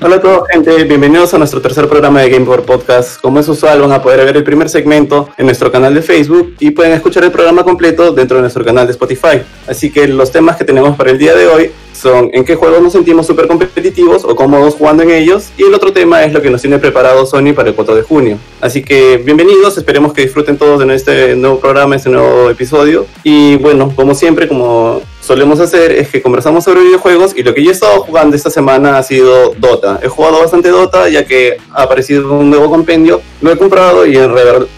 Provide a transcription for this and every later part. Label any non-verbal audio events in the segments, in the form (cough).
Hola a todos, gente. Bienvenidos a nuestro tercer programa de Game Board Podcast. Como es usual, van a poder ver el primer segmento en nuestro canal de Facebook y pueden escuchar el programa completo dentro de nuestro canal de Spotify. Así que los temas que tenemos para el día de hoy son en qué juegos nos sentimos súper competitivos o cómodos jugando en ellos. Y el otro tema es lo que nos tiene preparado Sony para el 4 de junio. Así que bienvenidos, esperemos que disfruten todos de este nuevo programa, este nuevo episodio. Y bueno, como siempre, como solemos hacer es que conversamos sobre videojuegos y lo que yo he estado jugando esta semana ha sido Dota. He jugado bastante Dota ya que ha aparecido un nuevo compendio, lo he comprado y en,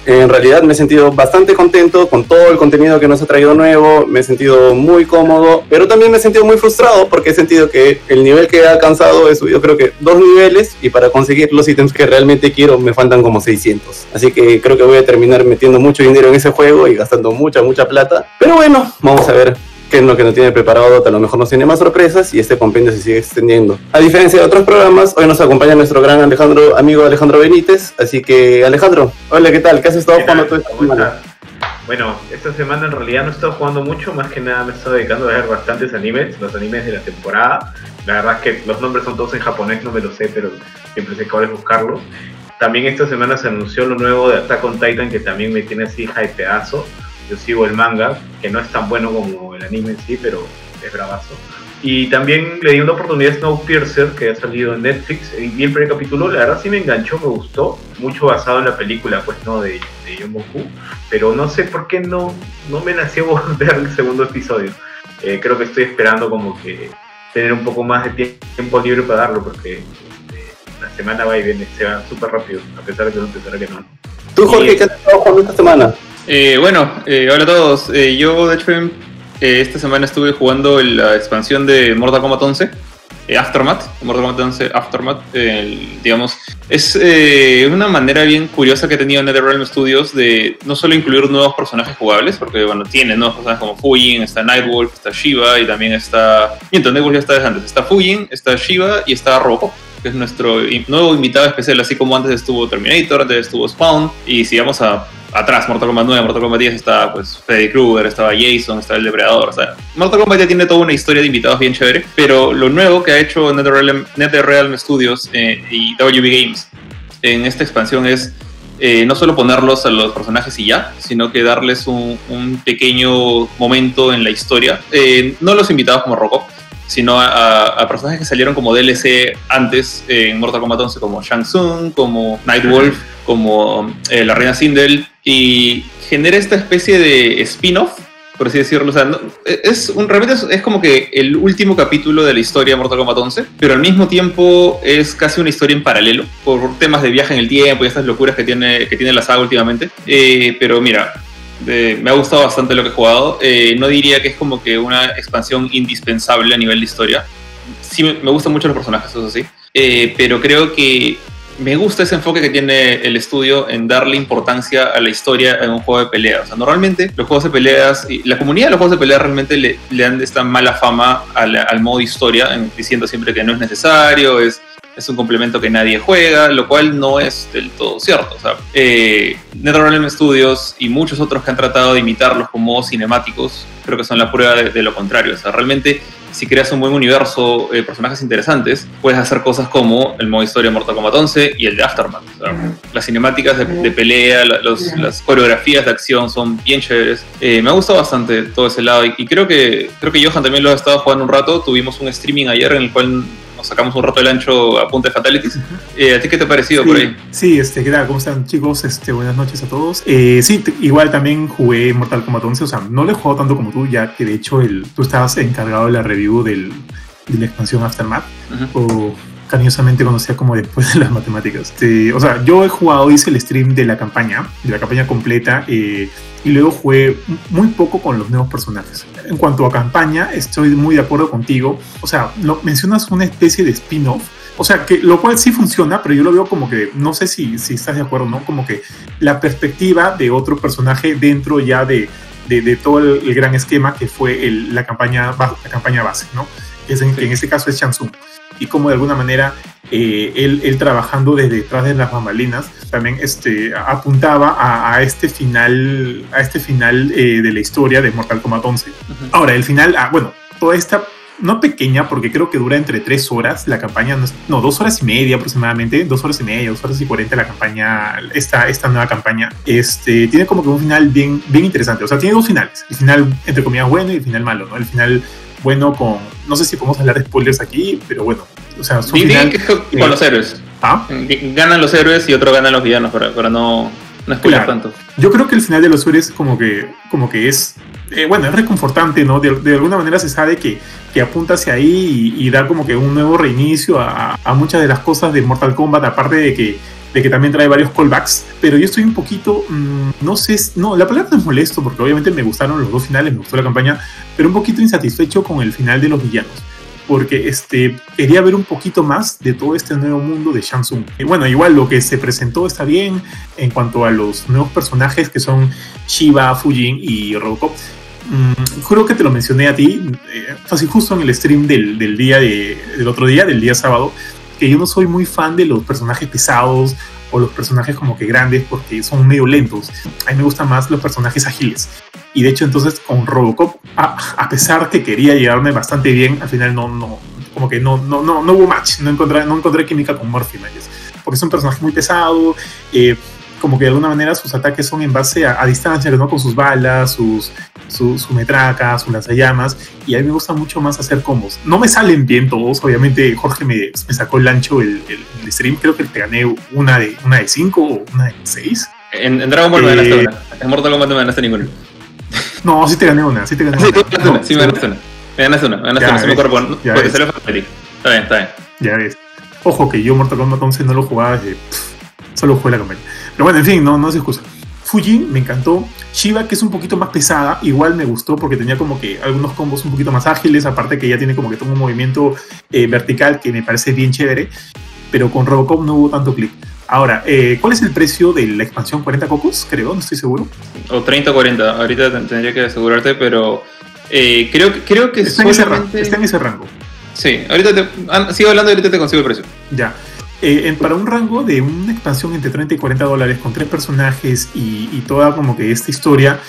en realidad me he sentido bastante contento con todo el contenido que nos ha traído nuevo, me he sentido muy cómodo, pero también me he sentido muy frustrado porque he sentido que el nivel que he alcanzado he subido creo que dos niveles y para conseguir los ítems que realmente quiero me faltan como 600. Así que creo que voy a terminar metiendo mucho dinero en ese juego y gastando mucha, mucha plata. Pero bueno, vamos a ver que es lo que no tiene preparado Dota, a lo mejor nos tiene más sorpresas y este compendio se sigue extendiendo. A diferencia de otros programas, hoy nos acompaña nuestro gran Alejandro, amigo Alejandro Benítez, así que Alejandro, hola, ¿qué tal? ¿Qué has estado jugando toda esta semana? Bueno, esta semana en realidad no he estado jugando mucho, más que nada me he estado dedicando a ver bastantes animes, los animes de la temporada. La verdad es que los nombres son todos en japonés, no me lo sé, pero siempre sé cuál es buscarlo. También esta semana se anunció lo nuevo de Attack on Titan, que también me tiene así hypeazo yo sigo el manga, que no es tan bueno como el anime en sí, pero es bravazo. Y también le di una oportunidad a Snowpiercer, que ha salido en Netflix, y vi el primer capítulo, la verdad sí me enganchó, me gustó, mucho basado en la película, pues, ¿no?, de, de Yomoku, pero no sé por qué no, no me nació (laughs) ver el segundo episodio. Eh, creo que estoy esperando como que tener un poco más de tiempo libre para darlo, porque este, la semana va y viene, se va súper rápido, a pesar de que no pensara que no. ¿Tú, Jorge, qué has estado jugando esta semana? Eh, bueno, eh, hola a todos. Eh, yo, de hecho, esta semana estuve jugando la expansión de Mortal Kombat 11, Aftermath, Mortal Kombat 11 Aftermath, digamos. Es una manera bien curiosa que ha tenido NetherRealm Studios de no solo incluir nuevos personajes jugables, porque, bueno, tiene nuevos personajes como Fujin, está Nightwolf, está Shiva y también está... Miento, Nightwolf ya está desde antes. Está Fujin, está Shiva y está Robocop que es nuestro nuevo invitado especial, así como antes estuvo Terminator, antes estuvo Spawn, y si vamos a atrás, Mortal Kombat 9, Mortal Kombat 10 estaba pues Freddy Krueger, estaba Jason, estaba el Depredador, o sea, Mortal Kombat ya tiene toda una historia de invitados bien chévere, pero lo nuevo que ha hecho NetherRealm, NetherRealm Studios eh, y WB Games en esta expansión es eh, no solo ponerlos a los personajes y ya, sino que darles un, pequeño momento en la historia. Eh, no los invitados como Robocop, sino a, personajes que salieron como DLC antes en Mortal Kombat 11, como Shang Tsung, como Nightwolf, como la Reina Sindel, y genera esta especie de spin-off, por así decirlo. O sea, es un, realmente es, como que el último capítulo de la historia de Mortal Kombat 11, pero al mismo tiempo es casi una historia en paralelo, por temas de viaje en el tiempo y estas locuras que tiene, que tiene la saga últimamente. Eh, pero mira, me ha gustado bastante lo que he jugado. Eh, no diría que es como que una expansión indispensable a nivel de historia. Sí, me gustan mucho los personajes, eso sí. Eh, pero creo que me gusta ese enfoque que tiene el estudio en darle importancia a la historia en un juego de pelea. O sea, normalmente los juegos de peleas, y la comunidad de los juegos de pelea realmente le, dan esta mala fama al, modo historia, diciendo siempre que no es necesario, es un complemento que nadie juega, lo cual no es del todo cierto. O sea, eh, Studios y muchos otros que han tratado de imitarlos con modos cinemáticos, creo que son la prueba de, lo contrario. O sea, realmente, si creas un buen universo, eh, personajes interesantes, puedes hacer cosas como el modo historia de Mortal Kombat 11 y el de Aftermath. las cinemáticas de, pelea, las coreografías de acción son bien chéveres. Eh, me ha gustado bastante todo ese lado y, y, creo que creo que Johan también lo ha estado jugando un rato. Tuvimos un streaming ayer en el cual sacamos un rato del ancho a punta de fatalities. Eh, ¿A ti qué te ha parecido por ahí? Sí, este, ¿qué tal? ¿Cómo están chicos? Este, buenas noches a todos. Eh, sí, igual también jugué Mortal Kombat 11, o sea, no lo he jugado tanto como tú, ya que de hecho el, tú estabas encargado de la review del, de la expansión Aftermath, o cariñosamente conocida como después de las matemáticas. Este, o sea, yo he jugado, hice el stream de la campaña, de la campaña completa, eh, y luego jugué muy poco con los nuevos personajes. En cuanto a campaña, estoy muy de acuerdo contigo. O sea, lo, mencionas una especie de spin-off. O sea, que lo cual sí funciona, pero yo lo veo como que, no sé si, si estás de acuerdo, ¿no? Como que la perspectiva de otro personaje dentro ya de, de, todo el, gran esquema que fue la, campaña, la campaña base, ¿no? Que en, en este caso es Shansung y como de alguna manera eh, él, él, trabajando desde detrás de las bambalinas también este, apuntaba a, este final, a este final eh, de la historia de Mortal Kombat 11. Ahora, el final, ah, bueno, toda esta no pequeña, porque creo que dura entre tres horas la campaña, no, dos horas y media aproximadamente, dos horas y media, dos horas y cuarenta la campaña, esta, esta nueva campaña, este, tiene como que un final bien, bien interesante. O sea, tiene dos finales. El final, entre comillas, bueno y el final malo, ¿no? El final bueno con, no sé si podemos hablar de spoilers aquí, pero bueno, o sea, su final, (laughs) con los héroes. ¿Ah? Ganan los héroes y otro ganan los villanos para, para no, no spoiler tanto. Yo creo que el final de los héroes como que, como que es eh, bueno, es reconfortante, ¿no? De, alguna manera se sabe que, que apunta hacia ahí y, da como que un nuevo reinicio a, muchas de las cosas de Mortal Kombat, aparte de que, de que también trae varios callbacks. Pero yo estoy un poquito, mm, no sé, no, la palabra no es molesto, porque obviamente me gustaron los dos finales, me gustó la campaña, pero un poquito insatisfecho con el final de los villanos porque este, quería ver un poquito más de todo este nuevo mundo de Shang Tsung. Y bueno, igual lo que se presentó está bien en cuanto a los nuevos personajes que son Shiva, Fujin y Robocop. Mm, juro que te lo mencioné a ti, eh, así justo en el stream del, del día de, del otro día, del día sábado, que yo no soy muy fan de los personajes pesados o los personajes como que grandes porque son medio lentos. A mí me gustan más los personajes ágiles. Y de hecho entonces con Robocop, a, pesar que quería llevarme bastante bien, al final no, no, como que no, no, no, no hubo match, no encontré, no encontré química con Murphy, porque es un personaje muy pesado, eh, como que de alguna manera sus ataques son en base a, distancia, ¿no? Con sus balas, sus, su, su, metraca, sus lanzallamas, y a mí me gusta mucho más hacer combos. No me salen bien todos, obviamente Jorge me, me sacó el ancho el, el, stream, creo que te gané una de, una de cinco o una de seis. En, Dragon Ball me ganaste eh, una, en Mortal Kombat no me ganaste ninguna. No, sí te gané una, sí te gané sí, una. una. sí, me ganaste una. Me ganaste una, me ganaste una, sí me acuerdo, porque se Está bien, está bien. Ya ves. Ojo que yo Mortal Kombat 11 no lo jugaba desde... solo jugué la campaña. Pero bueno, en fin, no, no se excusa. Fujin me encantó. Shiva, que es un poquito más pesada, igual me gustó porque tenía como que algunos combos un poquito más ágiles, aparte que ya tiene como que todo un movimiento eh, vertical que me parece bien chévere, pero con Robocop no hubo tanto clic. Ahora, eh, ¿cuál es el precio de la expansión 40 cocos? Creo, no estoy seguro. O 30 o 40, ahorita tendría que asegurarte, pero eh, creo, creo que está, en ese rango, está en ese rango. Sí, ahorita te, ah, sigo hablando y ahorita te consigo el precio. Ya. Eh, para un rango de una expansión entre 30 y 40 dólares con tres personajes y, toda como que esta historia,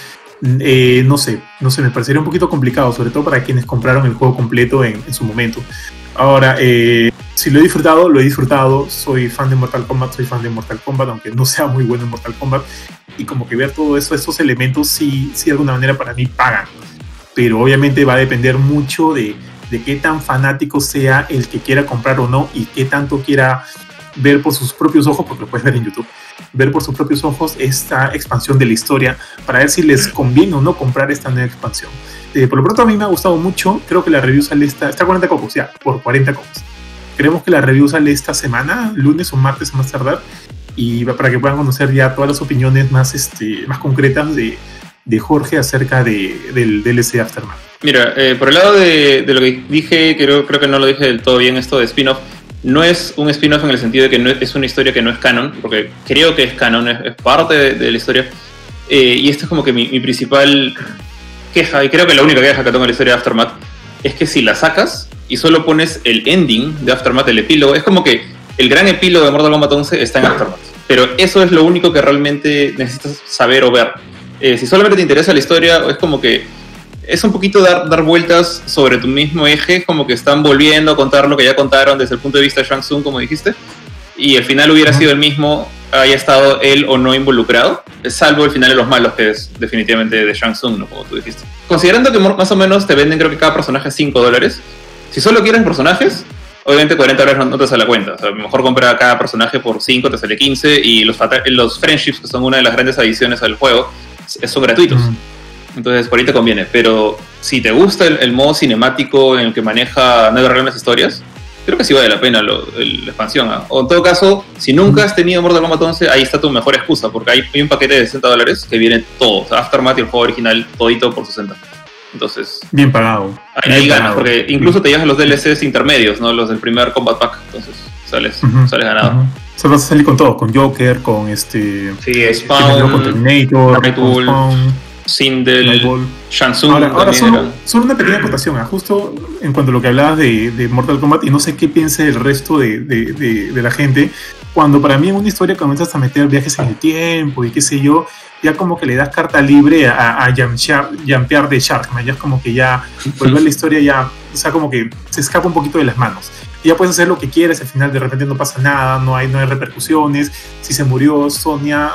eh, no sé, no sé, me parecería un poquito complicado, sobre todo para quienes compraron el juego completo en, su momento. Ahora, eh, si lo he disfrutado, lo he disfrutado, soy fan de Mortal Kombat, soy fan de Mortal Kombat, aunque no sea muy bueno en Mortal Kombat, y como que ver todo eso, estos elementos sí, sí de alguna manera para mí pagan, pero obviamente va a depender mucho de de qué tan fanático sea el que quiera comprar o no y qué tanto quiera ver por sus propios ojos, porque lo puedes ver en YouTube, ver por sus propios ojos esta expansión de la historia para ver si les conviene o no comprar esta nueva expansión. Eh, por lo pronto a mí me ha gustado mucho, creo que la review sale esta, está 40 cocos, ya, por 40 cocos. Creemos que la review sale esta semana, lunes o martes a más tardar, y para que puedan conocer ya todas las opiniones más, este, más concretas de, de Jorge acerca de, del DLC Aftermath. Mira, eh, por el lado de, de, lo que dije, creo, creo que no lo dije del todo bien esto de spin-off. No es un spin-off en el sentido de que no es una historia que no es canon, porque creo que es canon, es, parte de, la historia. Eh, y esta es como que mi, principal queja, y creo que la única queja que tengo en la historia de Aftermath, es que si la sacas y solo pones el ending de Aftermath, el epílogo, es como que el gran epílogo de Mortal Kombat 11 está en Aftermath. Pero eso es lo único que realmente necesitas saber o ver. Eh, si solamente te interesa la historia, es como que es un poquito dar, dar vueltas sobre tu mismo eje, como que están volviendo a contar lo que ya contaron desde el punto de vista de Shang Tsung, como dijiste, y el final hubiera sido el mismo, haya estado él o no involucrado, salvo el final de los malos, que es definitivamente de Shang Tsung, ¿no? como tú dijiste. Considerando que más o menos te venden, creo que cada personaje 5 dólares, si solo quieres personajes, obviamente 40 dólares no, te sale la cuenta. O sea, mejor comprar a cada personaje por 5, te sale 15, y los, los friendships, que son una de las grandes adiciones al juego, son gratuitos. Entonces, por ahí te conviene. Pero si te gusta el, modo cinemático en el que maneja Nueve las historias, creo que sí vale la pena la expansión. ¿ah? O en todo caso, si nunca has tenido Mortal Kombat 11, ahí está tu mejor excusa, porque hay, un paquete de 60 dólares que viene todo. O sea, Aftermath y el juego original, todito por 60. Entonces. Bien pagado. Ahí, ganas, porque incluso te llevas los DLCs intermedios, ¿no? Los del primer Combat Pack. Entonces, sales, sales ganado. Se vas a salir con todo, con Joker, con este. Sí, Spawn, con Terminator, con Spawn. Sindel, Shansung. Ahora, ahora solo, una pequeña acotación, ¿ah? justo en cuanto a lo que hablabas de, Mortal Kombat, y no sé qué piense el resto de, de, la gente. cuando para mí en una historia comienzas a meter viajes en el tiempo y qué sé yo, ya como que le das carta libre a, a jampear de Sharkman, ya es como que ya volver la (laughs) historia ya, o sea, como que se escapa un poquito de las manos. Y ya puedes hacer lo que quieres, al final de repente no pasa nada, no hay, no hay repercusiones. Si se murió Sonia,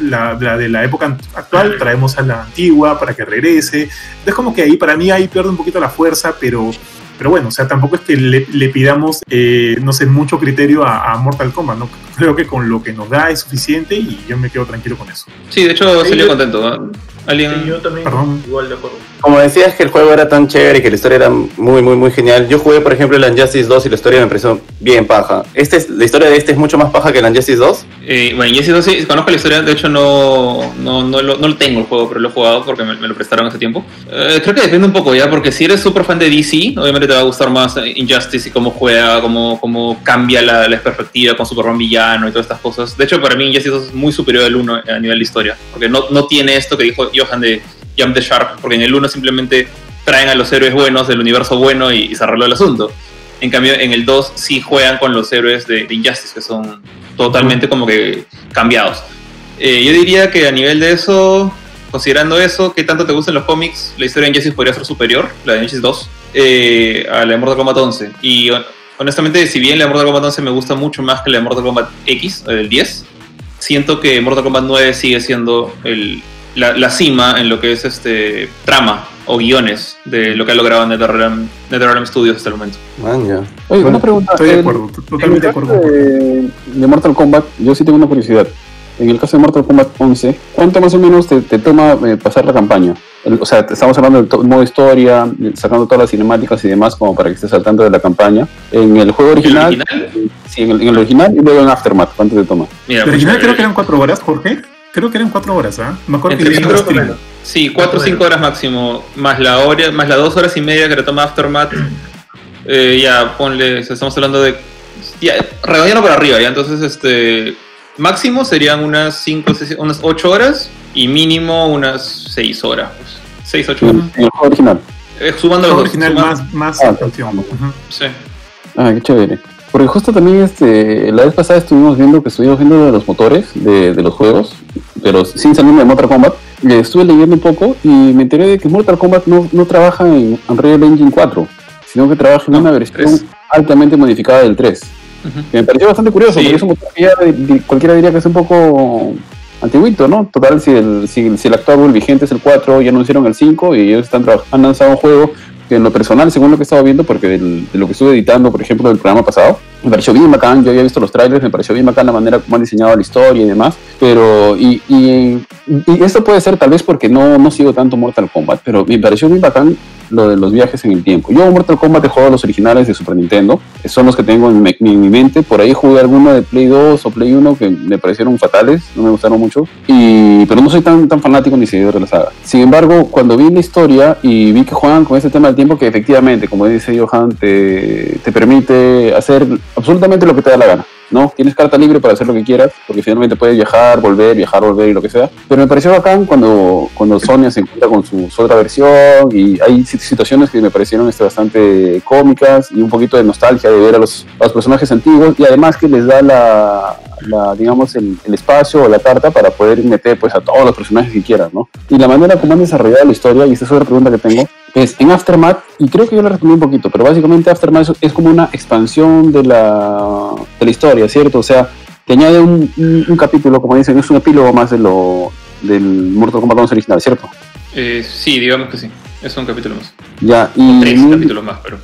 la, de la época actual, traemos a la antigua para que regrese. Es como que ahí, para mí, ahí pierde un poquito la fuerza, pero pero bueno, o sea, tampoco es que le, pidamos, eh, no sé, mucho criterio a, Mortal Kombat, ¿no? Creo que con lo que nos da es suficiente y yo me quedo tranquilo con eso. Sí, de hecho, salió contento. ¿Alguien? yo también, Perdón. igual de acuerdo. Como decías que el juego era tan chévere y que la historia era muy, muy, muy genial. Yo jugué, por ejemplo, el Injustice 2 y la historia me pareció bien paja. Este es, ¿La historia de este es mucho más paja que el Injustice 2? Eh, bueno, Injustice 2 sí, conozco la historia. De hecho, no, no, no, lo, no lo tengo el juego, pero lo he jugado porque me, lo prestaron hace tiempo. Eh, creo que depende un poco ya, porque si eres súper fan de DC, obviamente te va a gustar más Injustice y cómo juega, cómo, cómo cambia la, la perspectiva con Superman villano y todas estas cosas. De hecho, para mí Injustice 2 es muy superior al 1 a nivel de historia, porque no, no tiene esto que dijo Johan de Jump the Shark, porque en el 1 simplemente traen a los héroes buenos del universo bueno y, se arregló el asunto. En cambio, en el 2 sí juegan con los héroes de, Injustice, que son totalmente como que cambiados. Eh, yo diría que a nivel de eso, considerando eso, ¿qué tanto te gustan los cómics? La historia de Injustice podría ser superior, la de Injustice 2, eh, a la de Mortal Kombat 11. Y honestamente, si bien la de Mortal Kombat 11 me gusta mucho más que la de Mortal Kombat X, el 10, siento que Mortal Kombat 9 sigue siendo el, la, cima en lo que es este trama o guiones de lo que ha logrado NetherRealm, NetherRealm Studios hasta el momento. Oye, una pregunta. Estoy de acuerdo, totalmente de acuerdo. De, Mortal Kombat, yo sí tengo una curiosidad. En el caso de Mortal Kombat 11, ¿cuánto más o menos te, toma eh, pasar la campaña? o sea, estamos hablando del modo historia, sacando todas las cinemáticas y demás como para que estés al tanto de la campaña. En el juego original, ¿El original? sí, en el, original y luego en Aftermath, ¿cuánto te toma? Mira, el original creo que eran cuatro horas, Jorge. Creo que eran cuatro horas, ¿ah? Me acuerdo que Sí, cuatro o cinco horas máximo, más la hora, más las dos horas y media que le toma Aftermath. Eh, ya, ponle, estamos hablando de. Ya, redondeando para arriba, ya. Entonces, este. Máximo serían unas cinco, unas ocho horas y mínimo unas seis horas. Pues. Seis, ocho horas. En el juego original. Eh, sumando los original más, más ah, Sí. Ah, qué chévere. Porque justo también este, la vez pasada estuvimos viendo que estuvimos viendo de los motores de, de los juegos, pero sin salir de Mortal Kombat. Y estuve leyendo un poco y me enteré de que Mortal Kombat no, no trabaja en Unreal Engine 4, sino que trabaja en una versión altamente modificada del 3. me pareció bastante curioso, porque es un motor que ya cualquiera diría que es un poco antiguito, ¿no? Total, si el, si, si el actual vigente es el 4, ya anunciaron el 5 y ellos están han lanzado un juego en lo personal, según lo que estaba viendo, porque de lo que estuve editando, por ejemplo, del programa pasado, me pareció bien bacán, yo había visto los trailers, me pareció bien bacán la manera como han diseñado la historia y demás, pero, y, esto puede ser tal vez porque no, no sigo tanto Mortal Kombat, pero me pareció bien bacán lo de los viajes en el tiempo. Yo Mortal Kombat he jugado los originales de Super Nintendo, son los que tengo en mi, en mi, mente. Por ahí jugué alguno de Play 2 o Play 1 que me parecieron fatales, no me gustaron mucho, y, pero no soy tan, tan fanático ni seguidor de la saga. Sin embargo, cuando vi la historia y vi que juegan con este tema del tiempo, que efectivamente, como dice Johan, te, te permite hacer absolutamente lo que te da la gana. ¿no? Tienes carta libre para hacer lo que quieras, porque finalmente puedes viajar, volver, viajar, volver y lo que sea. Pero me pareció bacán cuando, cuando Sonia se encuentra con su, otra versión y hay situaciones que me parecieron este, bastante cómicas y un poquito de nostalgia de ver a los, los personajes antiguos y además que les da la, la digamos, el, el, espacio o la carta para poder meter pues a todos los personajes que quieras, ¿no? Y la manera como han desarrollado la historia, y esta es otra pregunta que tengo, es en Aftermath, y creo que yo la respondí un poquito, pero básicamente Aftermath es, como una expansión de la, de la historia, ¿cierto? O sea, te añade un, un, capítulo, como dicen, es un epílogo más de lo del Mortal Kombat 11 original, ¿cierto? Eh, sí, digamos que sí, es un capítulo más. Ya, y... tres capítulos más, pero...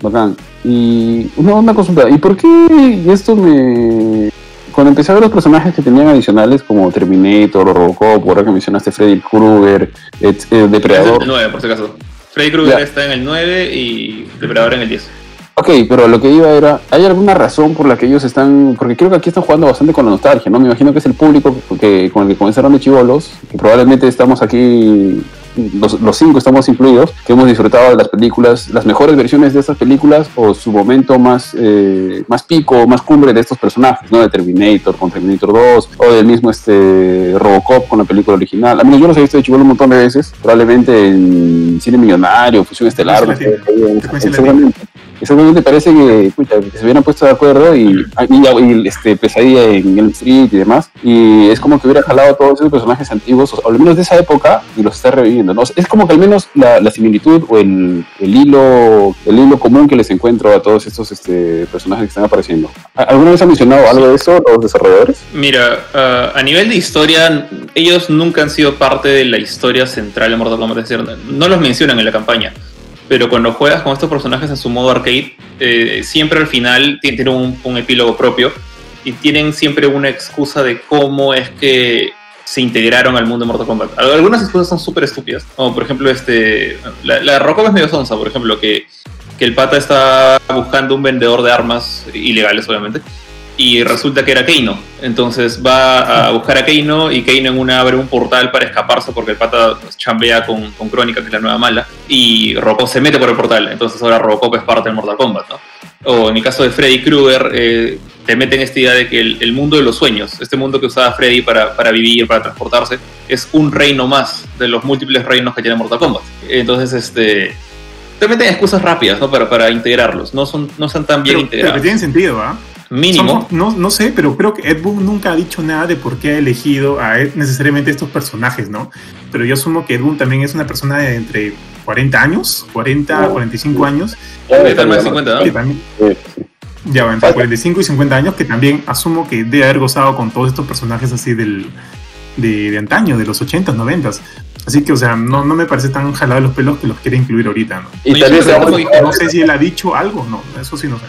Bacán. Y una, una consulta, ¿y por qué esto me... Cuando empecé a ver los personajes que tenían adicionales como Terminator o Robocop, ahora que mencionaste Freddy Krueger, eh, Depredador... el 9, por si acaso. Freddy Krueger está en el 9 y Depredador en el 10. Ok, pero lo que iba era, ¿hay alguna razón por la que ellos están, porque creo que aquí están jugando bastante con la nostalgia, ¿no? Me imagino que es el público que, con el que comenzaron de chivolos, que probablemente estamos aquí los, cinco estamos incluidos, que hemos disfrutado de las películas, las mejores versiones de estas películas o su momento más, eh, más pico, más cumbre de estos personajes, ¿no? De Terminator con Terminator 2 o del mismo este Robocop con la película original. A mí yo los he visto de chivo un montón de veces, probablemente en Cine Millonario, Fusión Estelar, Exactamente, parece que, escucha, que se hubieran puesto de acuerdo y, y, y, este, Pesadilla en el Street y demás. Y es como que hubiera jalado a todos esos personajes antiguos, o al menos de esa época, y los está reviviendo. Es como que al menos la, similitud o el, el, hilo el hilo común que les encuentro a todos estos este, personajes que están apareciendo. ¿Alguna vez han mencionado algo de eso los desarrolladores? Mira, uh, a nivel de historia, ellos nunca han sido parte de la historia central de Mortal Kombat. Es decir, no los mencionan en la campaña pero cuando juegas con estos personajes en su modo arcade, eh, siempre al final tienen un, un, epílogo propio y tienen siempre una excusa de cómo es que se integraron al mundo de Mortal Kombat. Algunas excusas son súper estúpidas, como por ejemplo, este, la, la Robocop es medio sonsa, por ejemplo, que, que el pata está buscando un vendedor de armas ilegales, obviamente, y resulta que era Keino. Entonces va a buscar a Keino y Keino en una abre un portal para escaparse porque el pata chambea con, con Crónica, que es la nueva mala, y Robocop se mete por el portal. Entonces ahora Robocop es parte del Mortal Kombat, ¿no? O en el caso de Freddy Krueger, eh, te meten esta idea de que el, el, mundo de los sueños, este mundo que usaba Freddy para, para vivir, para transportarse, es un reino más de los múltiples reinos que tiene Mortal Kombat. Entonces, este te meten excusas rápidas ¿no? para, para integrarlos, no son, no están tan bien pero, integrados. Pero que tienen sentido, ¿ah? ¿eh? Mínimo. No, no sé, pero creo que Ed Boon nunca ha dicho nada de por qué ha elegido a Ed, necesariamente estos personajes, ¿no? Pero yo asumo que Ed Boon también es una persona de entre 40 años, 40, oh, 45 años. Debe estar más de 50, ¿no? Que también, ya, entre 45 y 50 años, que también asumo que debe haber gozado con todos estos personajes así del, de, de antaño, de los 80s, 90s. Así que, o sea, no, no me parece tan jalado los pelos que los quiere incluir ahorita, ¿no? Y tal vez no, no sé si él ha dicho algo, no, eso sí no sé.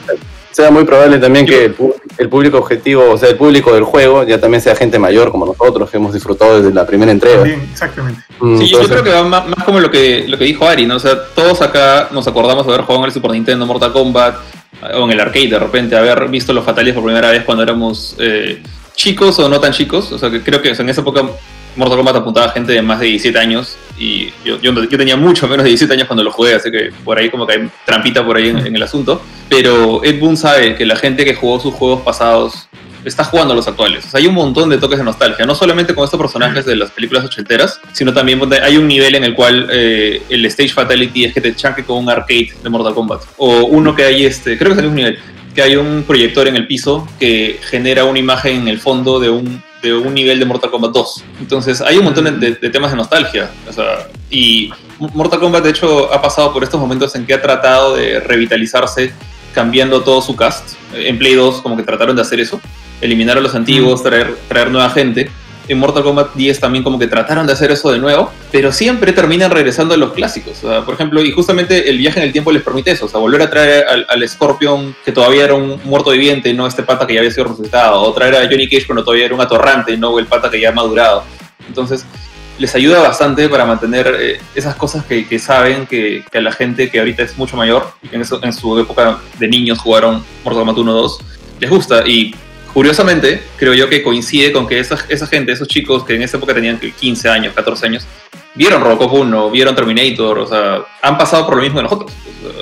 Sea muy probable también que el, el, público objetivo, o sea, el público del juego, ya también sea gente mayor como nosotros, que hemos disfrutado desde la primera entrega. También, exactamente. Mm, sí, entonces, yo creo que va más, más, como lo que, lo que dijo Ari, ¿no? O sea, todos acá nos acordamos de haber jugado en el Super Nintendo, Mortal Kombat, o en el arcade de repente, haber visto los Fatales por primera vez cuando éramos eh, chicos o no tan chicos. O sea, que creo que en esa época Mortal Kombat apuntaba a gente de más de 17 años y yo, yo, tenía mucho menos de 17 años cuando lo jugué, así que por ahí como que hay trampita por ahí en, el asunto. Pero Ed Boon sabe que la gente que jugó sus juegos pasados está jugando a los actuales. O sea, hay un montón de toques de nostalgia, no solamente con estos personajes de las películas ochenteras, sino también hay un nivel en el cual eh, el Stage Fatality es que te chanque con un arcade de Mortal Kombat. O uno que hay, este, creo que salió un nivel, que hay un proyector en el piso que genera una imagen en el fondo de un de un nivel de Mortal Kombat 2. Entonces hay un montón de, de, temas de nostalgia. O sea, y Mortal Kombat de hecho ha pasado por estos momentos en que ha tratado de revitalizarse cambiando todo su cast. En Play 2 como que trataron de hacer eso. Eliminar a los antiguos, traer, traer nueva gente. En Mortal Kombat 10 también como que trataron de hacer eso de nuevo, pero siempre terminan regresando a los clásicos. O sea, por ejemplo, y justamente el viaje en el tiempo les permite eso, o sea, volver a traer al, al Scorpion que todavía era un muerto viviente, no este pata que ya había sido resucitado, o traer a Johnny Cage cuando todavía era un atorrante, no el pata que ya ha madurado. Entonces, les ayuda bastante para mantener eh, esas cosas que, saben que, a la gente que ahorita es mucho mayor y que en su época de niños jugaron Mortal Kombat 1 2, les gusta. Y curiosamente, creo yo que coincide con que esa, esa gente, esos chicos que en esa época tenían 15 años, 14 años, vieron Robocop 1, vieron Terminator, o sea, han pasado por lo mismo que nosotros.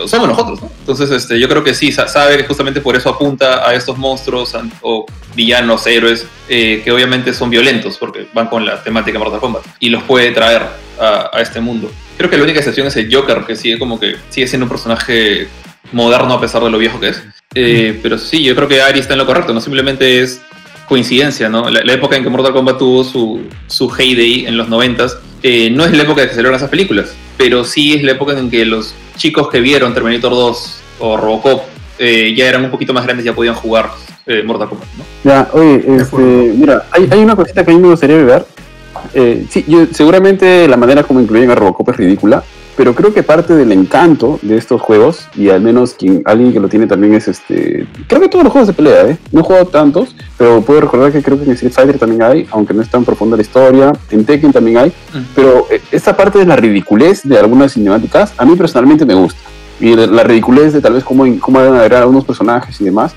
Somos nosotros, ¿no? Entonces, este, yo creo que sí, sabe que justamente por eso apunta a estos monstruos o villanos, héroes, eh, que obviamente son violentos, porque van con la temática Mortal Kombat, y los puede traer a, a, este mundo. Creo que la única excepción es el Joker, que sigue como que sigue siendo un personaje moderno a pesar de lo viejo que es. Eh, pero sí, yo creo que Ari está en lo correcto, no simplemente es coincidencia, ¿no? La, la época en que Mortal Kombat tuvo su, su heyday en los 90s eh, no es la época de que se celebran esas películas, pero sí es la época en que los chicos que vieron Terminator 2 o Robocop eh, ya eran un poquito más grandes, ya podían jugar eh, Mortal Kombat, ¿no? Ya, oye, este, mira, hay, hay, una cosita que a mí me gustaría ver. sí, yo, seguramente la manera como incluyen a Robocop es ridícula, pero creo que parte del encanto de estos juegos, y al menos quien, alguien que lo tiene también es este. Creo que todos los juegos de pelea, ¿eh? No he jugado tantos, pero puedo recordar que creo que en Street Fighter también hay, aunque no es tan profunda la historia. En Tekken también hay, uh -huh. pero esta parte de la ridiculez de algunas cinemáticas, a mí personalmente me gusta. Y la ridiculez de tal vez cómo, cómo van a agregar algunos personajes y demás.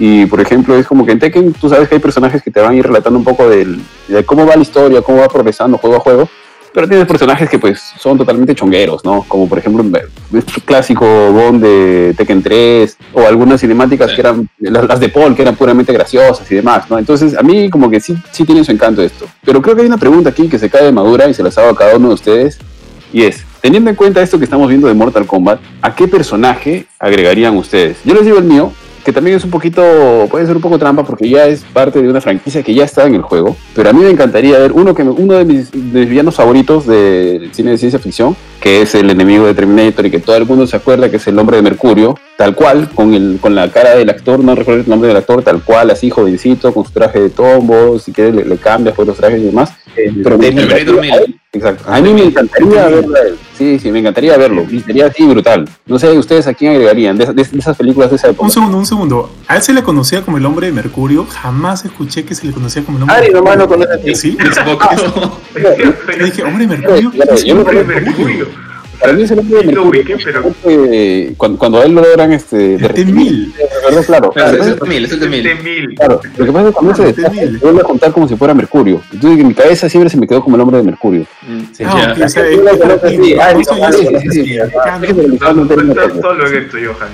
Y por ejemplo, es como que en Tekken tú sabes que hay personajes que te van a ir relatando un poco del, de cómo va la historia, cómo va progresando juego a juego pero tienes personajes que pues son totalmente chongueros, ¿no? Como por ejemplo el clásico Bond de Tekken 3 o algunas cinemáticas sí. que eran las, las, de Paul que eran puramente graciosas y demás, ¿no? Entonces a mí como que sí, sí tiene su encanto esto. Pero creo que hay una pregunta aquí que se cae de madura y se las hago a cada uno de ustedes. Y es, teniendo en cuenta esto que estamos viendo de Mortal Kombat, ¿a qué personaje agregarían ustedes? Yo les digo el mío, que también es un poquito, puede ser un poco trampa porque ya es parte de una franquicia que ya está en el juego, pero a mí me encantaría ver uno, que uno de, mis, de mis villanos favoritos del cine de ciencia ficción, que es el enemigo de Terminator y que todo el mundo se acuerda que es el hombre de Mercurio, tal cual, con, el, con la cara del actor, no recuerdo el nombre del actor, tal cual, así jovencito, con su traje de tombo, si quieres le, le cambias por los trajes y demás. Pero me Terminator. Exacto. A mí me encantaría verlo. a él. Sí, sí, me encantaría verlo. Sería así brutal. No sé, ¿ustedes a quién agregarían? De, de- de esas películas de esa época. Un segundo, un segundo. A él se le conocía como el hombre de Mercurio. Jamás escuché que se le conocía como el hombre Ari de nomás lo Mercurio. conoce así. Sí, (laughs) Tampoco. (laughs) yo dije, hombre de Mercurio. Claro, ¿quién es yo de de Mercurio. Para mí es el hombre de Mercurio. ubiqué, pero- Eh, cuando, cuando a él lo logran este, El derretir, T-1000. de verdad, claro. Claro, es mil, es el de mil. T-1000. Claro, lo que pasa es que cuando se Ah, T-1000. vuelve a contar como si fuera Mercurio. Entonces en mi cabeza siempre se me quedó como el hombre de Mercurio. Mm, Sí, Ah, ya. ah, solo en esto, Johan.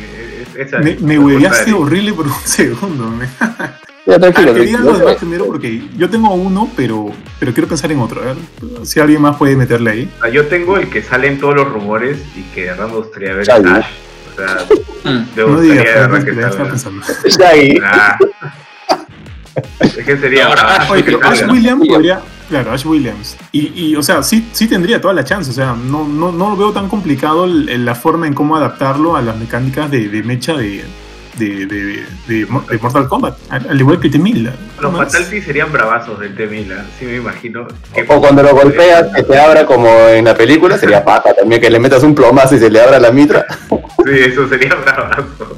Me, me horrible por un segundo. Ya, Ah, tranquilo. que digan los tranquilo. demás primero porque yo tengo uno, pero, pero quiero pensar en otro. A ver, si alguien más puede meterle ahí. Sea, yo tengo el que sale en todos los rumores y que de verdad me gustaría ver Shaggy. a Ash. O sea, (laughs) me No digas, de que salga. pensando. Shaggy. Ah. Es que sería. Ahora, ah, Ash, Oye, pero Ash. Williams podría. Claro, Ash Williams. Y, y, o sea, sí, sí tendría toda la chance. O sea, no, no, no lo veo tan complicado el- el- la forma en cómo adaptarlo a las mecánicas de, de mecha de, de, de, de, Mo- de Mortal Kombat. Al, al igual que T-1000. Los. Fatality serían bravazos del T-1000, ¿ah? sí me imagino. que- O cuando lo golpeas, que te abra como en la película, sería paja también, que le metas un plomazo y se le abra la mitra. Sí, eso sería (laughs) bravazo.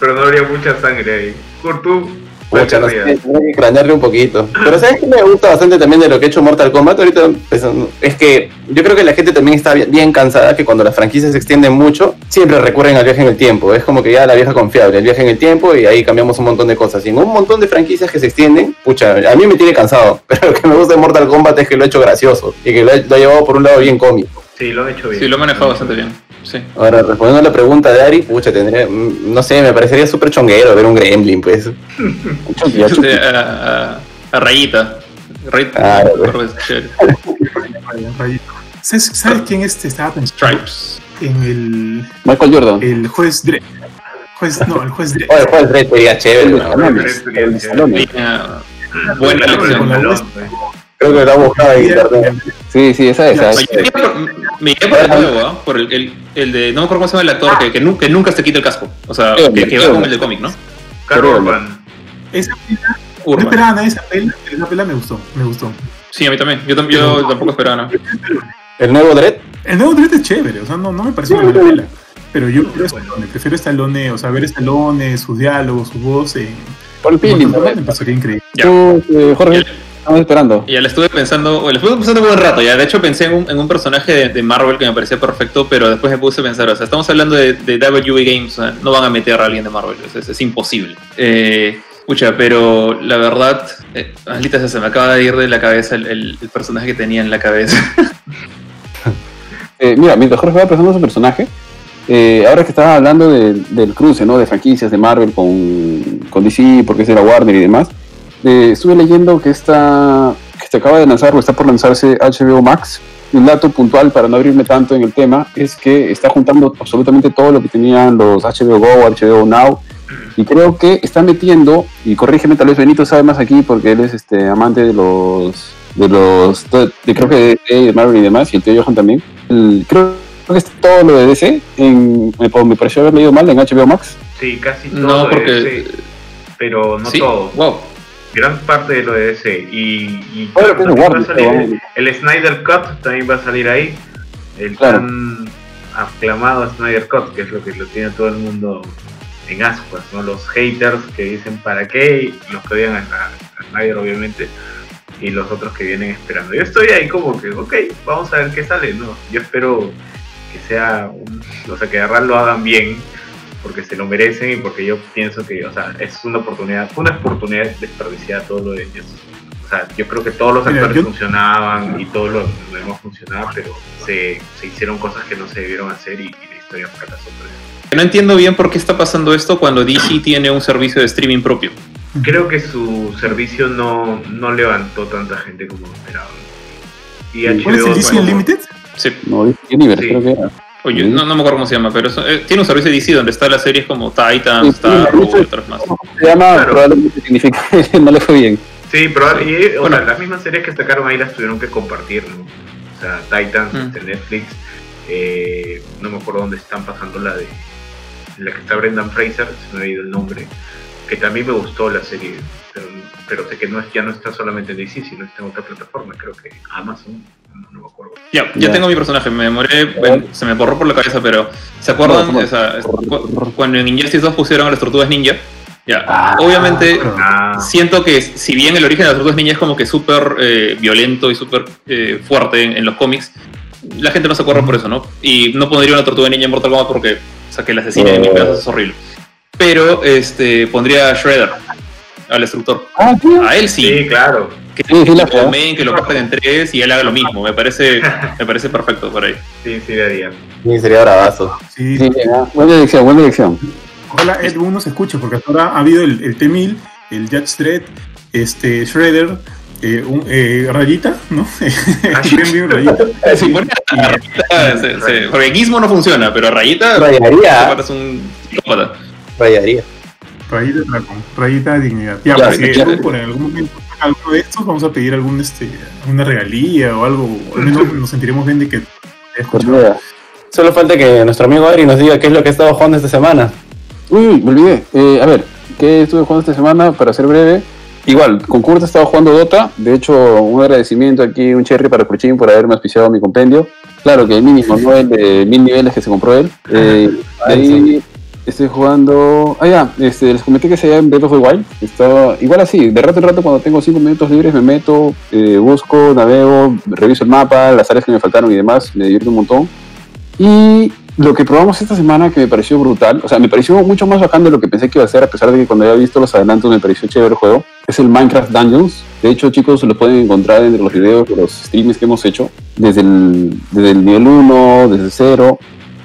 Pero no habría mucha sangre ahí. Kurt, tú. Pucha, no sé, ¿cuál tendría que extrañarle un poquito. Pero ¿sabes qué me gusta bastante también de lo que ha hecho Mortal Kombat? Ahorita pensando, es que yo creo que la gente también está bien, bien cansada que cuando las franquicias se extienden mucho, siempre recurren al viaje en el tiempo. Es como que ya la vieja confiable, el viaje en el tiempo y ahí cambiamos un montón de cosas. Y en un montón de franquicias que se extienden, pucha, a mí me tiene cansado. (laughs) Pero lo que me gusta de Mortal Kombat es que lo ha hecho gracioso y que lo ha, lo ha llevado por un lado bien cómico. Sí, lo han hecho bien. Sí, lo he manejado bastante bien. Sí. Ahora, respondiendo a la pregunta de Ari, pucha, tendría, no sé, me parecería súper chonguero ver un gremlin, pues. (laughs) Chucky, ya, Chucky. A, a- a Rayita. Rayita. Chévere. Rayito. (laughs) ¿Sabes, sabes quién este estaba pensando? Stripes. En el, Michael Jordan. el juez Dredd. Juez, no, el juez Dredd. Oye, el juez Dredd sería chévere, El el buena Creo que lo ha buscado en internet. Sí, sí, esa es. Ya, esa Me por, me por el nuevo, ¿ah? Por el, el, el de. No me acuerdo cómo se llama el actor, que, que, nunca, que nunca se quita el casco. O sea, Sí, que, que va sí, como sí. el del cómic, ¿no? Carl Pero- Urban. Esa pela, no Urban. esperaba nada de esa pela, pero esa pela me gustó. Me gustó. Sí, a mí también. Yo, tam- yo tampoco esperaba nada. El nuevo Dredd, El nuevo Dredd es chévere, o sea, no, no me pareció una mala pela. Pero yo prefiero Stallone, prefiero Stallone, o sea, ver Stallone, sus diálogos, su voz. Eh, Paul Pilling, me ¿no? pasaría increíble. Ya. Tú, eh, Jorge, estamos esperando. Ya le estuve pensando, o le estuve pensando un buen rato, ya de hecho pensé en un, en un personaje de, de Marvel que me parecía perfecto, pero después me puse a pensar, o sea, estamos hablando de, de WB Games, o sea, no van a meter a alguien de Marvel, es, es- es imposible. Eh, Pucha, pero la verdad, eh, maldita sea, se me acaba de ir de la cabeza el, el- el personaje que tenía en la cabeza. (laughs) Eh, mira, mientras Jorge va pensando en su personaje, eh, ahora que estaba hablando de- del cruce, ¿no? De franquicias de Marvel con, con DC, porque es de la Warner y demás, eh, estuve leyendo que está que se acaba de lanzar o está por lanzarse HBO Max. Un dato puntual para no abrirme tanto en el tema es que está juntando absolutamente todo lo que tenían los HBO Go, HBO Now, y creo que está metiendo, y corrígeme, tal vez Benito sabe más aquí porque él es este amante de los, de los, de, de- creo que de, de Marvel y demás, y el tío Johan también. El- creo que está todo lo de DC, en, me, me pareció haber leído mal en HBO Max. Sí, casi todo no, de porque... DC, pero no sí, todo. wow. Gran parte de lo de DC. Y, y también va a salir el, el Snyder Cut también va a salir ahí. El Claro. tan aclamado Snyder Cut, que es lo que lo tiene todo el mundo en ascuas, ¿no? Los haters que dicen para qué, y los que odian a, a Snyder obviamente, y los otros que vienen esperando. Yo estoy ahí como que, ok, vamos a ver qué sale, ¿no? Yo espero que sea, un, o sea, que de verdad lo hagan bien, porque se lo merecen y porque yo pienso que, o sea, es una oportunidad, fue una oportunidad desperdiciada todo lo de ellos. O sea, yo creo que todos los Mira, actores yo- funcionaban y todo lo, lo demás funcionaba, pero se, se hicieron cosas que no se debieron hacer y, y la historia fracasó. No entiendo bien por qué está pasando esto cuando DC tiene un servicio de streaming propio. Creo que su servicio no, no levantó tanta gente como esperaban. Y ¿Cuál es el HBO, DC Unlimited? Sí. No, Universe Sí. creo que era. Oye, Sí. no, no me acuerdo cómo se llama, pero eso- eh, tiene un servicio de DC donde está las series como Titans, Sí, Star sí, Wars sí. y otras más. Se llama, Claro. probablemente significa que (laughs) no le fue bien. Sí, pero y, o Bueno. sea, las mismas series que sacaron ahí las tuvieron que compartir, ¿no? O sea, Titans, Mm. este, Netflix, eh, no me acuerdo dónde están pasando la de la que está Brendan Fraser, se me ha ido el nombre, que también me gustó la serie, pero, sé que no es, ya no está solamente en DC, sino está en otra plataforma, creo que Amazon, no, no me acuerdo. Ya, ya Ya. tengo mi personaje, me demoré, ven, se me borró por la cabeza, pero ¿se acuerdan? No, ¿cómo? O sea, cu- cuando en Injustice 2 pusieron a las tortugas ninja, ya, Ah, obviamente. Ah, siento que si bien el origen de las tortugas ninja es como que súper eh, violento y súper eh, fuerte en, en los cómics, la gente no se acuerda por eso, ¿no? Y no pondría una tortuga ninja en Mortal Kombat porque, o sea, que la asesine en Oh. pedazos es horrible. Pero este pondría a Shredder, al destructor. Ah, sí. A él sí, sí, claro. que, Sí, sí, fea. main, que lo parten en tres y él haga lo (laughs) mismo. Me parece, me parece perfecto por ahí. Sí, sí, daría. Sí, sería bravazo. Sí, Sí, buena elección, buena elección. Ojalá Ed Boon nos escuche, porque hasta ahora ha habido el, el T-1000, el Judge Dredd, este, Shredder, eh, un, eh, Rayita, ¿no? se- se- porque Gizmo no funciona, pero Rayita Rayaría, es un psicópata. rayaría. Rayita Dracon, Rayita Dignidad. Ya, Ya, pues, por algún momento alguno de estos, vamos a pedir algún, este, una regalía o algo, al menos nos sentiremos bien de que escuchado. Correa. Solo falta que nuestro amigo Ari nos diga qué es lo que ha estado jugando esta semana. Uy, me olvidé. Eh, a ver, ¿qué estuve jugando esta semana? Para ser breve. Igual, con Kurt he estado jugando Dota. De hecho, un agradecimiento aquí, un cherry para Cruchín por haberme auspiciado mi compendio. Claro que el mínimo, no el de mil niveles que se compró él. Eh, de ahí estoy jugando. Ah, ya, este, les comenté que se llama Breath of the Wild. Estaba igual así, de rato en rato, cuando tengo cinco minutos libres, me meto, eh, busco, navego, reviso el mapa, las áreas que me faltaron y demás. Me divierto un montón. Y lo que probamos esta semana que me pareció brutal, o sea, me pareció mucho más bacán de lo que pensé que iba a ser, a pesar de que cuando había visto los adelantos me pareció chévere el juego, es el Minecraft Dungeons. De hecho, chicos, lo pueden encontrar entre los videos de los streams que hemos hecho, desde el, desde el nivel 1, desde 0.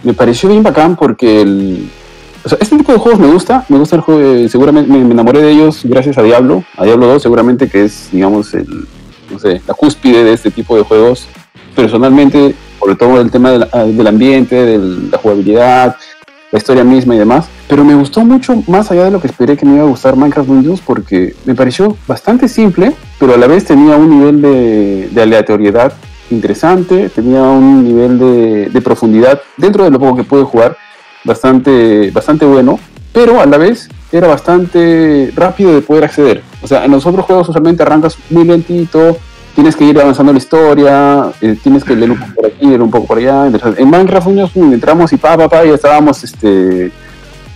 Me pareció bien bacán porque el, o sea, este tipo de juegos me gusta, me gusta el juego, eh, seguramente me, enamoré de ellos gracias a Diablo, a Diablo 2 seguramente que es, digamos, el, no sé, la cúspide de este tipo de juegos. Personalmente, sobre todo el tema del, ah, ambiente, de la jugabilidad, la historia misma y demás, pero me gustó mucho más allá de lo que esperé que me iba a gustar Minecraft Dungeons porque me pareció bastante simple, pero a la vez tenía un nivel de, de aleatoriedad interesante, tenía un nivel de, de profundidad dentro de lo poco que pude jugar bastante, bastante bueno, pero a la vez era bastante rápido de poder acceder. O sea, en los otros juegos usualmente arrancas muy lentito, tienes que ir avanzando la historia, eh, tienes que leer un poco por aquí, leer un poco por allá. En Minecraft unos, entramos y pa, pa, pa, y estábamos este,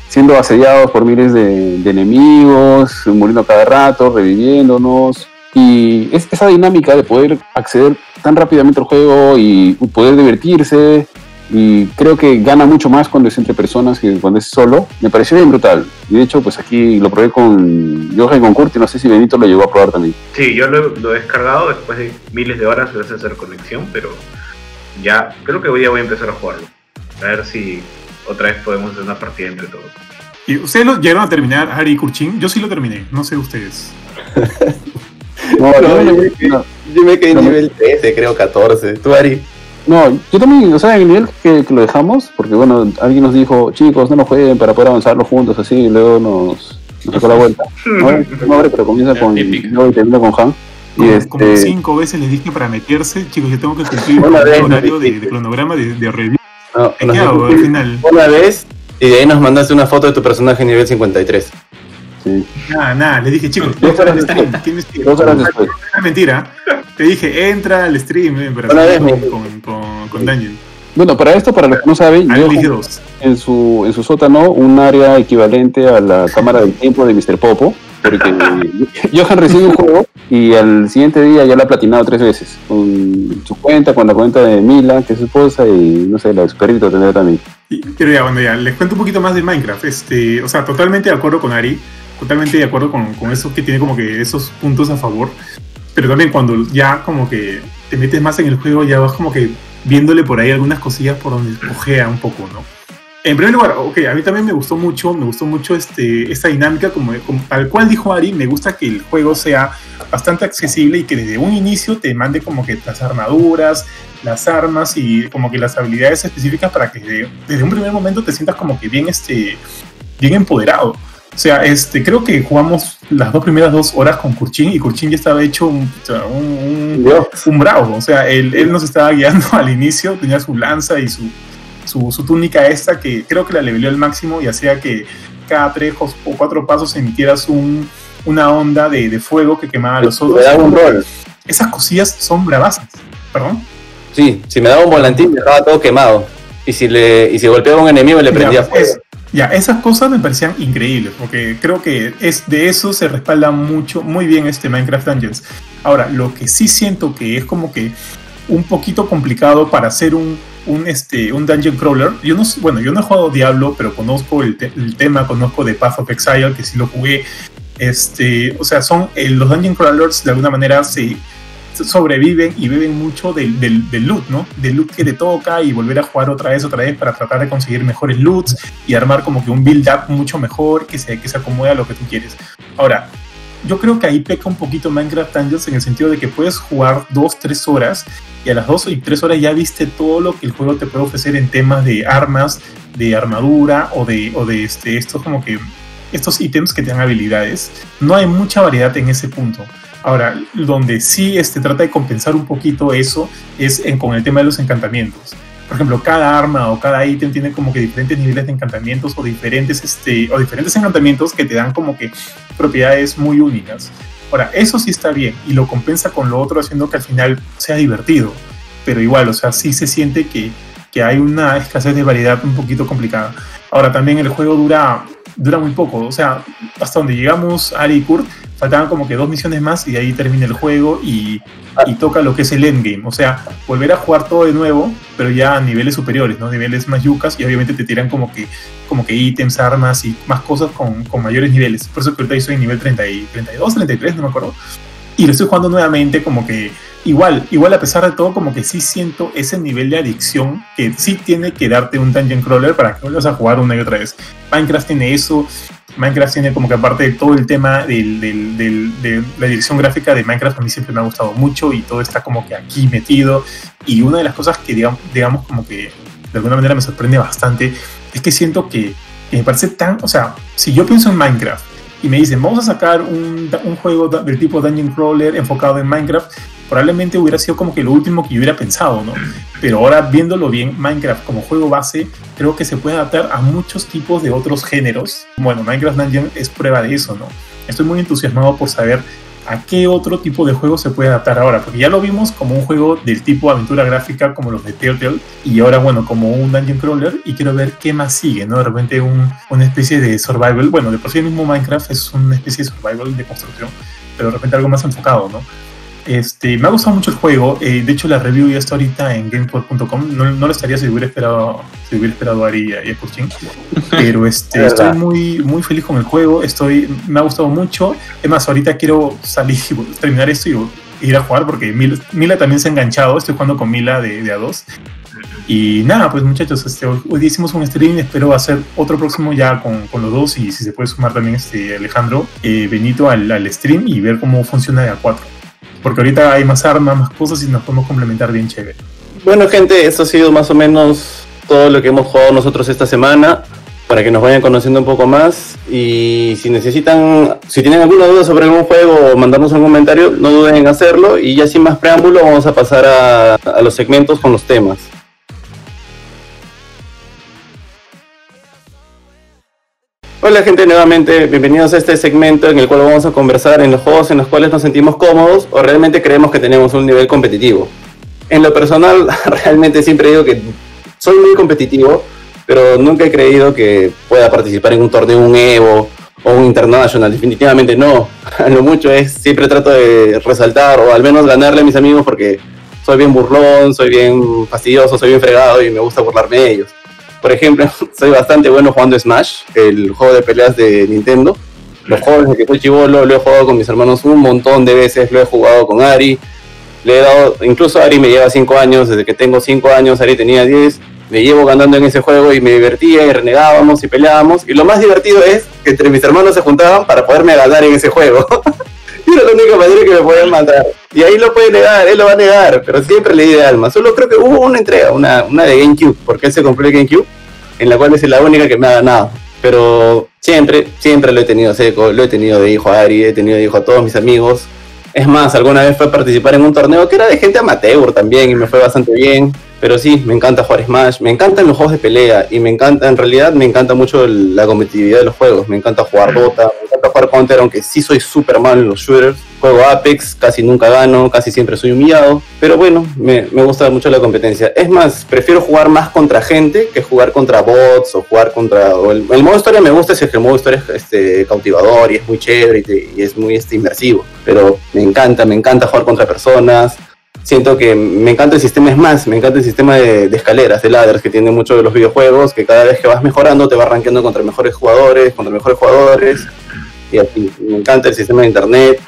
siendo asediados por miles de, de enemigos, muriendo cada rato, reviviéndonos. Y es esa dinámica de poder acceder tan rápidamente al juego y poder divertirse, y creo que gana mucho más cuando es entre personas que cuando es solo. Me pareció bien brutal. Y de hecho, pues aquí lo probé con Johan y con y no sé si Benito lo llegó a probar también. Sí, yo lo, lo he descargado después de miles de horas gracias a hacer conexión, pero ya creo que hoy día voy a empezar a jugarlo. A ver si otra vez podemos hacer una partida entre todos. ¿Y ustedes lo llegaron a terminar, Ari y Kurchin? Yo sí lo terminé, no sé ustedes. No, (laughs) No, yo, no- me quedé, yo me quedé en No. nivel 13, creo 14. ¿Tú, Ari? No, yo también, o sea, en el nivel que, que lo dejamos, porque bueno, alguien nos dijo, chicos, no nos jueguen para poder avanzarlo juntos así, y luego nos, nos sacó la vuelta. (laughs) No, no abre, pero comienza con yo y termina con Han. Y Como, como este, cinco veces les dije para meterse, chicos, yo tengo que cumplir nos horario de, de cronograma de, de review. No, ¿Qué hago al final? Una vez y de ahí nos mandaste una foto de tu personaje nivel 53. sí, Nada, nada, les dije, chicos, Dos horas (laughs) horas después. Es mentira. Te dije, entra al stream eh, para vez con, con, con, con Dungeon. Bueno, para esto, para los que no saben, yo en su, en su sótano un área equivalente a la cámara del tiempo de Mr. Popo, porque (laughs) Johan recibe un juego y al siguiente día ya lo ha platinado tres veces, con su cuenta, con la cuenta de Mila, que es su esposa, y no sé, la experito tendrá también. Y- Pero ya, bueno, ya, les cuento un poquito más de Minecraft. Este, o sea, totalmente de acuerdo con Ari, totalmente de acuerdo con, con eso que tiene como que esos puntos a favor. Pero también cuando ya como que te metes más en el juego, ya vas como que viéndole por ahí algunas cosillas por donde cojea un poco, ¿no? En primer lugar, ok, a mí también me gustó mucho, me gustó mucho este, esta dinámica, como, como tal cual dijo Ari, me gusta que el juego sea bastante accesible y que desde un inicio te mande como que las armaduras, las armas y como que las habilidades específicas para que desde, desde un primer momento te sientas como que bien, este, bien empoderado. O sea, este, creo que jugamos las dos primeras dos horas con Kurchin y Kurchin ya estaba hecho un, un, un, un bravo. O sea, él, él, nos estaba guiando (laughs) al inicio, tenía su lanza y su, su, su túnica esta que creo que la leveleó al máximo y hacía que cada tres o cuatro pasos emitieras un, una onda de, de, fuego que quemaba a los otros. Me daba un rol. Esas cosillas son bravasas. ¿Perdón? Sí, si me daba un volantín me dejaba todo quemado. Y si, le, y si golpeaba a un enemigo le prendía fuego. Es, ya, esas cosas me parecían increíbles, porque creo que es de eso se respalda mucho, muy bien este Minecraft Dungeons. Ahora, lo que sí siento que es como que un poquito complicado para hacer un, un, este, un dungeon crawler. Yo no, bueno, yo no he jugado Diablo, pero conozco el, te el, tema, conozco de Path of Exile, que sí lo jugué. Este, o sea, son eh, los dungeon crawlers de alguna manera se sobreviven y beben mucho del, del, del, loot, ¿no? Del loot que te toca y volver a jugar otra vez, otra vez para tratar de conseguir mejores loots y armar como que un build up mucho mejor que se, que se acomode a lo que tú quieres. Ahora, yo creo que ahí peca un poquito Minecraft Dungeons en el sentido de que puedes jugar dos, tres horas y a las dos y tres horas ya viste todo lo que el juego te puede ofrecer en temas de armas, de armadura o de, o de este, estos como que estos ítems que te dan habilidades. No hay mucha variedad en ese punto. Ahora, donde sí este, trata de compensar un poquito eso es en, con el tema de los encantamientos. Por ejemplo, cada arma o cada ítem tiene como que diferentes niveles de encantamientos o diferentes, este, o diferentes encantamientos que te dan como que propiedades muy únicas. Ahora, eso sí está bien y lo compensa con lo otro haciendo que al final sea divertido. Pero igual, o sea, sí se siente que, que hay una escasez de variedad un poquito complicada. Ahora, también el juego dura, dura muy poco. O sea, hasta donde llegamos, Ari y Kurt, faltaban como que dos misiones más y ahí termina el juego y, y, toca lo que es el endgame. O sea, volver a jugar todo de nuevo, pero ya a niveles superiores, ¿no? Niveles más yucas y obviamente te tiran como que, como que ítems, armas y más cosas con, con mayores niveles. Por eso que ahorita estoy en nivel 30 y 32, 33, no me acuerdo. Y lo estoy jugando nuevamente como que igual, igual a pesar de todo, como que sí siento ese nivel de adicción que sí tiene que darte un dungeon crawler para que vuelvas a jugar una y otra vez. Minecraft tiene eso, Minecraft tiene como que aparte de todo el tema del, del, del, de la dirección gráfica de Minecraft a mí siempre me ha gustado mucho y todo está como que aquí metido y una de las cosas que digamos, digamos como que de alguna manera me sorprende bastante es que siento que, que me parece tan, o sea, si yo pienso en Minecraft y me dicen vamos a sacar un, un juego del tipo Dungeon Crawler enfocado en Minecraft, probablemente hubiera sido como que lo último que yo hubiera pensado, ¿no? Pero ahora viéndolo bien, Minecraft como juego base, creo que se puede adaptar a muchos tipos de otros géneros. Bueno, Minecraft Dungeon es prueba de eso, ¿no? Estoy muy entusiasmado por saber a qué otro tipo de juego se puede adaptar ahora, porque ya lo vimos como un juego del tipo aventura gráfica como los de Telltale, y ahora, bueno, como un Dungeon Crawler, y quiero ver qué más sigue, ¿no? De repente un, una especie de survival, bueno, de por sí mismo Minecraft es una especie de survival de construcción, pero de repente algo más enfocado, ¿no? Este, me ha gustado mucho el juego. Eh, de hecho, la review ya está ahorita en gamepod.com. No, no, lo estaría si hubiera esperado, si hubiera esperado a Ari y a, Kurchin. (laughs) Pero este, estoy muy, muy feliz con el juego. Estoy, me ha gustado mucho. Es más, ahorita quiero salir, terminar esto y ir a jugar porque Mila, Mila también se ha enganchado. Estoy jugando con Mila de, de A2. Y nada, pues muchachos, este, hoy hicimos un stream, espero hacer otro próximo ya con, con los dos y si se puede sumar también este Alejandro eh, Benito al, al, stream y ver cómo funciona de A4 porque ahorita hay más armas, más cosas y nos podemos complementar bien chévere. Bueno, gente, esto ha sido más o menos todo lo que hemos jugado nosotros esta semana para que nos vayan conociendo un poco más y si necesitan, si tienen alguna duda sobre algún juego o mandarnos un comentario, no duden en hacerlo y ya sin más preámbulo vamos a pasar a los segmentos con los temas. Hola gente, nuevamente bienvenidos a este segmento en el cual vamos a conversar en los juegos en los cuales nos sentimos cómodos o realmente creemos que tenemos un nivel competitivo. En lo personal, (laughs) realmente siempre digo que soy muy competitivo, pero nunca he creído que pueda participar en un torneo, un Evo o un International, definitivamente no. A (laughs) lo mucho es, siempre trato de resaltar o al menos ganarle a mis amigos porque soy bien burlón, soy bien fastidioso, soy bien fregado y me gusta burlarme de ellos. Por ejemplo, (laughs) soy bastante bueno jugando Smash, el juego de peleas de Nintendo. Los juegos desde que soy chivolo lo he jugado con mis hermanos un montón de veces, lo he jugado con Ari. Le he dado, incluso Ari me lleva 5 años, desde que tengo 5 años, Ari tenía 10. me llevo ganando en ese juego y me divertía y renegábamos y peleábamos. Y lo más divertido es que entre mis hermanos se juntaban para poderme ganar en ese juego. (laughs) (laughs) era la única manera que me podían mandar. Y ahí lo puede negar, él lo va a negar, pero siempre le di de alma. Solo creo que hubo una entrega, una, una de GameCube, porque él se compró el GameCube, en la cual es la única que me ha ganado. Pero siempre, siempre lo he tenido seco, lo he tenido de hijo a Ari, he tenido de hijo a todos mis amigos. Es más, alguna vez fue a participar en un torneo que era de gente amateur también y me fue bastante bien. Pero sí, me encanta jugar Smash, me encantan los juegos de pelea y me encanta, en realidad me encanta mucho el- la competitividad de los juegos. Me encanta jugar Dota, me encanta jugar Counter, aunque sí soy súper malo en los shooters. Juego Apex, casi nunca gano, casi siempre soy humillado. Pero bueno, me, me gusta mucho la competencia. Es más, prefiero jugar más contra gente que jugar contra bots o jugar contra... o el, el modo historia me gusta, es que el modo historia es este, cautivador y es muy chévere y, te- y es muy este, inmersivo. Pero me encanta, me encanta jugar contra personas siento que me encanta el sistema, es más, me encanta el sistema de, escaleras, de ladders que tiene muchos de los videojuegos, que cada vez que vas mejorando te vas rankeando contra mejores jugadores, contra mejores jugadores, y me encanta el sistema de internet,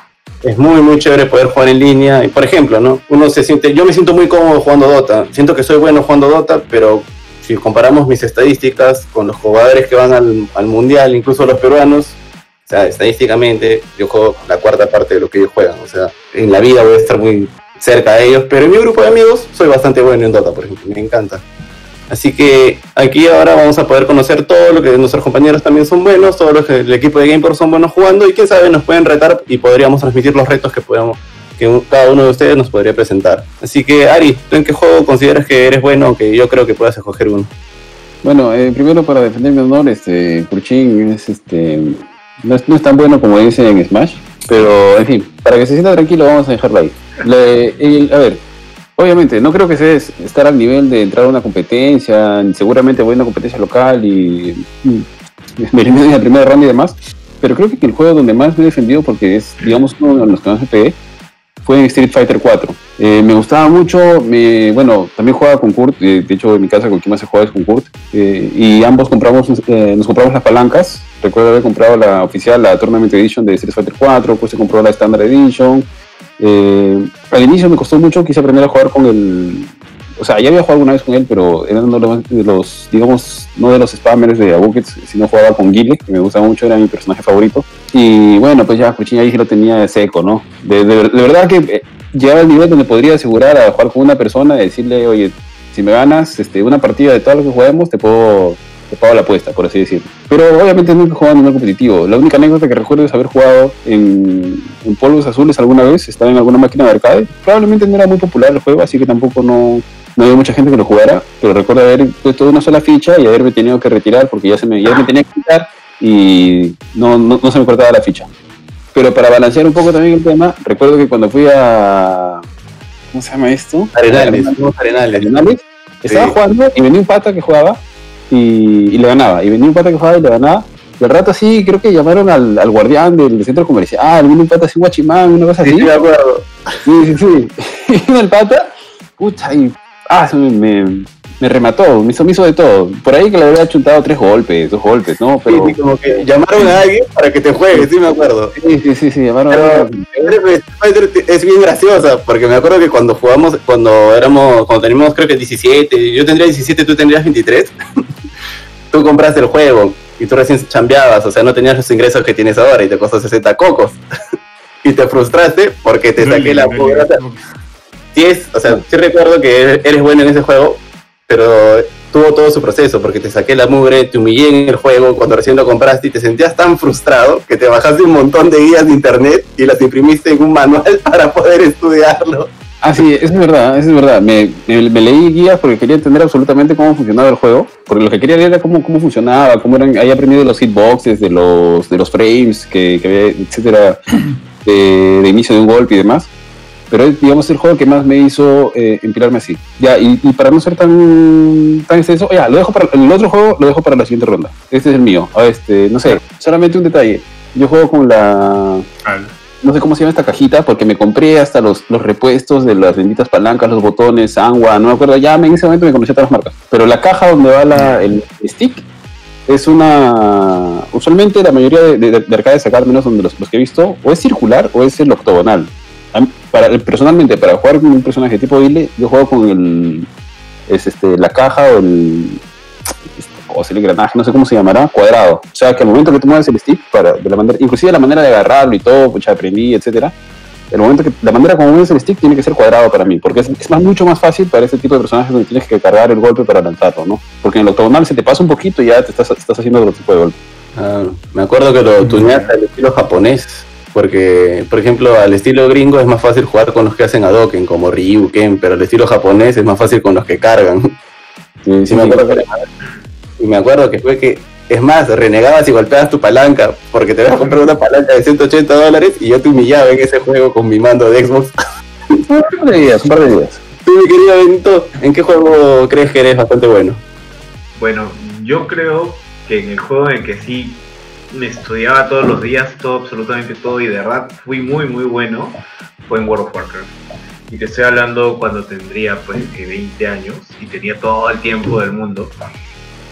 es muy muy chévere poder jugar en línea, y por ejemplo, ¿no? Uno se siente, yo me siento muy cómodo jugando Dota, siento que soy bueno jugando Dota, pero si comparamos mis estadísticas con los jugadores que van al, al mundial, incluso los peruanos, o sea, estadísticamente yo juego la cuarta parte de lo que ellos juegan, o sea, en la vida voy a estar muy cerca de ellos, pero en mi grupo de amigos soy bastante bueno en Dota, por ejemplo, me encanta. Así que aquí ahora vamos a poder conocer todo lo que nuestros compañeros también son buenos, todo lo que el equipo de GamePort son buenos jugando y quién sabe nos pueden retar y podríamos transmitir los retos que podamos que cada uno de ustedes nos podría presentar. Así que Ari, ¿tú en qué juego consideras que eres bueno? Aunque yo creo que puedas escoger uno. Bueno, eh, primero para defender mi honor, este, Kurchin es este, no es, no es tan bueno como dice en Smash, pero en fin, para que se sienta tranquilo vamos a dejarlo ahí. Le- a ver, obviamente, no creo que sea es- estar al nivel de entrar a una competencia, seguramente voy a una competencia local y mm, me en la primera ronda y demás, pero creo que el juego donde más me he defendido, porque es, digamos, uno de los que más me pegué, fue en Street Fighter 4. Eh, me gustaba mucho, me, bueno, también jugaba con Kurt, eh, de hecho en mi casa con quien más se juega es con Kurt, eh, y ambos compramos, eh, nos compramos las palancas, recuerdo haber comprado la oficial, la Tournament Edition de Street Fighter 4, pues se compró la Standard Edition, eh, al inicio me costó mucho, quise aprender a jugar con el... O sea, ya había jugado alguna vez con él, pero era uno de los- de digamos, no de los spammers de Abuckets, sino jugaba con Guile, que me gustaba mucho, era mi personaje favorito. Y bueno, pues ya Cuchilla ahí sí lo tenía seco, ¿no? De, de- de verdad que eh, llegaba al nivel donde podría asegurar a jugar con una persona, decirle, oye, si me ganas este, una partida de todo lo que juguemos, te puedo te pago la apuesta, por así decirlo. Pero obviamente nunca he jugado a nivel competitivo. La única anécdota que recuerdo es haber jugado en, en polvos azules alguna vez, estaba en alguna máquina de arcade. Probablemente no era muy popular el juego, así que tampoco no, no había mucha gente que lo jugara, pero recuerdo haber puesto una sola ficha y haberme tenido que retirar porque ya se me, ya me tenía que quitar y no, no, no se me cortaba la ficha. Pero para balancear un poco también el tema, recuerdo que cuando fui a... ¿Cómo se llama esto? Arenales, arenales. Arenales, Estaba Sí. jugando y venía un pata que jugaba y, y le ganaba. Y venía un pata que jugaba y le ganaba. Y al rato así, creo que llamaron al, al guardián del centro comercial. Ah, vino un pata así, guachimán, una cosa Sí, así. sí, me acuerdo. Sí, sí, sí. (laughs) Y el pata, pucha, y ah, me, me, me remató, me hizo, me hizo de todo. Por ahí que le habría chuntado tres golpes, dos golpes, ¿no? Pero. Sí, sí, como que llamaron a alguien para que te juegue, sí me acuerdo. Sí, sí, sí, sí, llamaron Pero a- Fighter es bien graciosa, porque me acuerdo que cuando jugamos, cuando éramos, cuando teníamos creo que 17, yo tendría 17, tú tendrías 23, (laughs) tú compraste el juego y tú recién chambeabas, o sea, no tenías los ingresos que tienes ahora y te costó 60 cocos. (laughs) y te frustraste porque te saqué la dale. Sí, es, o sea, sí recuerdo que eres bueno en ese juego, pero tuvo todo su proceso, porque te saqué la mugre, te humillé en el juego cuando recién lo compraste y te sentías tan frustrado que te bajaste un montón de guías de internet y las imprimiste en un manual (laughs) para poder estudiarlo. Ah, sí, eso es verdad, eso es verdad. Me, me- me leí guías porque quería entender absolutamente cómo funcionaba el juego. Porque lo que quería ver era cómo, cómo funcionaba, cómo eran, había aprendido los hitboxes, de los, de los frames, que, que había, etcétera, (clears throat) de, de inicio de un golpe y demás. Pero es, digamos, el juego que más me hizo eh, empilarme así. Ya, y, y para no ser tan, tan extenso, ya, lo dejo para, el otro juego lo dejo para la siguiente ronda. Este es el mío. Este, no sé, solamente un detalle. Yo juego con la, Al- no sé cómo se llama esta cajita, porque me compré hasta los, los repuestos de las benditas palancas, los botones, agua, no me acuerdo, ya en ese momento me conocía todas las marcas. Pero la caja donde va la- el stick es una. Usualmente la mayoría de, de, de arcades acá, al menos donde los, los que he visto, o es circular o es el octogonal. Para, personalmente, para jugar con un personaje tipo Dile, yo juego con el, es este, la caja o el, o el engranaje, no sé cómo se llamará, cuadrado. O sea, que al momento que tú mueves el stick, para, de la manera, inclusive la manera de agarrarlo y todo, pucha, aprendí, etcétera, el momento que la manera como mueves el stick tiene que ser cuadrado para mí, porque es, es más, mucho más fácil para ese tipo de personajes donde tienes que cargar el golpe para lanzarlo, ¿no? Porque en el octogonal se te pasa un poquito y ya te estás, estás haciendo otro tipo de golpe. Ah, me acuerdo que lo tuneaste al estilo japonés, porque, por ejemplo, al estilo gringo es más fácil jugar con los que hacen Adoken, como Ryu, Ken, pero al estilo japonés es más fácil con los que cargan. Sí, Sí, me acuerdo que, y me acuerdo que fue que, es más, renegabas y golpeabas tu palanca, porque te vas a comprar una palanca de 180 dólares y yo te humillaba en ese juego con mi mando de Xbox. (laughs) Un par de días, un par de días. Tú, mi querido Benito, ¿en qué juego crees que eres bastante bueno? Bueno, yo creo que en el juego en el que sí me estudiaba todos los días, todo, absolutamente todo, y de verdad fui muy, muy bueno, fue en World of Warcraft. Y te estoy hablando cuando tendría pues que 20 años y tenía todo el tiempo del mundo.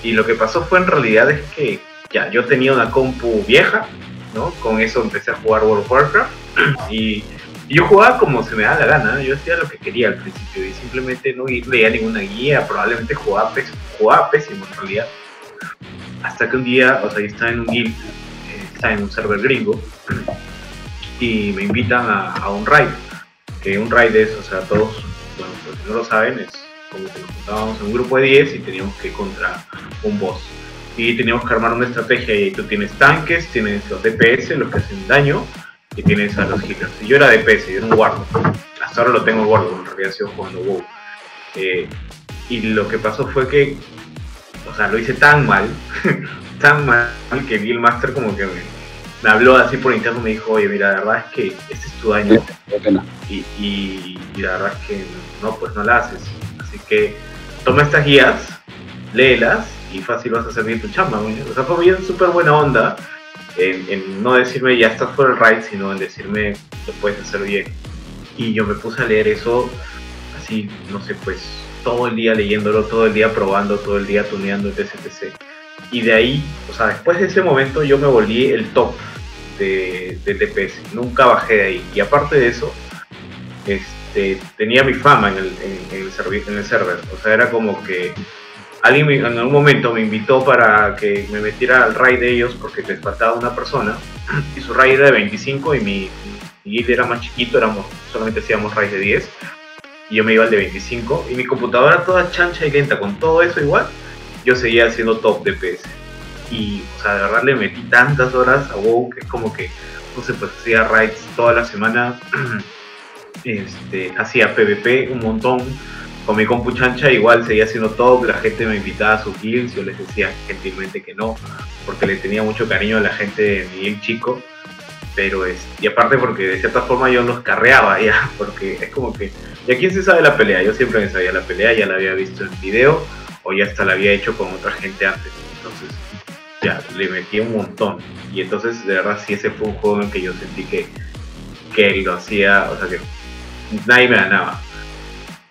Y lo que pasó fue en realidad es que ya yo tenía una compu vieja, ¿no? Con eso empecé a jugar World of Warcraft (clears throat) y, yo jugaba como se me da la gana, yo hacía lo que quería al principio y simplemente no leía ninguna guía, probablemente jugaba pésimo, jugaba pésimo en realidad. Hasta que un día, o sea, yo estaba en un guild, eh, estaba en un server gringo (clears throat) y me invitan a, a un raid, que un raid es, o sea, todos, bueno, pues no lo saben, es como que nos juntábamos en un grupo de 10 y teníamos que ir contra un boss. Y teníamos que armar una estrategia y tú tienes tanques, tienes los DPS, los que hacen daño, y tienes a los healers. Y yo era DPS, yo era un guardo. Hasta ahora lo tengo guardo, en realidad sigo jugando WoW. Eh, y lo que pasó fue que, o sea, lo hice tan mal, (laughs) tan mal, que Guild Master como que me, me habló así por interno, me dijo, oye, mira, la verdad es que este es tu daño y- y la verdad es que no, pues no la haces. Así que toma estas guías, léelas y fácil vas a hacer bien tu chamba. O sea, fue bien súper buena onda en, en no decirme ya estás por el raid, sino en decirme lo puedes hacer bien. Y yo me puse a leer eso así, no sé, pues todo el día leyéndolo, todo el día probando, todo el día tuneando, etc, etc. Y de ahí, o sea, después de ese momento yo me volví el top de, de DPS. Nunca bajé de ahí. Y aparte de eso, este, tenía mi fama en el, en, en el, en el server. O sea, era como que alguien me- en algún momento me invitó para que me metiera al raid de ellos porque les faltaba una persona. Y su raid era de 25 y mi, mi guild era más chiquito, éramos, solamente hacíamos raid de 10. Y yo me iba al de 25. Y mi computadora toda chancha y lenta, con todo eso igual, yo seguía haciendo top DPS. Y, o sea, de verdad le metí tantas horas a WoW que es como que, no sé, pues hacía raids toda la semana. (clears throat) este, hacía PvP un montón. Con mi compu chancha igual seguía haciendo top, la gente me invitaba a sus guilds, yo les decía gentilmente que no, porque le tenía mucho cariño a la gente de mi guild chico, pero es, y aparte porque de cierta forma yo los carreaba ya, (laughs) porque es como que, ¿y a quién se sabe la pelea? Yo siempre me sabía la pelea, ya la había visto en video, o ya hasta la había hecho con otra gente antes, entonces ya, le metí un montón, y entonces de verdad sí ese fue un juego en el que yo sentí que, que lo hacía, o sea que nadie me ganaba.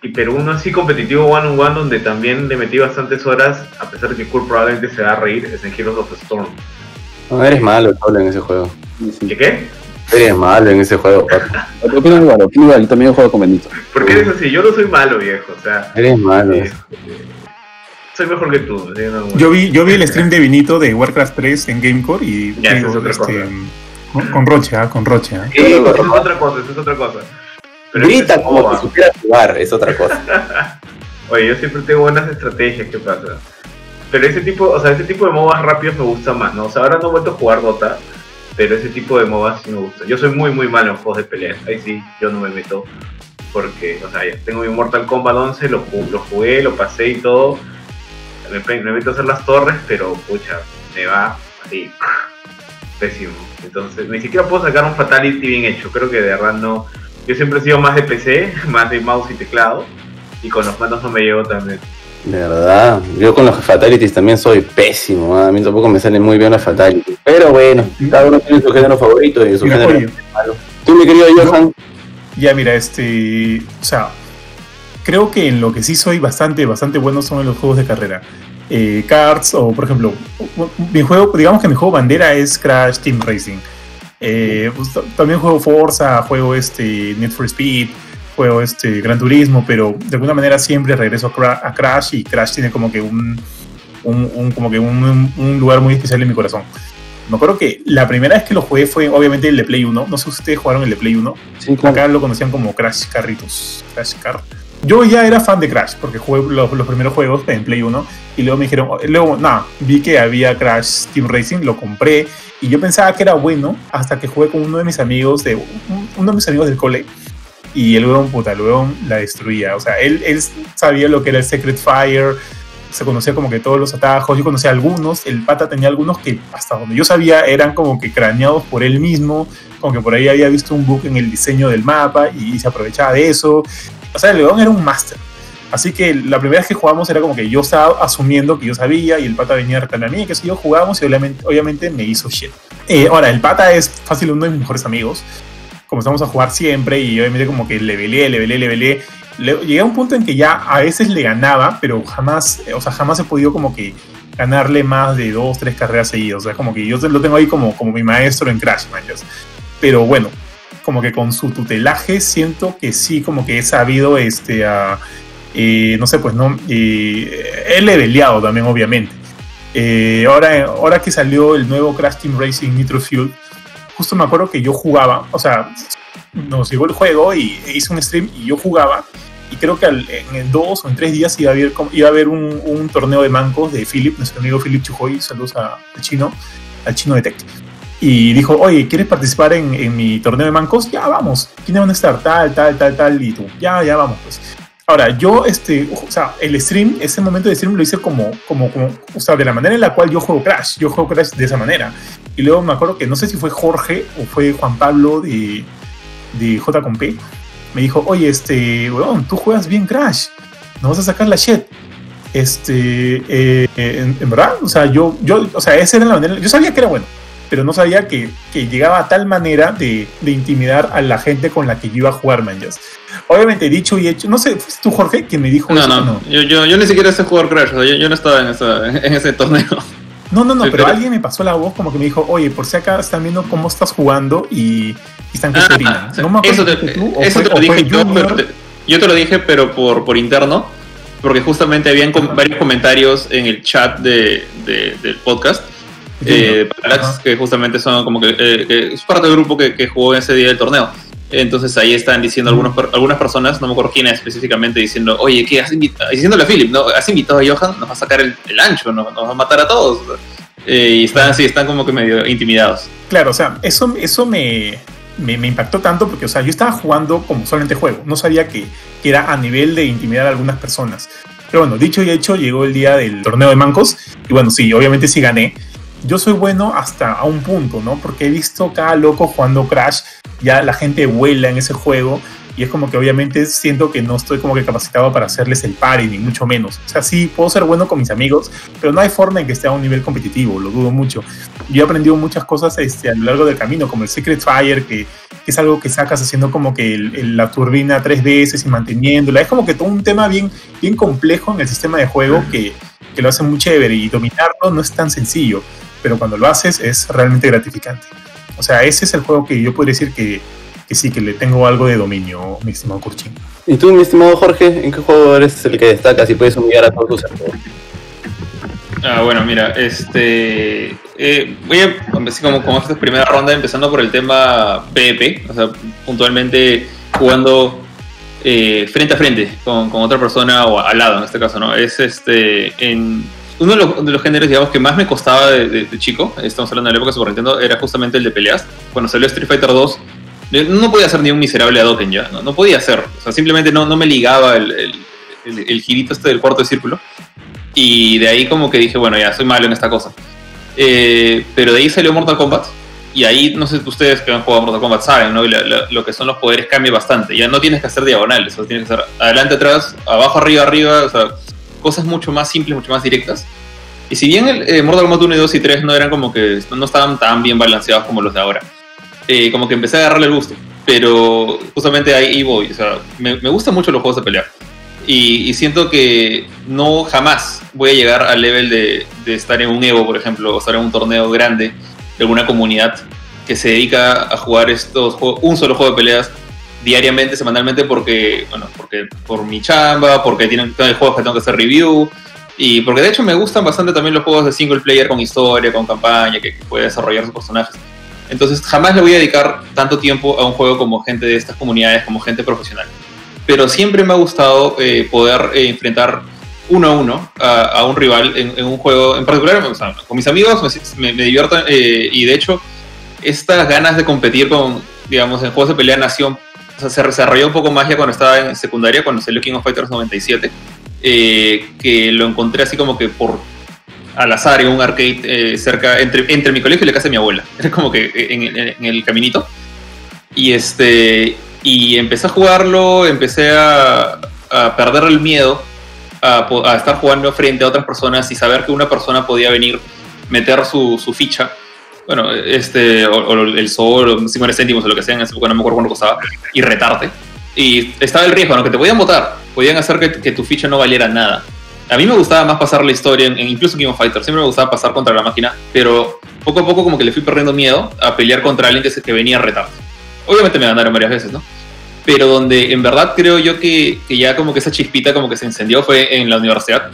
Y, pero uno así competitivo one on one donde también le metí bastantes horas, a pesar de que Kurt probablemente se va a reír, es en Heroes of the Storm. No, eres malo, Pablo, en ese juego. ¿Qué qué? Eres malo en ese juego, papi. Opino igual, opino igual, yo también juego con Benito. ¿Por qué eres así? Yo no soy malo, viejo, o sea, Eres malo. eh, soy mejor que tú. ¿sí? No, Yo vi, yo vi el stream de Vinito de Warcraft 3 en Gamecore y Ya, digo, es otra este, cosa. con, con Roche, ¿ah? con Roche. ¿ah? Sí, eso es otra cosa, eso es otra cosa. Pero Grita como si supiera jugar, es otra cosa. (laughs) Oye, yo siempre tengo buenas estrategias, ¿qué pasa? Pero ese tipo, o sea, ese tipo de MOBAs rápidos me gusta más, ¿no? O sea, ahora no he vuelto a jugar Dota, pero ese tipo de MOBAs sí me gusta. Yo soy muy, muy malo en juegos de peleas, ahí sí, yo no me meto, porque, o sea, ya tengo mi Mortal Kombat 11, lo, ju- lo jugué, lo pasé y todo, me, me meto a hacer las torres, pero, pucha, me va así, pésimo. Entonces, ni siquiera puedo sacar un Fatality bien hecho, creo que de verdad no... Yo siempre he sido más de PC, (laughs) más de mouse y teclado, y con los manos no me llevo también. De verdad, yo con los fatalities también soy pésimo, ¿ah? a mí tampoco me salen muy bien los fatalities. Pero bueno, cada uno tiene su género favorito y su Mira, género malo. Tú, mi querido Johan, Ya, mira, este. O sea, creo que en lo que sí soy bastante, bastante bueno son en los juegos de carrera. Eh, cards, o por ejemplo, mi juego, digamos que mi juego bandera es Crash Team Racing. Eh, pues, también juego Forza, juego este Need for Speed, juego este Gran Turismo, pero de alguna manera siempre regreso a Crash y Crash tiene como que un, un, un- como que un, un lugar muy especial en mi corazón. Me acuerdo que la primera vez que lo jugué fue obviamente el de Play 1. No sé si ustedes jugaron el de Play 1. Sí, claro. Acá lo conocían como Crash Carritos. Crash Car. Yo ya era fan de Crash porque jugué los, primeros juegos en Play 1 y luego me dijeron, luego nada, vi que había Crash Team Racing, lo compré y yo pensaba que era bueno hasta que jugué con uno de mis amigos de un- uno de mis amigos del cole y el weón, puta, el weón la destruía. O sea, él, él sabía lo que era el Secret Fire, se conocía como que todos los atajos, yo conocía algunos, el pata tenía algunos que hasta donde yo sabía eran como que craneados por él mismo, como que por ahí había visto un bug en el diseño del mapa y se aprovechaba de eso. O sea, león era un máster. Así que la primera vez que jugamos era como que yo estaba asumiendo que yo sabía y el pata venía a retarme a mí, que si yo jugábamos y obviamente, me hizo shit. Eh, ahora, el pata es fácil uno de mis mejores amigos. Comenzamos a jugar siempre y obviamente como que levelé, levelé, levelé. Le- llegué a un punto en que ya a veces le ganaba, pero jamás, o sea, jamás he podido como que ganarle más de dos, tres carreras seguidas. O sea, como que yo lo tengo ahí como, como mi maestro en Crash, man. Pero bueno, como que con su tutelaje siento que sí, como que he sabido, este, a, eh, no sé, pues no, eh, he leveleado también, obviamente. Eh, ahora, ahora que salió el nuevo Crash Team Racing Nitro Fuel, justo me acuerdo que yo jugaba, o sea, nos llegó el juego y hice un stream y yo jugaba y creo que al- en dos o en tres días iba a haber, iba a haber un, un torneo de mancos de Philip, nuestro amigo Philip Chujoy, saludos al chino, al chino de Tech. Y dijo, oye, ¿quieres participar en, en mi torneo de mancos? Ya, vamos. ¿Quiénes van a estar? Tal, tal, tal, tal. Y tú, ya, ya, vamos, pues. Ahora, yo, este, o sea, el stream, ese momento de stream lo hice como, como, como, o sea, de la manera en la cual yo juego Crash. Yo juego Crash de esa manera. Y luego me acuerdo que no sé si fue Jorge o fue Juan Pablo de, de J con P. Me dijo, oye, este, weón, tú juegas bien Crash. No vas a sacar la shit. Este, eh, en, en verdad, o sea, yo, yo, o sea, esa era la manera, yo sabía que era bueno, pero no sabía que, que llegaba a tal manera de, de intimidar a la gente con la que yo iba a jugar manjas. Obviamente, dicho y hecho, no sé, ¿fuiste tú, Jorge, quien me dijo No, eso o no, Yo, yo, yo ni siquiera sé jugar Crash, o sea, yo, yo no estaba en, esa, en ese torneo. No, no, no, Sí, pero pero- alguien me pasó la voz como que me dijo, oye, por si acá están viendo cómo estás jugando y, y están que Ah, No me acuerdo eso te, fuiste tú o eso fue- te lo dije yo, pero te- yo te lo dije, pero por, por interno, porque justamente habían com- varios comentarios en el chat de, de- del podcast. Eh, Parallax, que justamente son como que, eh, que es parte del grupo que, que jugó ese día del torneo. Entonces ahí están diciendo algunos, algunas personas, no me acuerdo quién específicamente, diciendo, oye, ¿qué has invitado? Diciéndole a Philip, ¿no? ¿Has invitado a Johan? Nos va a sacar el, el ancho, nos, nos va a matar a todos. Eh, y están así, están como que medio intimidados. Claro, o sea, eso, eso me, me, me impactó tanto porque, o sea, yo estaba jugando como solamente juego. No sabía que, que era a nivel de intimidar a algunas personas. Pero bueno, dicho y hecho, llegó el día del torneo de mancos. Y bueno, sí, obviamente sí gané. Yo soy bueno hasta a un punto, ¿no? Porque he visto cada loco jugando Crash. Ya la gente vuela en ese juego. Y es como que obviamente siento que no estoy como que capacitado para hacerles el party, ni mucho menos. O sea, sí, puedo ser bueno con mis amigos, pero no hay forma en que esté a un nivel competitivo, lo dudo mucho. Yo he aprendido muchas cosas este, a lo largo del camino, como el Secret Fire, que, que es algo que sacas haciendo como que el- el- la turbina tres veces y manteniéndola. Es como que todo un tema bien, bien complejo en el sistema de juego que, que lo hace muy chévere y dominarlo no es tan sencillo, pero cuando lo haces es realmente gratificante. O sea, ese es el juego que yo podría decir que, que sí, que le tengo algo de dominio, mi estimado Kurchin. ¿Y tú, mi estimado Jorge, en qué juego eres el que destacas y puedes humillar a todos tus amigos? Ah, bueno, mira, este. eh, voy a empezar como, como esta primera ronda, empezando por el tema PvP, o sea, puntualmente jugando eh, frente a frente con, con otra persona o al lado en este caso, ¿no? Es este. En, uno de los, de los géneros, digamos, que más me costaba de, de- de chico, estamos hablando de la época Super Nintendo, era justamente el de peleas. Cuando salió Street Fighter 2, yo no podía hacer ni un miserable Hadoken ya, no, no podía hacer. O sea, simplemente no, no me ligaba el, el, el- el girito este del cuarto de círculo. Y de ahí como que dije, bueno, ya soy malo en esta cosa. Eh, pero de ahí salió Mortal Kombat. Y ahí, no sé, ustedes que han jugado Mortal Kombat saben, ¿no? La- la- lo que son los poderes cambia bastante. Ya no tienes que hacer diagonales, o sea, tienes que hacer adelante, atrás, abajo, arriba, arriba. O sea, cosas mucho más simples, mucho más directas. Y si bien el, eh, Mortal Kombat 1 y 2 y 3 no eran como que no estaban tan bien balanceados como los de ahora, eh, como que empecé a agarrarle el gusto. Pero justamente ahí voy. O sea, me, me gustan mucho los juegos de pelea. Y, y siento que no jamás voy a llegar al level de, de estar en un Evo, por ejemplo, o estar en un torneo grande de alguna comunidad que se dedica a jugar estos juegos, un solo juego de peleas diariamente, semanalmente, porque, bueno, porque por mi chamba, porque tienen, juegos que tengo que hacer review, y porque de hecho me gustan bastante también los juegos de single player con historia, con campaña, que, que puede desarrollar sus personajes. Entonces jamás le voy a dedicar tanto tiempo a un juego como gente de estas comunidades, como gente profesional. Pero siempre me ha gustado eh, poder eh, enfrentar uno a uno a, un rival en, un juego en particular. Con mis amigos me, me, divierto eh, y de hecho estas ganas de competir con, digamos, en juegos de pelea nación o sea, se desarrolló un poco más ya cuando estaba en secundaria, cuando salió King of Fighters 97, que lo encontré así como que por al azar en un arcade eh, cerca, entre, entre mi colegio y la casa de mi abuela. (laughs) Era como que en, en, en, el caminito. Y, este, y empecé a jugarlo, empecé a, a perder el miedo a, a, estar jugando frente a otras personas y saber que una persona podía venir, meter su, su ficha. Bueno, este, o, o el sol, o 50 céntimos o lo que sea, en ese no me acuerdo cuánto costaba, y retarte. Y estaba el riesgo, ¿no? Que te podían votar, podían hacer que, que tu ficha no valiera nada a mí me gustaba más pasar la historia, en, incluso King of Fighters, siempre me gustaba pasar contra la máquina, pero poco a poco como que le fui perdiendo miedo a pelear contra alguien que, se, que venía a retar. Obviamente me ganaron varias veces, ¿no? Pero donde en verdad creo yo que, que, ya como que esa chispita como que se encendió fue en la universidad.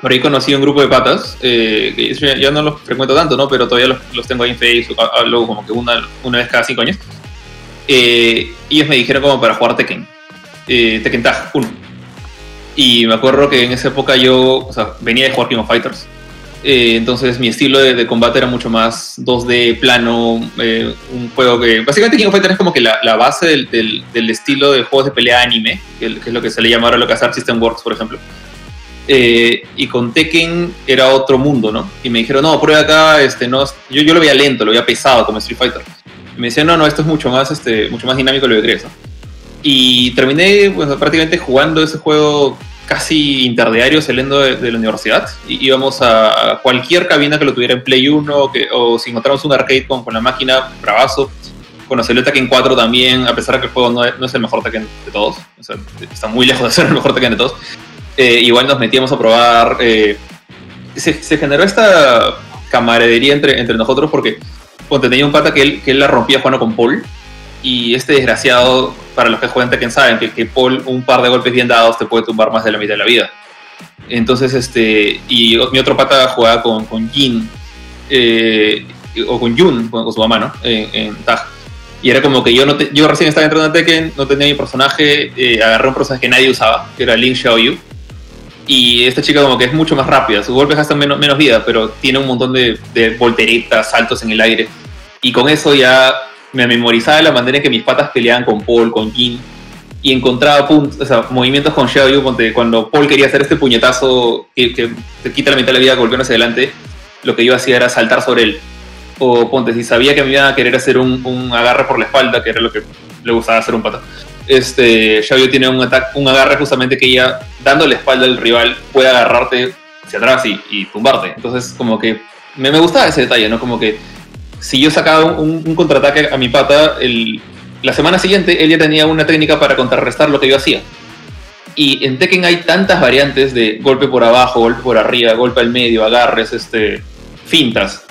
Por ahí conocí un grupo de patas, eh, que ya no los frecuento tanto, ¿no? Pero todavía los, los tengo ahí en Facebook, hablo como que una, una vez cada cinco años. Eh, ellos me dijeron como para jugar Tekken, eh, Tekken Tag 1 y me acuerdo que en esa época yo o sea, venía de jugar King of Fighters. Eh, entonces mi estilo de, de, combate era mucho más 2D, plano, eh, un juego que... Básicamente King of Fighters es como que la, la base del, del, del, estilo de juegos de pelea anime, que, que, es lo que se le llama ahora lo que hace System Works, por ejemplo. Eh, y con Tekken era otro mundo, ¿no? Y me dijeron, no, prueba acá, este, no, yo, yo lo veía lento, lo veía pesado como Street Fighter. Y me decían, no, no, esto es mucho más, este, mucho más dinámico de lo que crees, ¿no? Y terminé pues, prácticamente jugando ese juego casi interdiario saliendo de, de, la universidad. Y íbamos a, cualquier cabina que lo tuviera en Play 1 o, que, o si encontramos un arcade con, con la máquina, bravazo. Cuando salió Tekken 4 también, a pesar de que el juego no es, no es el mejor Tekken de todos, o sea, está muy lejos de ser el mejor Tekken de todos, eh, igual nos metíamos a probar. Eh, se, se, generó esta camaradería entre, entre nosotros porque pues, tenía un pata que él, que él la rompía jugando con Paul y este desgraciado, para los que juegan Tekken saben que, que Paul un par de golpes bien dados te puede tumbar más de la mitad de la vida. Entonces, este, y mi otro pata jugaba con, con Jin, eh, o con Jun, con, con, su mamá, ¿no? En, en. Y era como que yo, no te, yo recién estaba entrando en Tekken, no tenía mi personaje, eh, agarré un personaje que nadie usaba, que era Link Xiaoyu. Y esta chica como que es mucho más rápida, sus golpes gastan menos, menos vida, pero tiene un montón de, volteretas, saltos en el aire. Y con eso ya me memorizaba la manera en que mis patas peleaban con Paul, con Jin, y encontraba o sea, movimientos con Xiaoyu, cuando Paul quería hacer este puñetazo que, que, te quita la mitad de la vida golpeando hacia adelante, lo que yo hacía era saltar sobre él. O ponte, si sabía que me iban a querer hacer un, un agarre por la espalda, que era lo que le gustaba hacer un pata. Este, Xiaoyu tiene un, ataque, un agarre justamente que ella, dando la espalda al rival, puede agarrarte hacia atrás y, tumbarte. Entonces, como que me, me gustaba ese detalle, ¿no? Como que si yo sacaba un, contraataque a mi pata, la semana siguiente él ya tenía una técnica para contrarrestar lo que yo hacía. Y en Tekken hay tantas variantes de golpe por abajo, golpe por arriba, golpe al medio, agarres, este, fintas,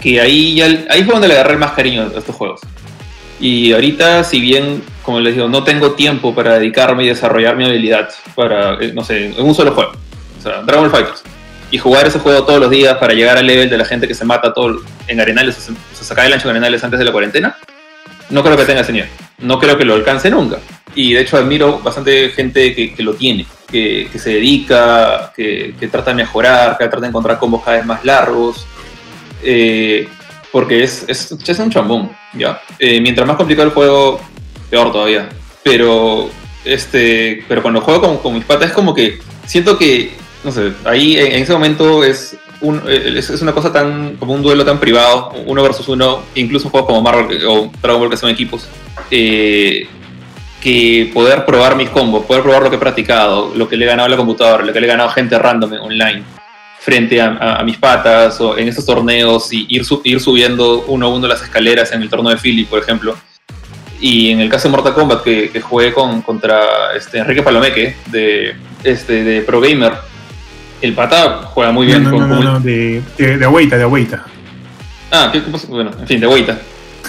que ahí, ya, ahí fue donde le agarré más cariño a estos juegos. Y ahorita, si bien, como les digo, no tengo tiempo para dedicarme y desarrollar mi habilidad para, eh, no sé, en un solo juego, o sea, Dragon Fighters, y jugar ese juego todos los días para llegar al level de la gente que se mata todo en arenales, o se, saca el ancho en arenales antes de la cuarentena, no creo que tenga ese nivel. No creo que lo alcance nunca. Y de hecho admiro bastante gente que, lo tiene, que, se dedica, que, trata de mejorar, que trata de encontrar combos cada vez más largos. Eh, porque es, es, es, un chambón, ¿ya? Eh, mientras más complicado el juego, todavía. Pero, este, pero cuando juego con, con mis patas es como que siento que no sé, ahí en ese momento es, un, es, una cosa tan como un duelo tan privado, uno versus uno, incluso juegos como Marvel o Dragon Ball que son equipos, eh, que poder probar mis combos, poder probar lo que he practicado, lo que le he ganado a la computadora, lo que le he ganado a gente random online, frente a, mis patas o en estos torneos y ir, ir subiendo uno a uno las escaleras en el torneo de Philly, por ejemplo. Y en el caso de Mortal Kombat, que, que jugué con, contra este, Enrique Palomeque de, este, de Pro Gamer, el pata juega muy bien no, con, no, no, no, de, de, de Agüita, de Agüita. Ah, ¿qué, qué pasó? Bueno, en fin, de Agüita.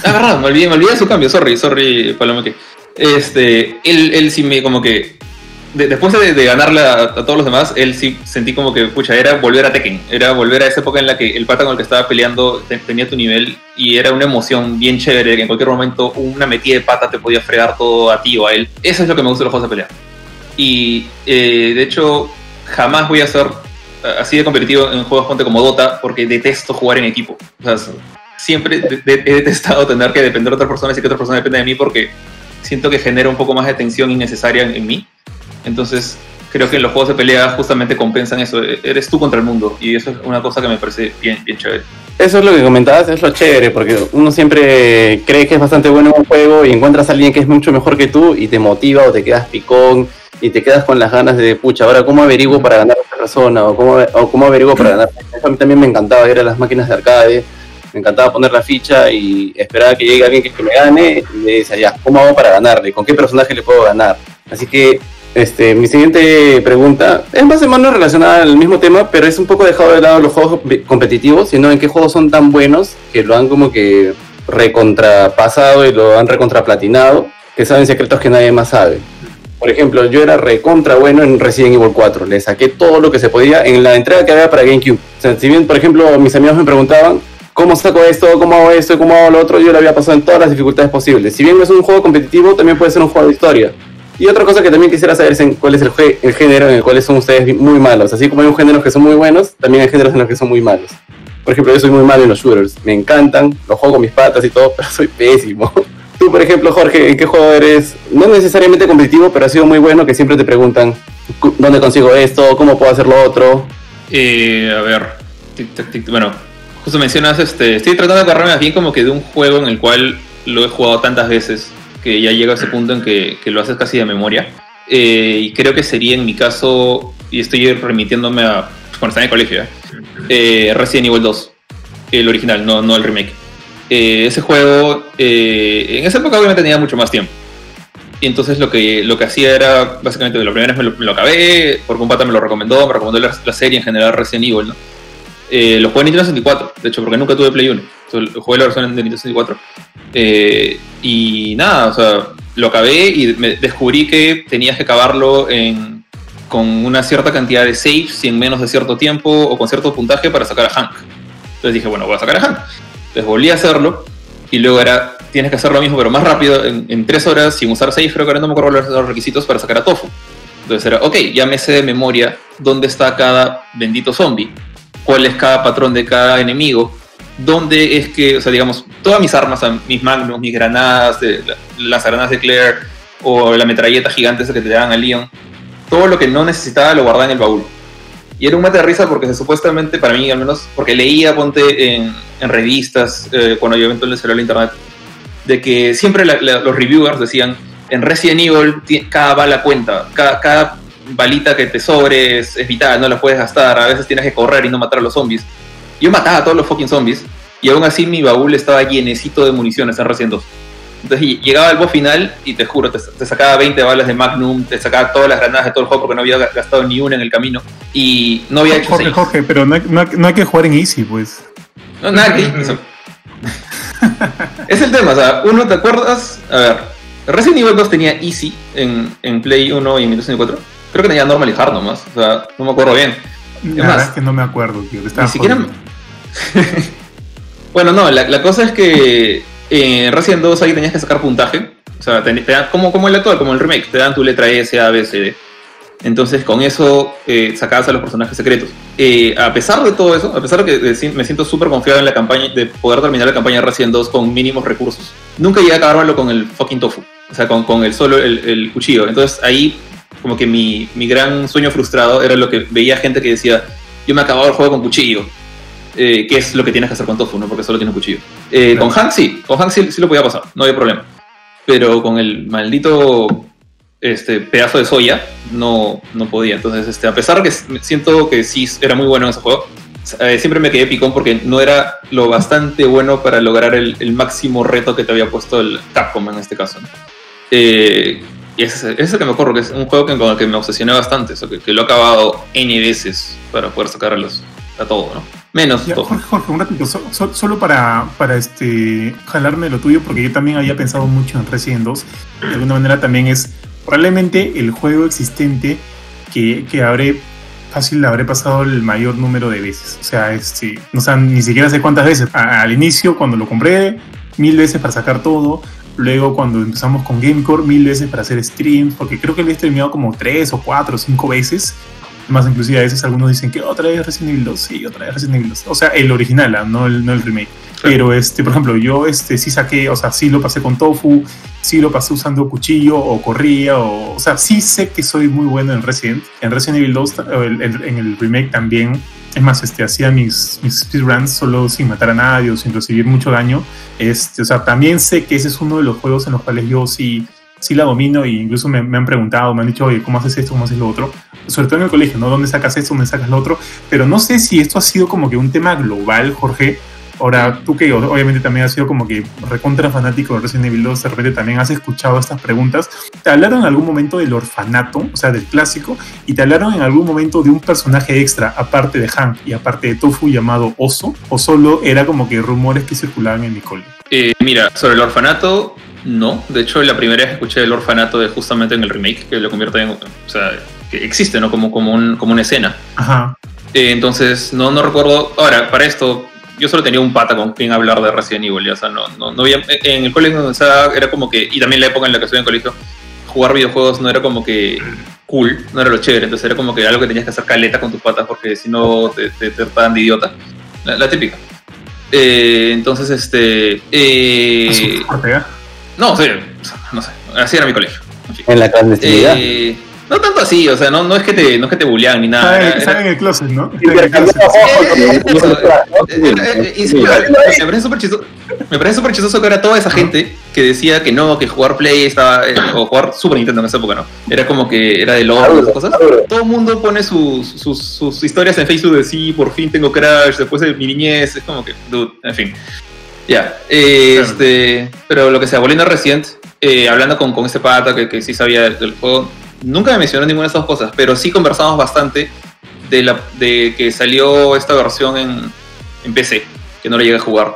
Agarrado, me olvidé, me olvidé de su cambio, sorry, sorry, Palomeque. Este, él, él sí me como que de- después de, de ganarle a, a todos los demás, él sí sentí como que, pucha, era volver a Tekken. Era volver a esa época en la que el pata con el que estaba peleando te- tenía tu nivel y era una emoción bien chévere, que en cualquier momento una metida de pata te podía fregar todo a ti o a él. Eso es lo que me gusta de los juegos de pelea. Y eh, de hecho, jamás voy a ser eh, así de competitivo en juegos ponte como Dota porque detesto jugar en equipo. O sea, siempre de- de- he detestado tener que depender de otras personas y que otra persona dependa de mí porque siento que genera un poco más de tensión innecesaria en, en mí. Entonces, creo que los juegos de pelea justamente compensan eso. E- Eres tú contra el mundo y eso es una cosa que me parece bien, bien chévere. Eso es lo que comentabas, es lo chévere, porque uno siempre cree que es bastante bueno en un juego y encuentras a alguien que es mucho mejor que tú y te motiva o te quedas picón y te quedas con las ganas de, pucha, ahora cómo averiguo para ganar a esta persona o cómo, o cómo averiguo para ganar. Eso a mí también me encantaba ir a las máquinas de arcade, me encantaba poner la ficha y esperar a que llegue alguien que me gane y le decía, ya, ¿cómo hago para ganarle? ¿Con qué personaje le puedo ganar? Así que este, mi siguiente pregunta es más o menos relacionada al mismo tema, pero es un poco dejado de lado los juegos comp- competitivos, sino en qué juegos son tan buenos que lo han como que recontrapasado y lo han recontraplatinado, que saben secretos que nadie más sabe. Por ejemplo, yo era recontra bueno en Resident Evil 4, le saqué todo lo que se podía en la entrega que había para GameCube. O sea, si bien, por ejemplo, mis amigos me preguntaban, ¿cómo saco esto? ¿Cómo hago esto? ¿Cómo hago lo otro? Yo lo había pasado en todas las dificultades posibles. Si bien no es un juego competitivo, también puede ser un juego de historia. Y otra cosa que también quisiera saber es en cuál es el, género en el cual son ustedes muy malos. Así como hay un género que son muy buenos, también hay géneros en los que son muy malos. Por ejemplo, yo soy muy malo en los shooters. Me encantan, los juego con mis patas y todo, (laughs) pero soy pésimo. Tú, por ejemplo, Jorge, ¿en qué juego eres? No necesariamente competitivo, pero ha sido muy bueno que siempre te preguntan "Cu- dónde consigo esto, cómo puedo hacer lo otro. Eh, a ver, tic, tac, tic, bueno, justo mencionas, este, estoy tratando de agarrarme más bien como que de un juego en el cual lo he jugado tantas veces que ya llega a ese punto en que, que lo haces casi de memoria. Eh, y creo que sería en mi caso, y estoy remitiéndome a cuando estaba en el colegio, ¿eh? Eh, Resident Evil 2, el original, no, no el remake. Eh, ese juego, eh, en esa época obviamente tenía mucho más tiempo. Y entonces lo que, lo que hacía era, básicamente, la primera vez me lo, me lo acabé, porque un pata me lo recomendó, me recomendó la, la serie en general Resident Evil, ¿no? Eh, lo jugué en Nintendo 64, de hecho, porque nunca tuve Play 1. Entonces, jugué la versión de Nintendo 64. Eh, y nada, o sea, lo acabé y me descubrí que tenías que acabarlo en, con una cierta cantidad de saves y en menos de cierto tiempo o con cierto puntaje para sacar a Hank. Entonces dije, bueno, voy a sacar a Hank. Entonces volví a hacerlo y luego era, tienes que hacer lo mismo pero más rápido en, en tres horas sin usar saves, creo que ahora no me acuerdo los requisitos para sacar a Tofu. Entonces era, ok, ya me sé de memoria dónde está cada bendito zombie, cuál es cada patrón de cada enemigo, dónde es que, o sea, digamos, todas mis armas, mis magnums, mis granadas, la- las granadas de Claire o la metralleta gigante esa que te daban a Leon, todo lo que no necesitaba lo guardaba en el baúl. Y era un mate de risa porque supuestamente, para mí al menos, porque leía, ponte en, en revistas, eh, cuando yo eventualmente salió al internet, de que siempre la- la- los reviewers decían, en Resident Evil cada bala cuenta, cada, cada balita que te sobre es, es vital, no la puedes gastar, a veces tienes que correr y no matar a los zombies. Yo mataba a todos los fucking zombies y aún así mi baúl estaba llenecito de municiones en Resident 2. Entonces llegaba el boss final y te juro, te, te sacaba 20 balas de Magnum, te sacaba todas las granadas de todo el juego porque no había gastado ni una en el camino y no había hecho Jorge, saves. Jorge, pero no hay, no hay- no hay que jugar en Easy, pues. No, nada que. o sea, (laughs) es el tema, o sea, uno, ¿te acuerdas? A ver, Resident Evil 2 tenía Easy en, en Play 1 y en Nintendo 64. Creo que tenía Normal y Hard nomás, o sea, no me acuerdo bien. La verdad es que no me acuerdo, tío. te Ni siquiera. (laughs) bueno, no, la, la cosa es que en Resident 2 ahí tenías que sacar puntaje. O sea, te, te dan, como, como el actual, como el remake, te dan tu letra S, A, B, C, D. Entonces, con eso eh, sacabas a los personajes secretos. Eh, a pesar de todo eso, a pesar de que eh, me siento súper confiado en la campaña, de poder terminar la campaña de Resident 2 con mínimos recursos, nunca llegué a acabármelo con el fucking tofu. O sea, con, con el solo el, el cuchillo. Entonces, ahí, como que mi, mi gran sueño frustrado era lo que veía gente que decía: Yo me acababa el juego con cuchillo. Eh, ¿Qué es lo que tienes que hacer con tofu? ¿no? Porque solo tiene cuchillo. Eh, Con Hank sí, con Hank sí, sí lo podía pasar, no había problema. Pero con el maldito este pedazo de soya no, no podía. Entonces, este, a pesar que s- siento que sí era muy bueno en ese juego, eh, siempre me quedé picón porque no era lo bastante bueno para lograr el, el máximo reto que te había puesto el Capcom en este caso. ¿no? Eh, y ese es el que me acuerdo, que es un juego que, con el que me obsesioné bastante, o sea, que, que lo he acabado N veces para poder sacar a todo, ¿no? Menos Ya, todo. Jorge, Jorge, un ratito, so- so- solo para, para este, jalarme lo tuyo, porque yo también había pensado mucho en Resident 2. De alguna manera también es probablemente el juego existente que, que habré fácil habré pasado el mayor número de veces. O sea, este, no sé, ni siquiera sé cuántas veces. Al inicio, cuando lo compré, mil veces para sacar todo. Luego, cuando empezamos con Gamecore, mil veces para hacer streams, porque creo que lo he streameado como tres o cuatro o cinco veces. Más inclusive a veces algunos dicen que otra vez Resident Evil 2, sí, otra vez Resident Evil 2. O sea, el original, ah, no el, no el remake. Pero, este, por ejemplo, yo este, sí saqué, o sea, sí lo pasé con Tofu, sí lo pasé usando cuchillo o corría, o, o sea, sí sé que soy muy bueno en Resident. En Resident Evil 2, o el- el- en el remake también. Es más, este, hacía mis, mis speedruns solo sin matar a nadie o sin recibir mucho daño. Este, o sea, también sé que ese es uno de los juegos en los cuales yo sí, sí la domino e incluso me, me han preguntado, me han dicho, oye, ¿cómo haces esto? ¿Cómo haces lo otro? Sobre todo en el colegio, ¿no? ¿Dónde sacas esto? ¿Dónde sacas lo otro? Pero no sé si esto ha sido como que un tema global, Jorge. Ahora, tú que obviamente también has sido como que recontra fanático de Resident Evil 2, de repente también has escuchado estas preguntas. ¿Te hablaron en algún momento del orfanato, o sea, del clásico? ¿Y te hablaron en algún momento de un personaje extra, aparte de Hank y aparte de Tofu, llamado Oso? ¿O solo era como que rumores que circulaban en mi cole? Eh, mira, sobre el orfanato, no. De hecho, la primera vez que escuché el orfanato es justamente en el remake, que lo convierte en. O sea, que existe, ¿no? Como, como, un- como una escena. Ajá. Eh, entonces, no, no recuerdo. Ahora, para esto, yo solo tenía un pata con quien hablar de Resident Evil. ya, O sea, no, no, no había. En el colegio donde estaba, era como que. Y también la época en la que estuve en el colegio, jugar videojuegos no era como que cool, no era lo chévere. Entonces, era como que algo que tenías que hacer caleta con tus patas porque si no te, te, te trataban de idiota. La, la típica. Eh, entonces, este. eh, no, sí, no sé. Así era mi colegio. En fin. En la clandestinidad. Eh, no tanto así, o sea, no, no es que te, no es que te bullean ni nada. Era- en el closet, ¿no? Me parece súper chistoso. Que era toda esa gente que decía que no, que jugar Play estaba. eh, o jugar Super Nintendo en esa época, ¿no? Era como que era de locos, esas cosas. Todo el mundo pone sus, sus, sus historias en Facebook de sí, por fin tengo Crash, después de mi niñez. Es como que, dude, en fin. Ya, eh, Claro. este. Pero lo que sea, volviendo a Resident, eh, hablando con, con este pata que, que sí sabía del, del juego, nunca me mencionó ninguna de esas cosas, pero sí conversamos bastante de, la, de que salió esta versión en, en PC, que no la llegué a jugar,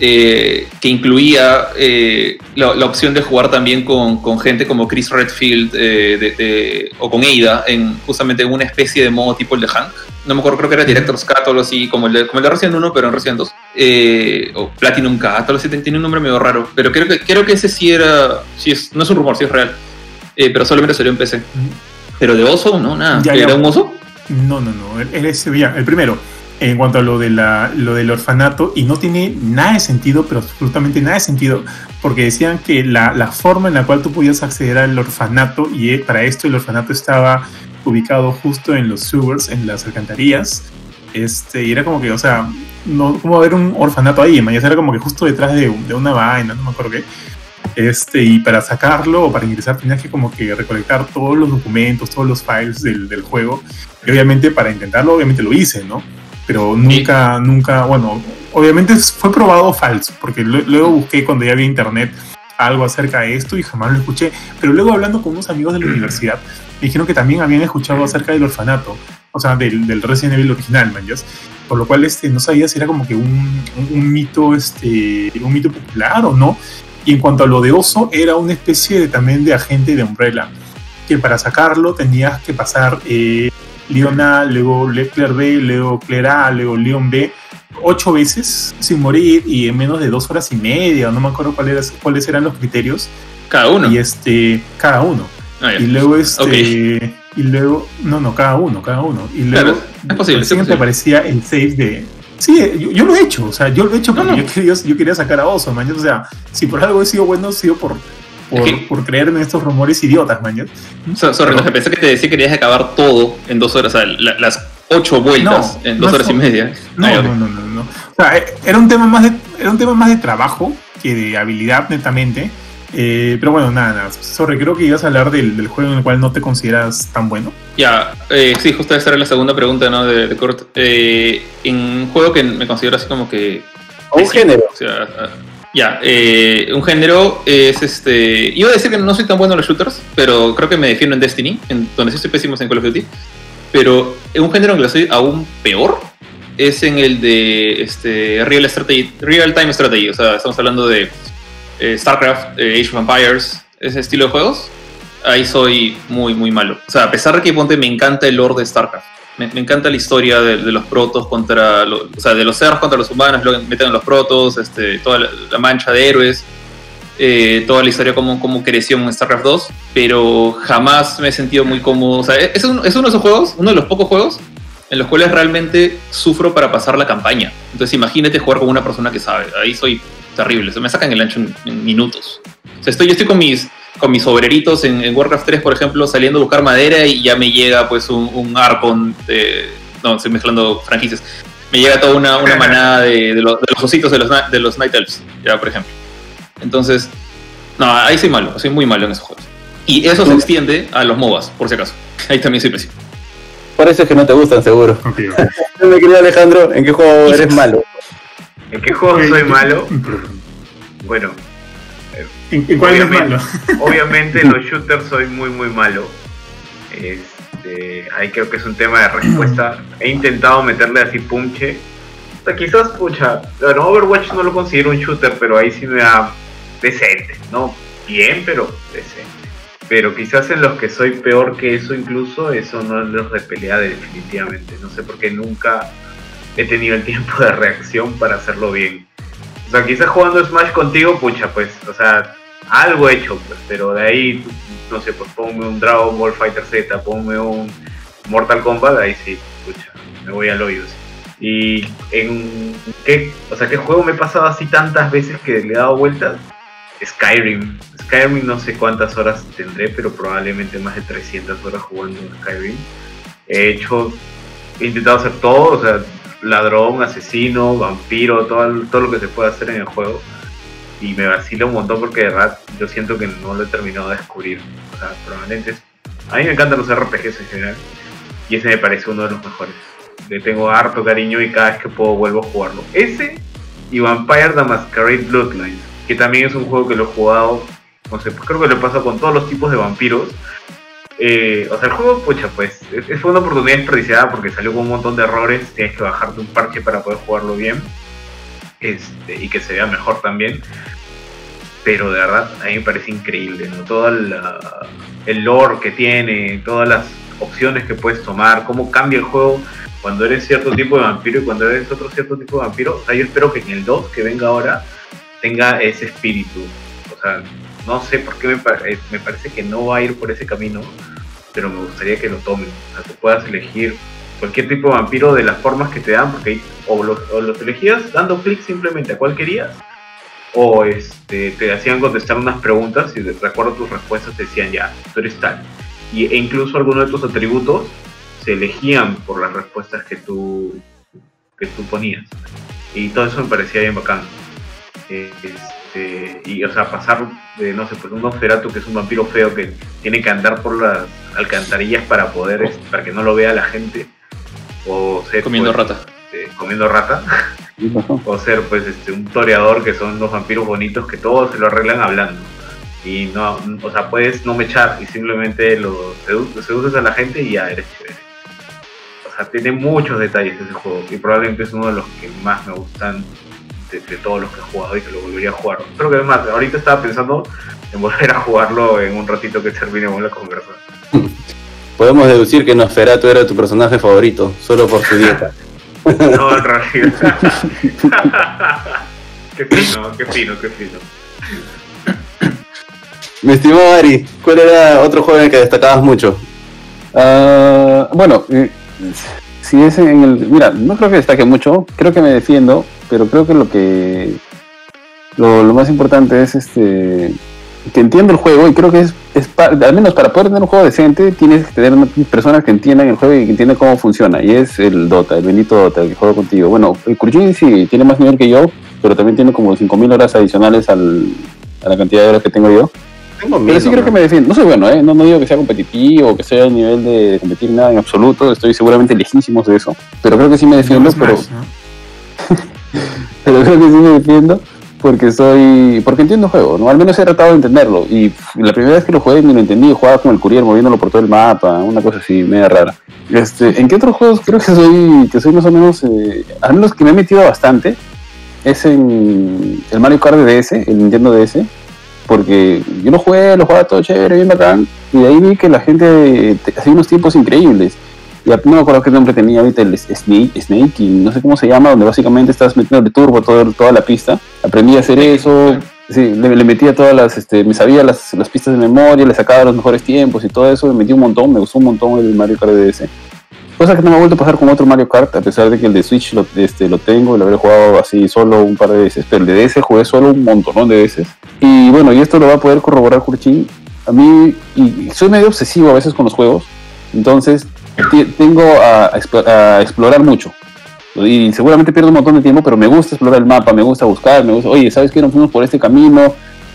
eh, que incluía eh, la, la opción de jugar también con, con gente como Chris Redfield eh, de- de- o con Ada, en, justamente en una especie de modo tipo el de Hank. No me acuerdo, creo que era Director's Cut o algo así, como el de, como el de Resident 1, pero en Resident 2. Eh, o Platinum Cut, o algo así, tiene un nombre medio raro. Pero creo que, creo que ese sí era, sí es, no es un rumor, sí es real. Eh, pero solamente salió en PC. Pero de oso, no, nada. Ya, ¿Que ya. ¿Era un oso? No, no, no. Ese- ya, el primero, en cuanto a lo, de la, lo del orfanato, y no tiene nada de sentido, pero absolutamente nada de sentido, porque decían que la, la forma en la cual tú podías acceder al orfanato, y eh, para esto el orfanato estaba ubicado justo en los sewers, en las alcantarillas, este, y era como que, o sea, no, ¿cómo va a haber un orfanato ahí? Mañana era como que justo detrás de, de una vaina, no me acuerdo qué. Este, y para sacarlo o para ingresar tenías que como que recolectar todos los documentos, todos los files del, del juego. Y obviamente para intentarlo, obviamente lo hice, ¿no? Pero nunca, nunca, bueno, obviamente fue probado falso, porque lu- luego busqué cuando ya había internet algo acerca de esto y jamás lo escuché. Pero luego hablando con unos amigos de la universidad, me dijeron que también habían escuchado acerca del orfanato, o sea, del, del Resident Evil original, man, ¿yas? Por lo cual este, no sabía si era como que un, un, un mito, este, un mito popular o no. Y en cuanto a lo de Oso, era una especie de, también de agente de Umbrella, que para sacarlo tenías que pasar eh, Leon A, luego Leclerc B, luego Claire A, luego Leon B, ocho veces sin morir y en menos de dos horas y media, no me acuerdo cuál era- cuáles eran los criterios, Cada uno. y este, cada uno. Ah. Y luego este, Ok. y luego, no, no, cada uno, cada uno. Y luego Claro, es posible, es posible. aparecía el save de... Sí, yo, yo lo he hecho, o sea, yo lo he hecho porque No, no. Yo, quería, yo quería sacar a Oso, man. O sea, si por algo he sido bueno, ha sido por, por, Es que- por creerme en estos rumores idiotas, man. So- sorry, no, pensé que te decía que querías acabar todo en dos horas, o sea, la- las ocho vueltas en dos horas y media. No, no, no, no. O sea, eh, era un tema más de, era un tema más de trabajo que de habilidad netamente. Eh, pero bueno, nada, nada. Sorry, creo que ibas a hablar del, del juego en el cual no te consideras tan bueno. Ya, eh, sí, justo esta era la segunda pregunta, ¿no? De, de Kurt. Eh, en un juego que me considero así como que... Un género. O sea, ah, ya, eh, un género es este... Iba a decir que no soy tan bueno en los shooters, pero creo que me defiendo en Destiny, en donde sí estoy pésimo en Call of Duty. Pero en un género en el que soy aún peor es en el de este, Real, Strategy, Real Time Strategy. O sea, estamos hablando de eh, StarCraft, eh, Age of Empires, ese estilo de juegos. Ahí soy muy, muy malo. O sea, a pesar de que ponte, me encanta el lore de StarCraft. Me, encanta la historia de, los protos contra. lo- o sea, de los cerros contra los humanos, luego meten a los protos, este, toda la, mancha de héroes. eh, toda la historia como, como creció en StarCraft 2, pero jamás me he sentido muy cómodo. O sea, es, un- es uno de esos juegos, uno de los pocos juegos en los cuales realmente sufro para pasar la campaña. Entonces imagínate jugar con una persona que sabe. Ahí soy terrible. Se me sacan el ancho en, en minutos. O sea, estoy, yo estoy con mis, con mis obreritos en, en Warcraft 3, por ejemplo, saliendo a buscar madera y ya me llega pues un, un Arpon de... No, estoy mezclando franquicias. Me llega toda una, una manada de, de los, de los ositos de los, de los Night Elves, ya, por ejemplo. Entonces, no, ahí soy malo, soy muy malo en esos juegos. Y eso se extiende a los MOBAs, por si acaso. (laughs) Ahí también soy pésimo. Por eso es que no te gustan, seguro. Ok, (laughs) Mi querido Alejandro, ¿en qué juego eres malo? ¿En qué juego soy malo? Bueno, ¿En, en cuál es Obviamente. malo? (laughs) obviamente en los (laughs) shooters soy muy muy malo. Este, ahí creo que es un tema de respuesta. He intentado meterle así punche. O sea, quizás, pucha, bueno, Overwatch no lo considero un shooter, pero ahí sí me da decente, ¿no? Bien, pero decente. Pero quizás en los que soy peor que eso incluso, eso no es los de pelea definitivamente. No sé por qué nunca he tenido el tiempo de reacción para hacerlo bien. O sea, quizás jugando Smash contigo, pucha, pues, o sea, algo he hecho, pues, pero de ahí, no sé, pues ponme un Dragon Ball Fighter Z, ponme un Mortal Kombat, ahí sí, pucha, me voy al hoyo. Y en qué, o sea, qué juego me he pasado así tantas veces que le he dado vueltas? Skyrim. Skyrim no sé cuántas horas tendré, pero probablemente más de 300 horas jugando Skyrim. He hecho, he intentado hacer todo, o sea, ladrón, asesino, vampiro, todo, todo lo que se puede hacer en el juego. Y me vacila un montón porque de verdad yo siento que no lo he terminado de descubrir. O sea, probablemente A mí me encantan los RPGs en general. Y ese me parece uno de los mejores. Le tengo harto cariño y cada vez que puedo vuelvo a jugarlo. Ese y Vampire the Masquerade Bloodlines, que también es un juego que lo he jugado, no sé, pues creo que lo he pasado con todos los tipos de vampiros. Eh, o sea, el juego, pucha, pues, es, es- fue una oportunidad desperdiciada porque salió con un montón de errores, tienes que bajarte un parche para poder jugarlo bien este, y que se vea mejor también. Pero de verdad, a mí me parece increíble, ¿no? Todo el lore que tiene, todas las opciones que puedes tomar, cómo cambia el juego cuando eres cierto tipo de vampiro y cuando eres otro cierto tipo de vampiro. O sea, yo espero que en el 2 que venga ahora tenga ese espíritu. O sea, no sé por qué me, eh, me parece que no va a ir por ese camino, pero me gustaría que lo tomen. O sea, que puedas elegir cualquier tipo de vampiro de las formas que te dan, porque ahí o los, o los elegías dando clic simplemente a cuál querías, o este, te hacían contestar unas preguntas y de de acuerdo a tus respuestas te decían ya, tú eres tal. Y, e incluso algunos de tus atributos se elegían por las respuestas que tú, que tú ponías. Y todo eso me parecía bien bacán. Eh, este, y o sea, pasar de, no sé, pues un Nosferatu que es un vampiro feo que tiene que andar por las alcantarillas para poder, este, para que no lo vea la gente. O ser, Comiendo pues, rata. este, comiendo rata. (laughs) O ser pues este un toreador que son los vampiros bonitos que todos se lo arreglan hablando y no o sea puedes no mechar y simplemente lo sedu- seduces a la gente y ya eres chévere o sea tiene muchos detalles ese juego y probablemente es uno de los que más me gustan de, de todos los que he jugado y que lo volvería a jugar creo que además ahorita estaba pensando en volver a jugarlo en un ratito que terminemos la conversación (laughs) Podemos deducir que Nosferatu era tu personaje favorito, solo por su dieta. (laughs) no en realidad (laughs) qué fino qué fino qué fino Mi estimado Ari, ¿cuál era otro juego en el que destacabas mucho? Ah, bueno, eh, si es en el. Mira, no creo que destaque mucho, creo que me defiendo, pero creo que lo que. Lo, lo más importante es este. Que entiendo el juego y creo que es, es pa- al menos para poder tener un juego decente, tienes que tener una- personas que entiendan el juego y que entiendan cómo funciona. Y es el Dota, el bendito Dota, el que juego contigo. Bueno, el Kurjin sí tiene más nivel que yo, pero también tiene como 5.000 horas adicionales al, a la cantidad de horas que tengo yo. Tengo Pero miedo. sí creo que me defiendo. No soy bueno, ¿eh? No, no digo que sea competitivo o que sea a nivel de, de competir nada en absoluto. Estoy seguramente lejísimos de eso. Pero creo que sí me defiendo, pero, ¿no? (laughs) (laughs) pero creo que sí me defiendo porque soy porque entiendo juego, ¿no? Al menos he tratado de entenderlo. Y la primera vez que lo jugué ni lo entendí. Jugaba con el courier moviéndolo por todo el mapa, una cosa así, media rara. Este, ¿En qué otros juegos creo que soy, que soy más o menos, eh, al menos que me he metido bastante? Es en el Mario Kart DS, el Nintendo DS, porque yo lo jugué, lo jugaba todo chévere, bien bacán, y ahí vi que la gente te- hacía unos tiempos increíbles. No me acuerdo qué nombre tenía ahorita el Snake, Snake y no sé cómo se llama, donde básicamente estás metiendo turbo a todo, toda la pista. Aprendí a hacer eso, sí, le, le metía todas las, este, me sabía las, las pistas de memoria, le sacaba los mejores tiempos y todo eso, me metí un montón, me gustó un montón el Mario Kart DS. Cosa que no me ha vuelto a pasar con otro Mario Kart, a pesar de que el de Switch lo, este, lo tengo y lo habré jugado así solo un par de veces, pero el de DS jugué solo un montón de veces. Y bueno, y esto lo va a poder corroborar Kurchin. A mí, y soy medio obsesivo a veces con los juegos, entonces tengo a, a explo- a explorar mucho. Y seguramente pierdo un montón de tiempo, pero me gusta explorar el mapa, me gusta buscar, me gusta, oye, ¿sabes qué? Nos fuimos por este camino,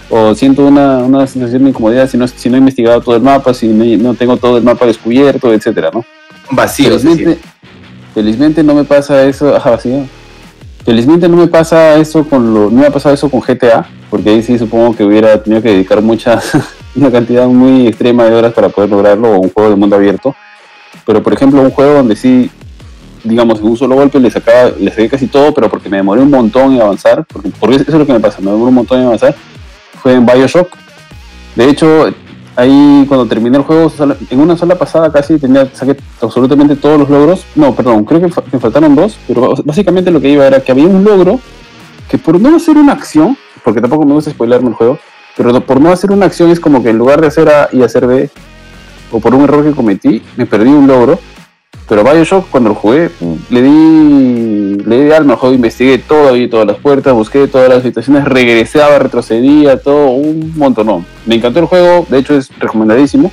o siento una, una sensación de incomodidad si no, si no he investigado todo el mapa, si no, no tengo todo el mapa descubierto, etcétera, ¿no? Vacío, felizmente, felizmente no me pasa eso, (laughs) ajá, vacío. Felizmente no me pasa eso con lo, no me ha pasado eso con GTA, porque ahí sí supongo que hubiera tenido que dedicar mucha, (laughs) una cantidad muy extrema de horas para poder lograrlo, o un juego de mundo abierto. Pero por ejemplo, un juego donde sí, digamos, en un solo golpe le sacaba, le saqué casi todo, pero porque me demoré un montón en avanzar, porque, porque eso es lo que me pasa, me demoré un montón en avanzar, fue en Bioshock. De hecho, ahí cuando terminé el juego, en una sola pasada casi tenía, saqué absolutamente todos los logros. No, perdón, creo que me faltaron dos, pero básicamente lo que iba era que había un logro que por no hacer una acción, porque tampoco me gusta spoilerme el juego, pero por no hacer una acción es como que en lugar de hacer A y hacer B, o por un error que cometí, me perdí un logro. Pero Bioshock, cuando lo jugué, le di, le di alma al juego, investigué todo, abrí todas las puertas, busqué todas las situaciones, regresaba, retrocedía, todo, un montón. Me encantó el juego, de hecho es recomendadísimo,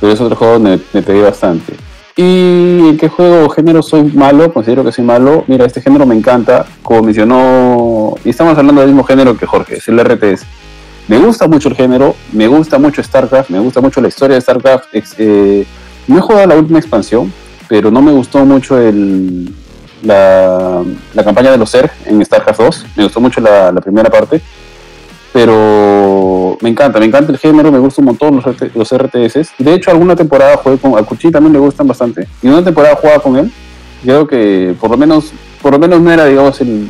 pero es otro juego donde me pegué bastante. ¿Y en qué juego o género soy malo? Considero que soy malo. Mira, este género me encanta, como mencionó, y estamos hablando del mismo género que Jorge, es el RTS. Me gusta mucho el género, me gusta mucho StarCraft, me gusta mucho la historia de StarCraft. eh, no he jugado la última expansión, pero no me gustó mucho el, la, la campaña de los Zerg en StarCraft 2. Me gustó mucho la, primera parte, pero me encanta, me encanta el género, me gusta un montón los, los RTS. De hecho, alguna temporada jugué con. A también le gustan bastante. Y una temporada jugaba con él. Creo que por lo menos, por lo menos no era, digamos, el,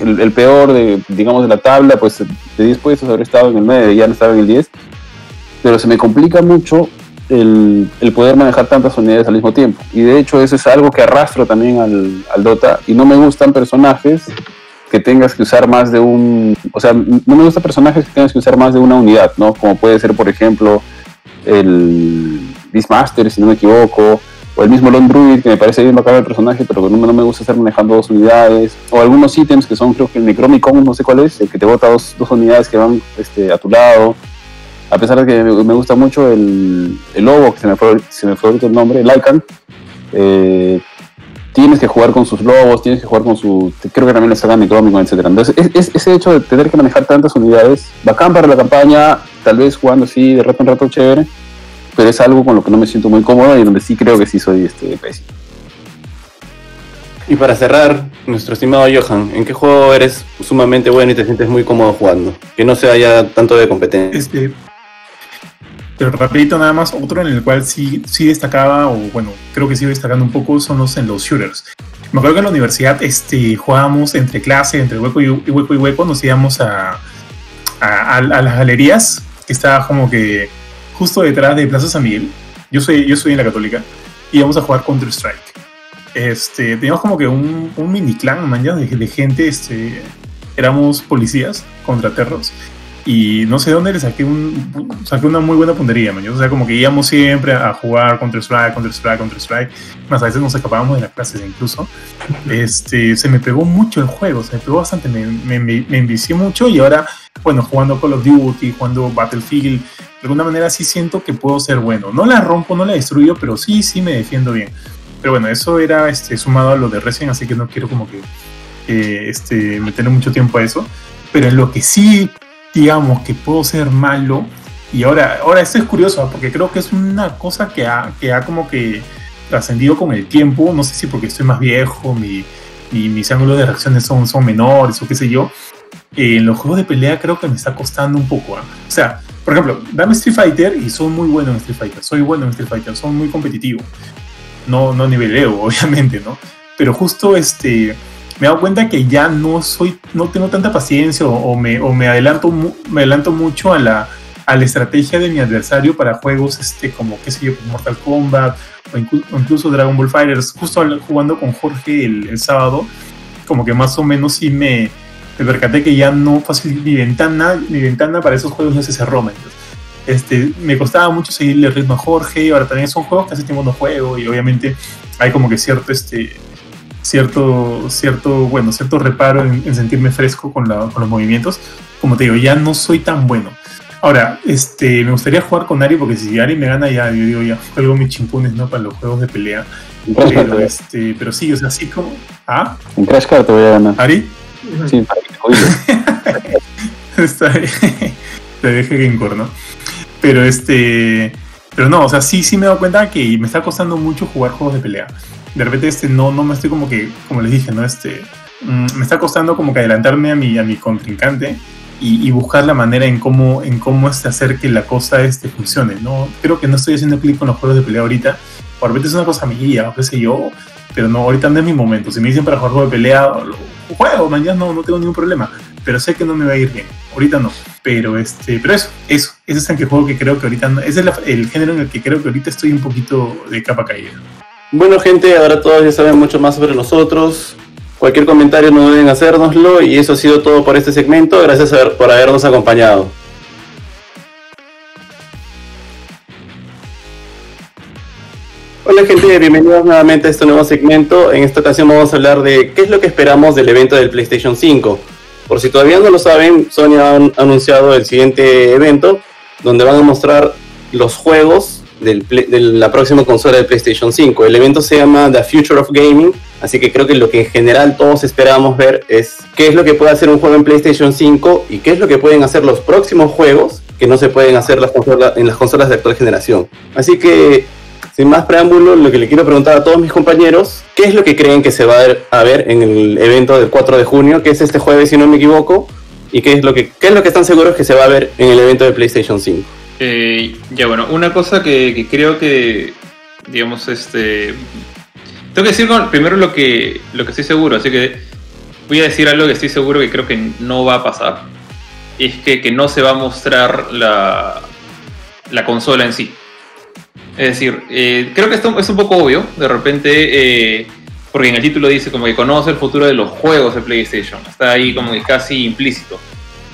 el, peor de, digamos, de la tabla, pues de 10 puestos habría estado en el 9, ya no estaba en el 10. Pero se me complica mucho el, el poder manejar tantas unidades al mismo tiempo. Y de hecho eso es algo que arrastro también al, al Dota. Y no me gustan personajes que tengas que usar más de un... O sea, no me gustan personajes que tengas que usar más de una unidad, ¿no? Como puede ser, por ejemplo, el Beastmaster, si no me equivoco, o el mismo Lone Druid, que me parece bien bacán el personaje, pero que no, no me gusta estar manejando dos unidades, o algunos ítems que son, creo que el Necromicon, no sé cuál es, el que te bota dos, dos unidades que van este, a tu lado, a pesar de que me, gusta mucho el, el lobo, que se me fue, se me fue ahorita el nombre, el Lycan, eh, tienes que jugar con sus lobos, tienes que jugar con su, creo que también le sacan Necromicon, etc. Entonces, es, es- ese hecho de tener que manejar tantas unidades, bacán para la campaña, tal vez jugando así de rato en rato chévere, pero es algo con lo que no me siento muy cómodo y donde sí creo que sí soy este, pésimo. Y para cerrar, nuestro estimado Johan, ¿en qué juego eres sumamente bueno y te sientes muy cómodo jugando? Que no se haya tanto de competencia. Este, pero rapidito nada más, otro en el cual sí, sí destacaba, o bueno, creo que sigo destacando un poco, son los en los shooters. Me acuerdo que en la universidad este, jugábamos entre clase, entre hueco y, y hueco y hueco, nos íbamos a, a, a- a las galerías, que estaba como que justo detrás de Plaza San Miguel. Yo soy, yo soy en la católica, y íbamos a jugar Counter-Strike. Este, teníamos como que un, un mini clan, man, ya, de, de gente, este, éramos policías contra terros y no sé dónde le saqué un saqué una muy buena puntería, man. O sea, como que íbamos siempre a jugar Counter Strike, Counter Strike, Counter Strike. Más a veces nos escapábamos de las clases incluso. Este, se me pegó mucho el juego, se me pegó bastante, me, me, me envicié mucho y ahora, bueno, jugando Call of Duty, jugando Battlefield, de alguna manera sí siento que puedo ser bueno. No la rompo, no la destruyo, pero sí, sí me defiendo bien. Pero bueno, eso era este, sumado a lo de Resident, así que no quiero como que eh, este, meterle mucho tiempo a eso. Pero en lo que sí digamos que puedo ser malo y ahora ahora esto es curioso ¿ah? porque creo que es una cosa que ha, que ha como que trascendido con el tiempo no sé si porque estoy más viejo mi, mi- mis ángulos de reacciones son, son menores o qué sé yo Eh, en los juegos de pelea creo que me está costando un poco ¿ah? o sea por ejemplo dame Street Fighter y soy muy bueno en Street Fighter soy bueno en Street Fighter soy muy competitivo no, no a nivel Evo, (laughs) obviamente, ¿no? Pero justo este, me he dado cuenta que ya no soy, no tengo tanta paciencia o, me, o me, adelanto, me adelanto mucho a la, a la estrategia de mi adversario para juegos este, como, qué sé yo, Mortal Kombat o, incluso Dragon Ball Fighters. Justo jugando con Jorge el, sábado, como que más o menos sí me, me percaté que ya no fácil mi ventana, mi ventana para esos juegos no se cerró. Entonces, este, me costaba mucho seguirle el ritmo a Jorge ahora también son juegos que hace tiempo no juego y obviamente hay como que cierto este cierto cierto bueno cierto reparo en, sentirme fresco con, la, con, los movimientos. Como te digo ya no soy tan bueno. Ahora este me gustaría jugar con Ari porque si Ari me gana ya yo digo ya juego mis chimpunes no para los juegos de pelea. Pero, este, pero sí o sea así como ah en Crash Card te voy a ganar. Ari sí para que (laughs) está ahí (laughs) te deje Gamecore ¿no? Pero este. Pero no, o sea, sí, sí me he dado cuenta que me está costando mucho jugar juegos de pelea. De repente, este, no, no me estoy como que, como les dije, ¿no? Este, mm, me está costando como que adelantarme a mi, a mi contrincante y, buscar la manera en cómo, en cómo este, hacer que la cosa este, funcione, ¿no? Creo que no estoy haciendo clic con los juegos de pelea ahorita. Por repente es una cosa mía, o qué sé yo, pero no, ahorita no es mi momento. Si me dicen para jugar juego de pelea, juego, mañana no, no tengo ningún problema. Pero sé que no me va a ir bien. Ahorita no. Pero este, pero eso, eso, ese es el juego que creo que ahorita, ese es el género en el que creo que ahorita estoy un poquito de capa caída. Bueno gente, ahora todos ya saben mucho más sobre nosotros. Cualquier comentario no deben hacérnoslo y eso ha sido todo por este segmento. Gracias por habernos acompañado. Hola gente, bienvenidos nuevamente a este nuevo segmento. En esta ocasión vamos a hablar de qué es lo que esperamos del evento del PlayStation 5. Por si todavía no lo saben, Sony ha anunciado el siguiente evento donde van a mostrar los juegos de la próxima consola de PlayStation 5. El evento se llama The Future of Gaming, así que creo que lo que en general todos esperamos ver es qué es lo que puede hacer un juego en PlayStation 5 y qué es lo que pueden hacer los próximos juegos que no se pueden hacer en las consolas de actual generación. Así que sin más preámbulo, lo que le quiero preguntar a todos mis compañeros, ¿qué es lo que creen que se va a ver en el evento del 4 de junio, que es este jueves si no me equivoco? ¿Y qué es lo que, qué es lo que están seguros que se va a ver en el evento de PlayStation 5? Eh, ya bueno, una cosa que, creo que, digamos, este... Tengo que decir primero lo que, lo que estoy seguro, así que voy a decir algo que estoy seguro que creo que no va a pasar. Es que, que no se va a mostrar la, la consola en sí. Es decir, eh, creo que esto es un poco obvio, de repente, eh, porque en el título dice como que conoce el futuro de los juegos de PlayStation, está ahí como que casi implícito.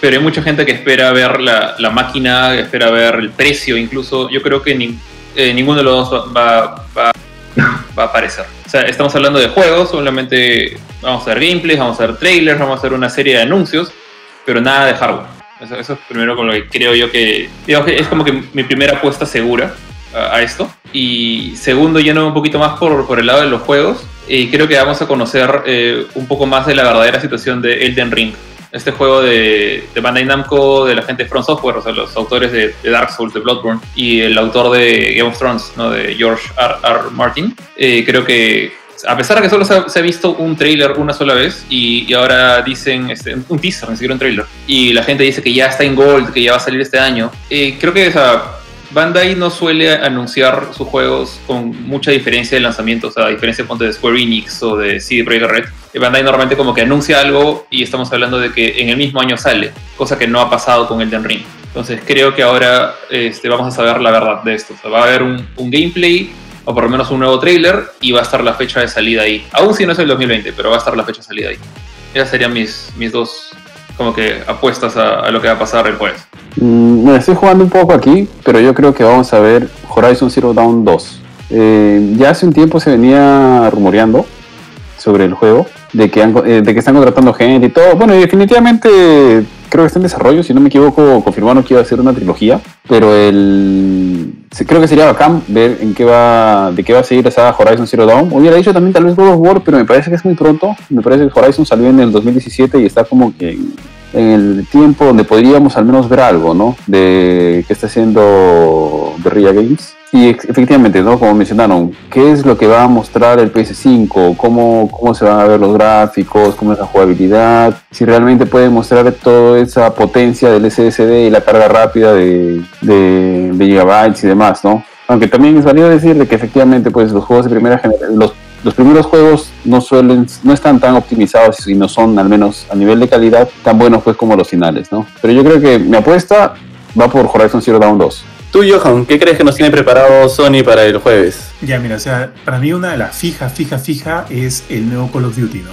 Pero hay mucha gente que espera ver la, máquina, que espera ver el precio, incluso yo creo que eh, ninguno de los dos va, va, a aparecer. O sea, estamos hablando de juegos, solamente vamos a ver gameplays, vamos a ver trailers, vamos a hacer una serie de anuncios, pero nada de hardware. Eso, eso es primero con lo que creo yo que, digamos que es como que mi primera apuesta segura a, esto. Y segundo, yendo un poquito más por, por el lado de los juegos, y creo que vamos a conocer eh, un poco más de la verdadera situación de Elden Ring. Este juego de, de Bandai Namco, de la gente de Front Software, o sea, los autores de, Dark Souls, de Bloodborne, y el autor de Game of Thrones, ¿no? de George R. R. Martin. Eh, creo que a pesar de que solo se ha, visto un trailer una sola vez y, ahora dicen este, un teaser, ni siquiera un trailer, y la gente dice que ya está en Gold, que ya va a salir este año, eh, creo que esa, Bandai no suele anunciar sus juegos con mucha diferencia de lanzamiento, o sea, a diferencia de Square Enix o de CD Projekt Red. Eh, Bandai normalmente como que anuncia algo y estamos hablando de que en el mismo año sale, cosa que no ha pasado con Elden Ring. Entonces creo que ahora este, vamos a saber la verdad de esto. O sea, va a haber un, gameplay o por lo menos un nuevo trailer y va a estar la fecha de salida ahí. Aún si no es el 2020, pero va a estar la fecha de salida ahí. Esas serían mis, mis dos como que apuestas a, lo que va a pasar jueves. Mm, me estoy jugando un poco aquí, pero yo creo que vamos a ver Horizon Zero Dawn 2. Eh, ya hace un tiempo se venía rumoreando sobre el juego, de que, eh, de que están contratando gente y todo. Bueno, y definitivamente creo que está en desarrollo, si no me equivoco, confirmaron que iba a ser una trilogía, pero el creo que sería bacán ver en qué va, de qué va a seguir esa Horizon Zero Dawn. Hubiera dicho también tal vez God of War, pero me parece que es muy pronto. Me parece que Horizon salió en el 2017 y está como que en el tiempo donde podríamos al menos ver algo, ¿no? De qué está haciendo Guerrilla Games. Y efectivamente, ¿no? Como mencionaron, ¿qué es lo que va a mostrar el PS5? ¿Cómo, cómo se van a ver los gráficos? ¿Cómo es la jugabilidad? Si realmente puede mostrar toda esa potencia del SSD y la carga rápida de, de, gigabytes y demás, ¿no? Aunque también es válido decir de que efectivamente pues los juegos de primera generación, los, los primeros juegos no suelen, no están tan optimizados y no son al menos a nivel de calidad tan buenos pues como los finales, ¿no? Pero yo creo que mi apuesta va por Horizon Zero Dawn 2. Tú, Johan, ¿qué crees que nos tiene preparado Sony para el jueves? Ya, mira, o sea, para mí una de las fija, fija, fija es el nuevo Call of Duty, ¿no?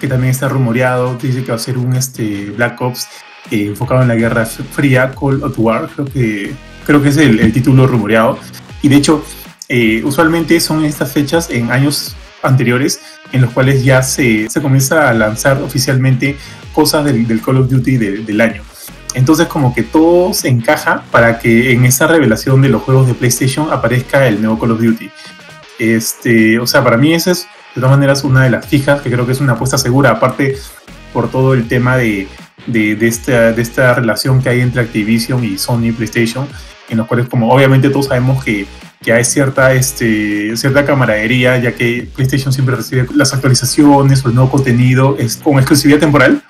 Que también está rumoreado, dice que va a ser un este, Black Ops eh, enfocado en la Guerra Fría, Call of War, creo que, creo que es el, el título rumoreado. Y de hecho, eh, usualmente son estas fechas en años anteriores en los cuales ya se, se comienza a lanzar oficialmente cosas del, Call of Duty de- del año. Entonces como que todo se encaja para que en esa revelación de los juegos de PlayStation aparezca el nuevo Call of Duty. Este, o sea, para mí esa es de todas maneras una de las fijas, que creo que es una apuesta segura, aparte por todo el tema de, de, de esta, de esta relación que hay entre Activision y Sony PlayStation, en los cuales como obviamente todos sabemos que, que hay cierta, este, cierta camaradería, ya que PlayStation siempre recibe las actualizaciones o el nuevo contenido es con exclusividad temporal.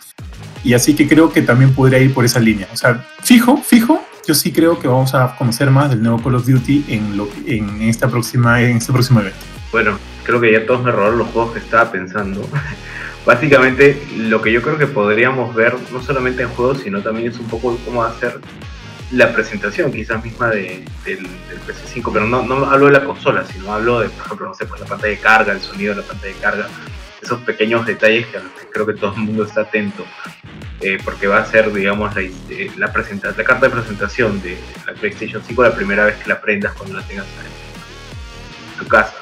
Y así que creo que también podría ir por esa línea. O sea, fijo, fijo, yo sí creo que vamos a conocer más del nuevo Call of Duty en, lo, en, esta próxima, en este próximo evento. Bueno, creo que ya todos me robaron los juegos que estaba pensando. (laughs) Básicamente, lo que yo creo que podríamos ver, no solamente en juegos, sino también es un poco cómo va a ser la presentación, quizás misma de, del, del PC5. Pero no, no hablo de la consola, sino hablo de, por ejemplo, no sé, pues la pantalla de carga, el sonido de la pantalla de carga, esos pequeños detalles que creo que todo el mundo está atento. eh, porque va a ser, digamos, la, eh, la, presenta- la carta de presentación de la PlayStation 5 la primera vez que la prendas cuando la tengas en tu casa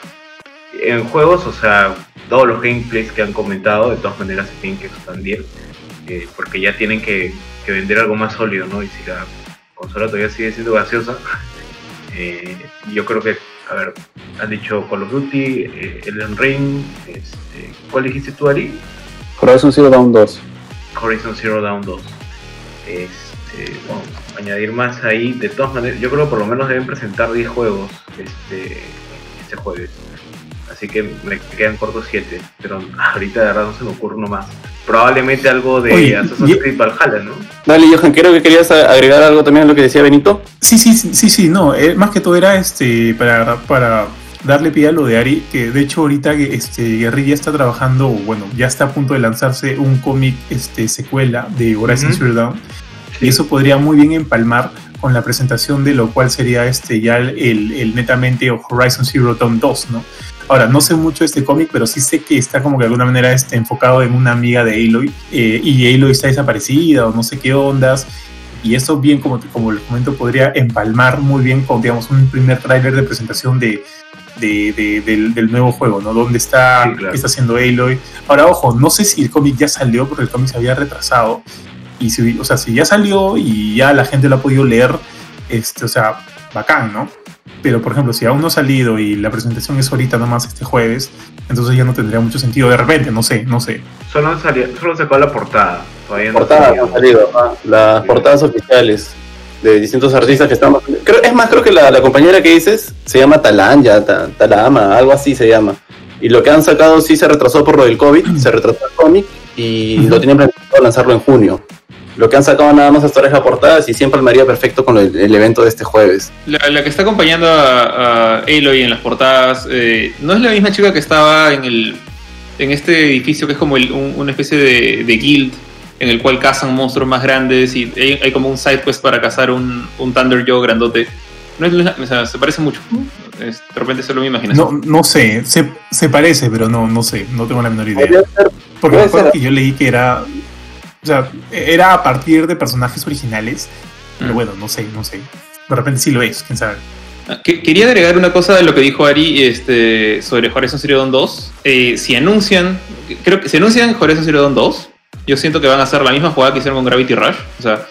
en juegos, o sea, todos los gameplays que han comentado, de todas maneras se tienen que expandir, eh, porque ya tienen que, que vender algo más sólido, ¿no? Y si la consola todavía sigue siendo gaseosa, eh, yo creo que, a ver, han dicho Call of Duty, eh, Elden Ring, este, ¿cuál dijiste tú, Ari? Horizon Zero Dawn 2. Horizon Zero Dawn 2. Este, bueno, añadir más ahí, de todas maneras, yo creo que por lo menos deben presentar 10 juegos este, este jueves. Así que me quedan cortos 7, pero ahorita de verdad no se me ocurre uno más. Probablemente algo de Oye, Assassin's Creed Valhalla, ¿no? Dale, Johan, creo que querías agregar algo también a lo que decía Benito. Sí, sí, sí, sí, no, eh, más que todo era este para, para darle pie a lo de Ari, que de hecho ahorita este, Guerrilla está trabajando, o bueno, ya está a punto de lanzarse un cómic este, secuela de Horizon. Zero Dawn, y eso podría muy bien empalmar con la presentación de lo cual sería este ya el, el- el netamente Horizon Zero Dawn 2, ¿no? Ahora, no sé mucho de este cómic, pero sí sé que está como que de alguna manera este, enfocado en una amiga de Aloy, eh, y Aloy está desaparecida o no sé qué ondas, y eso bien, como, como les comento, podría empalmar muy bien con, digamos, un primer tráiler de presentación de, de- de- del, del nuevo juego, ¿no? ¿Dónde está, Sí, claro. qué está haciendo Aloy? Ahora, ojo, no sé si el cómic ya salió, porque el cómic se había retrasado, y si, o sea, si ya salió y ya la gente lo ha podido leer, este, o sea, bacán, ¿no? Pero, por ejemplo, si aún no ha salido y la presentación es ahorita nomás este jueves, entonces ya no tendría mucho sentido de repente, no sé, no sé. Solo, han salido, solo sacó la portada. Todavía no salido. han salido, ah, las portadas oficiales de distintos artistas que están. Creo, es más, creo que la, la compañera que dices se llama Talanya, Ta- Talama, algo así se llama. Y lo que han sacado sí se retrasó por lo del COVID, se retrasó el cómic y lo tienen planeado lanzarlo en junio. Lo que han sacado nada más hasta ahora es la portada y siempre palmaría perfecto con el, el evento de este jueves. La, la que está acompañando a, a Aloy en las portadas eh, no es la misma chica que estaba en el en este edificio que es como el- un- una especie de, de guild en el cual cazan monstruos más grandes y hay, hay como un side quest para cazar un, un Thunder Joe grandote. No es o sea, se parece mucho. Es- de repente solo mi imaginación. No, no sé, se, se parece, pero no, no sé, no tengo la menor idea. Porque puede me acuerdo ser. que yo leí que era. O sea, era a partir de personajes originales. Pero Mm. bueno, no sé, no sé. De repente sí lo es, quién sabe. Ah, que- Quería agregar una cosa de lo que dijo Ari este, sobre Horizon Zero Dawn 2. Eh, si anuncian, creo que si anuncian Horizon Zero Dawn 2, yo siento que van a hacer la misma jugada que hicieron con Gravity Rush. O sea,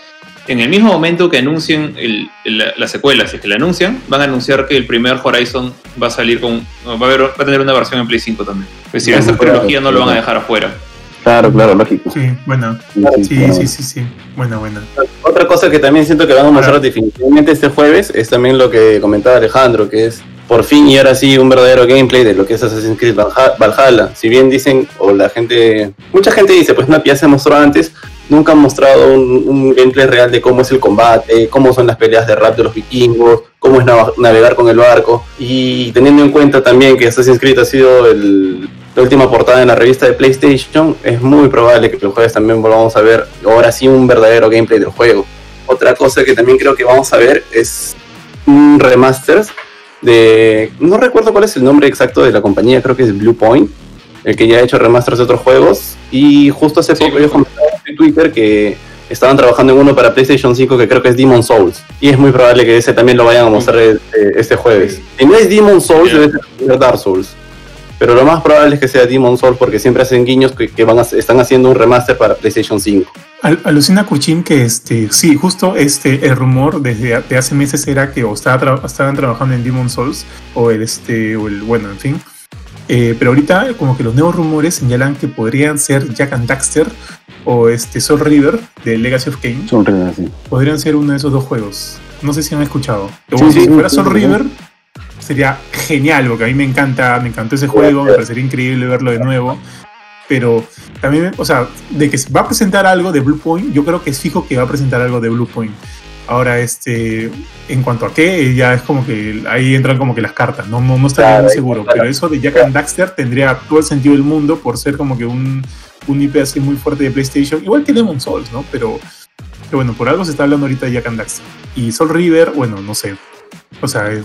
en el mismo momento que anuncien el- el- la, la secuela, si es que la anuncian, van a anunciar que el primer Horizon va a salir con. Va a, haber- va a tener una versión en Play 5 también. Pues si va a ser Claro, trilogía, no lo van a dejar afuera. Claro, claro, lógico. Sí, bueno. Sí, Sí, claro. sí, sí, sí. Buena, buena. Otra cosa que también siento que van a mostrar definitivamente este jueves es también lo que comentaba Alejandro, que es por fin y ahora sí un verdadero gameplay de lo que es Assassin's Creed Valha- Valhalla. Si bien dicen, o la gente, mucha gente dice, pues no, ya se mostró antes, nunca han mostrado un, un gameplay real de cómo es el combate, cómo son las peleas de rap de los vikingos, cómo es nav- navegar con el barco. Y teniendo en cuenta también que Assassin's Creed ha sido el- la última portada en la revista de PlayStation, es muy probable que los jueves también volvamos a ver ahora sí un verdadero gameplay del juego. Otra cosa que también creo que vamos a ver es un remaster de... No recuerdo cuál es el nombre exacto de la compañía, creo que es Blue Point, el que ya ha hecho remasters de otros juegos. Y justo hace Sí, poco yo comentaba en Twitter que estaban trabajando en uno para PlayStation 5 que creo que es Demon Souls. Y es muy probable que ese también lo vayan a mostrar eh, este jueves. Si no es Demon Souls, Ya. debe ser Dark Souls. Pero lo más probable es que sea Demon Souls porque siempre hacen guiños que, que van a- están haciendo un remaster para PlayStation 5. Al- alucina Kuchin que este, sí, justo este, el rumor desde de hace meses era que o estaba tra- estaban trabajando en Demon Souls o el, este, o el bueno, en fin. Eh, pero ahorita como que los nuevos rumores señalan que podrían ser Jack and Daxter o este Soul River de Legacy of Kain. Son reales, sí. Podrían ser uno de esos dos juegos. No sé si han escuchado. O Sí, si sí, fuera sí, Soul sí, sí. River sería genial porque a mí me encanta, me encantó ese juego, me parecería increíble verlo de nuevo. Pero también, o sea, de que va a presentar algo de Blue Point, yo creo que es fijo que va a presentar algo de Blue Point. Ahora, este, en cuanto a qué, ya es como que ahí entran como que las cartas, no, no, no estaría Claro, muy seguro. Pero eso de Jack and Daxter tendría todo el sentido del mundo por ser como que un, un IP así muy fuerte de PlayStation, igual que Demon Souls, ¿no? Pero, pero bueno, por algo se está hablando ahorita de Jack and Daxter. Y Soul River, bueno, no sé. O sea, eh,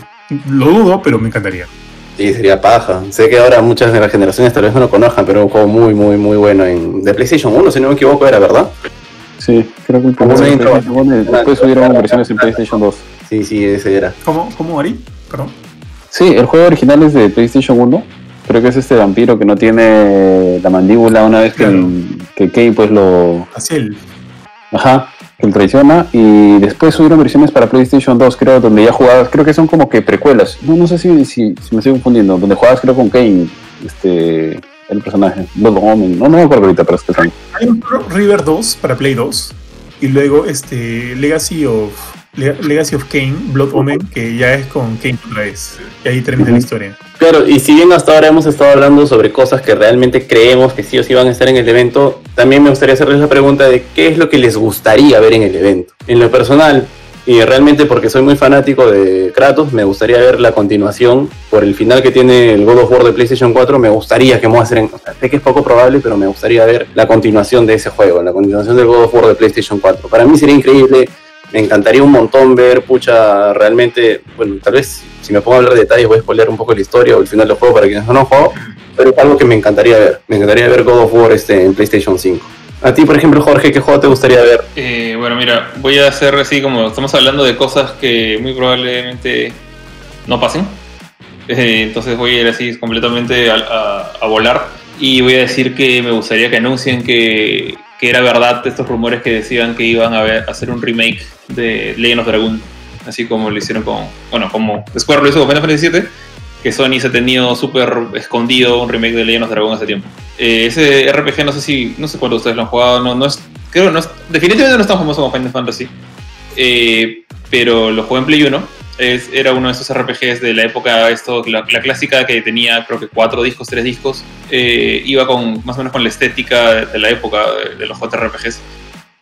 lo dudo, pero me encantaría. Sí, sería paja. Sé que ahora muchas de las generaciones tal vez no lo conozcan, pero es un juego muy, muy, muy bueno en, de PlayStation 1, si no me equivoco, era verdad. Sí, creo que Como en intro. PlayStation 1 y después subieron versiones en PlayStation 2. Sí, sí, ese era. ¿Cómo, cómo Ari? Perdón. Sí, el juego original es de PlayStation 1. Creo que es este vampiro que no tiene la mandíbula una vez que, Claro. que Kane pues lo... Así el. Ajá, lo traiciona. Y después subieron versiones para PlayStation 2, creo, donde ya jugabas, creo que son como que precuelas. No, no sé si, me estoy confundiendo. Donde jugabas creo con Kane, este, el personaje. Blood Omen. No, no me acuerdo ahorita, pero es que son. River 2 para Play 2. Y luego este Legacy of Legacy of Kane, Blood Omen, que ya es con Kane otra vez. Y ahí termina la historia. Claro, y si bien hasta ahora hemos estado hablando sobre cosas que realmente creemos que sí o sí van a estar en el evento, también me gustaría hacerles la pregunta de qué es lo que les gustaría ver en el evento. En lo personal, y realmente porque soy muy fanático de Kratos, me gustaría ver la continuación por el final que tiene el God of War de PlayStation 4, me gustaría que muestren, o sea, sé que es poco probable, pero me gustaría ver la continuación de ese juego, la continuación del God of War de PlayStation 4. Para mí sería increíble, me encantaría un montón ver, pucha, realmente, bueno, tal vez si me pongo a hablar de detalles voy a spoiler un poco la historia o el final del juego para quienes no lo jugado, pero es algo que me encantaría ver. Me encantaría ver God of War este, en PlayStation 5. A ti, por ejemplo, Jorge, ¿qué juego te gustaría ver? Eh, bueno, mira, voy a hacer así como estamos hablando de cosas que muy probablemente no pasen. Eh, entonces voy a ir así completamente a- a volar y voy a decir que me gustaría que anuncien que, que era verdad estos rumores que decían que iban a, hacer un remake de Legend of Dragon, así como lo hicieron con, bueno, como Square lo hizo con Final Fantasy VII, que Sony se ha tenido súper escondido un remake de Legend of Dragon hace tiempo. Eh, ese RPG no sé si, no sé cuántos de ustedes lo han jugado, no, no es, creo, no es, definitivamente no es tan famoso como Final Fantasy, eh, pero lo jugué en Play 1. Es, era uno de esos RPGs de la época, esto, la, la clásica que tenía creo que cuatro discos, tres discos. eh, iba con más o menos con la estética de, la época de, de los JRPGs.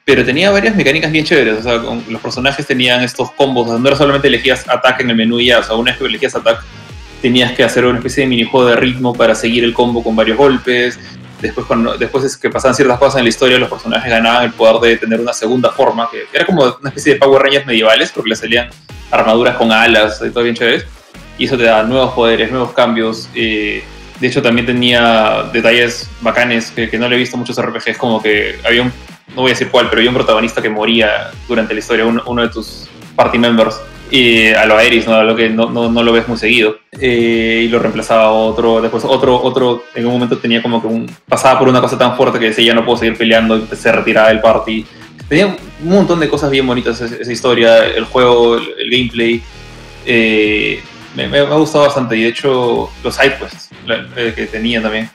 Pero tenía varias mecánicas bien chéveres. O sea, con- los personajes tenían estos combos. o sea, no era solamente elegías ataque en el menú y ya. O sea, una vez que elegías ataque, tenías que hacer una especie de minijuego de ritmo para seguir el combo con varios golpes. Después, cuando, después es que pasaban ciertas cosas en la historia, los personajes ganaban el poder de tener una segunda forma, que era como una especie de Power Rangers medievales, porque le salían armaduras con alas y todo bien chéveres. Y eso te da nuevos poderes, nuevos cambios. eh, de hecho, también tenía detalles bacanes que, que no le he visto muchos RPGs, como que había un, no voy a decir cuál, pero había un protagonista que moría durante la historia, uno, uno de tus party members, y a lo Aeris, ¿no? A lo que no, no, no lo ves muy seguido. Eh, y lo reemplazaba otro, después otro, otro, en un momento tenía como que un, pasaba por una cosa tan fuerte que decía ya no puedo seguir peleando se retiraba del party. Tenía un montón de cosas bien bonitas esa, esa historia, el juego, el, el gameplay. eh, me, me ha gustado bastante y de hecho los sidequests la- eh, que tenía también.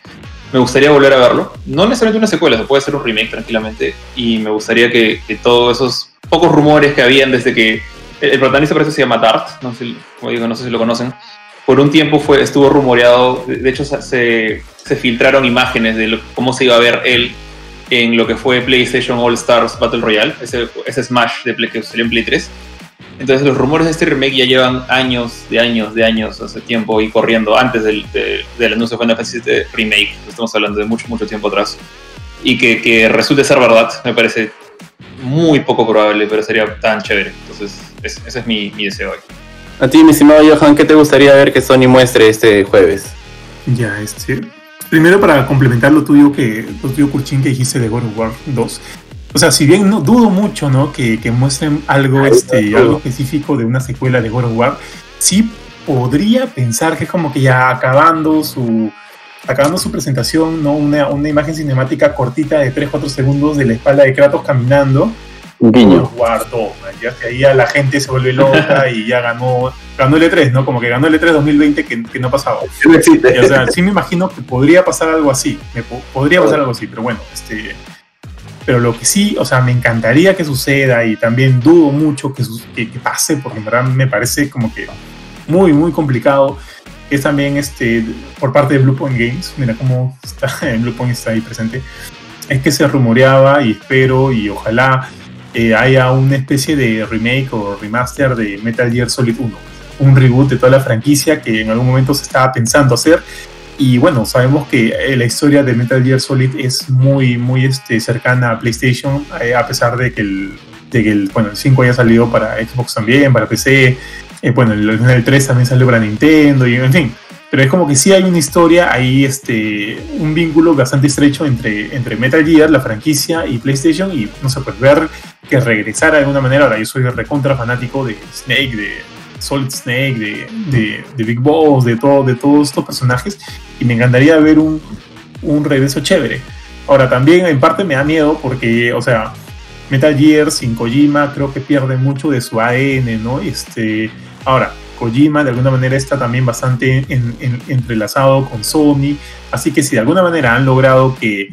Me gustaría volver a verlo. No necesariamente una secuela, se puede hacer un remake tranquilamente. Y me gustaría que, que todos esos pocos rumores que habían desde que el, el protagonista parece que se llama Dart, no sé, como digo, no sé si lo conocen. Por un tiempo fue, estuvo rumoreado, de de hecho se, se filtraron imágenes de lo- cómo se iba a ver él en lo que fue PlayStation All Stars Battle Royale, ese, ese Smash de Play que salió en Play 3. Entonces los rumores de este remake ya llevan años, de años, de años, hace tiempo y corriendo antes del, de- del anuncio de Final Fantasy VII Remake. Estamos hablando de mucho, mucho tiempo atrás. Y que, que resulte ser verdad me parece muy poco probable, pero sería tan chévere. Entonces es- ese es mi, mi deseo hoy. A ti, mi estimado Johan, ¿qué te gustaría ver que Sony muestre este jueves? Ya, este. Primero, para complementar lo tuyo, que, lo tuyo, Kurchin, que dijiste de God of War 2. O sea, si bien no dudo mucho, ¿no? Que, que muestren algo, este, algo específico de una secuela de God of War, sí podría pensar que es como que ya acabando su acabando su presentación, ¿no? Una, una imagen cinemática cortita de 3-4 segundos de la espalda de Kratos caminando. Un guiño. of War 2, man, ya que ahí ya la gente se vuelve loca (laughs) y ya ganó, ganó el E3, ¿no? Como que ganó el E3 2020 que, que no pasaba. No existe. Y, o sea, sí me imagino que podría pasar algo así. Me po- podría pasar algo así, pero bueno, este. Pero lo que sí, o sea, me encantaría que suceda y también dudo mucho que, que pase, porque en verdad me parece como que muy, muy complicado. Es también este, por parte de Bluepoint Games, mira cómo está, (laughs) Bluepoint está ahí presente. Es que se rumoreaba y espero y ojalá eh, haya una especie de remake o remaster de Metal Gear Solid 1 un reboot de toda la franquicia que en algún momento se estaba pensando hacer. Y bueno, sabemos que eh, la historia de Metal Gear Solid es muy, muy este, cercana a PlayStation, eh, a pesar de que, el, de que el, bueno, el 5 haya salido para Xbox también, para PC. eh, bueno, el, el 3 también salió para Nintendo, y en fin. Pero es como que sí hay una historia, hay este, un vínculo bastante estrecho entre, entre Metal Gear, la franquicia, y PlayStation. Y no sé, pues ver que regresara de alguna manera. Ahora, yo soy recontra fanático de Snake, de, Solid Snake, de, de, de Big Boss, de, todo, de todos estos personajes, y me encantaría ver un, un regreso chévere. Ahora, también en parte me da miedo porque, o sea, Metal Gear sin Kojima creo que pierde mucho de su ADN, ¿no? Este, ahora, Kojima de alguna manera está también bastante en- en- entrelazado con Sony, así que si de alguna manera han logrado que,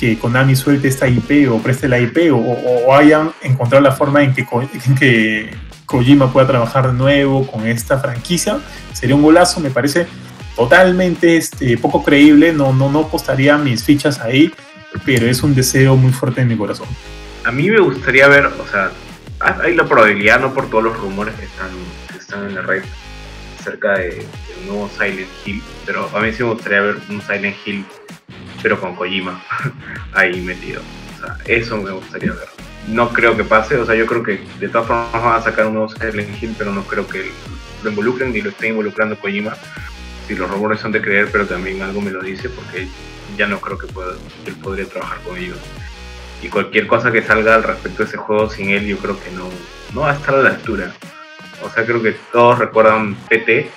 que Konami suelte esta IP o preste la IP o, hayan encontrado la forma en que, en Kojima pueda trabajar de nuevo con esta franquicia, sería un golazo, me parece totalmente este, poco creíble, no, no, no apostaría mis fichas ahí, pero es un deseo muy fuerte en mi corazón. A mí me gustaría ver, o sea, ha- hay la probabilidad, no por todos los rumores que están, están en la red acerca de, del nuevo Silent Hill, pero a mí sí me gustaría ver un Silent Hill, pero con Kojima (laughs) ahí metido. O sea, eso me gustaría ver. No creo que pase, o sea, yo creo que de todas formas van a sacar un nuevo Silent Hill, pero no creo que lo involucren ni lo esté involucrando Kojima. Si los rumores son de creer, pero también algo me lo dice, porque ya no creo que pueda, él podría trabajar con ellos y cualquier cosa que salga al respecto de ese juego sin él yo creo que no, no va a estar a la altura. O sea, creo que todos recuerdan PT,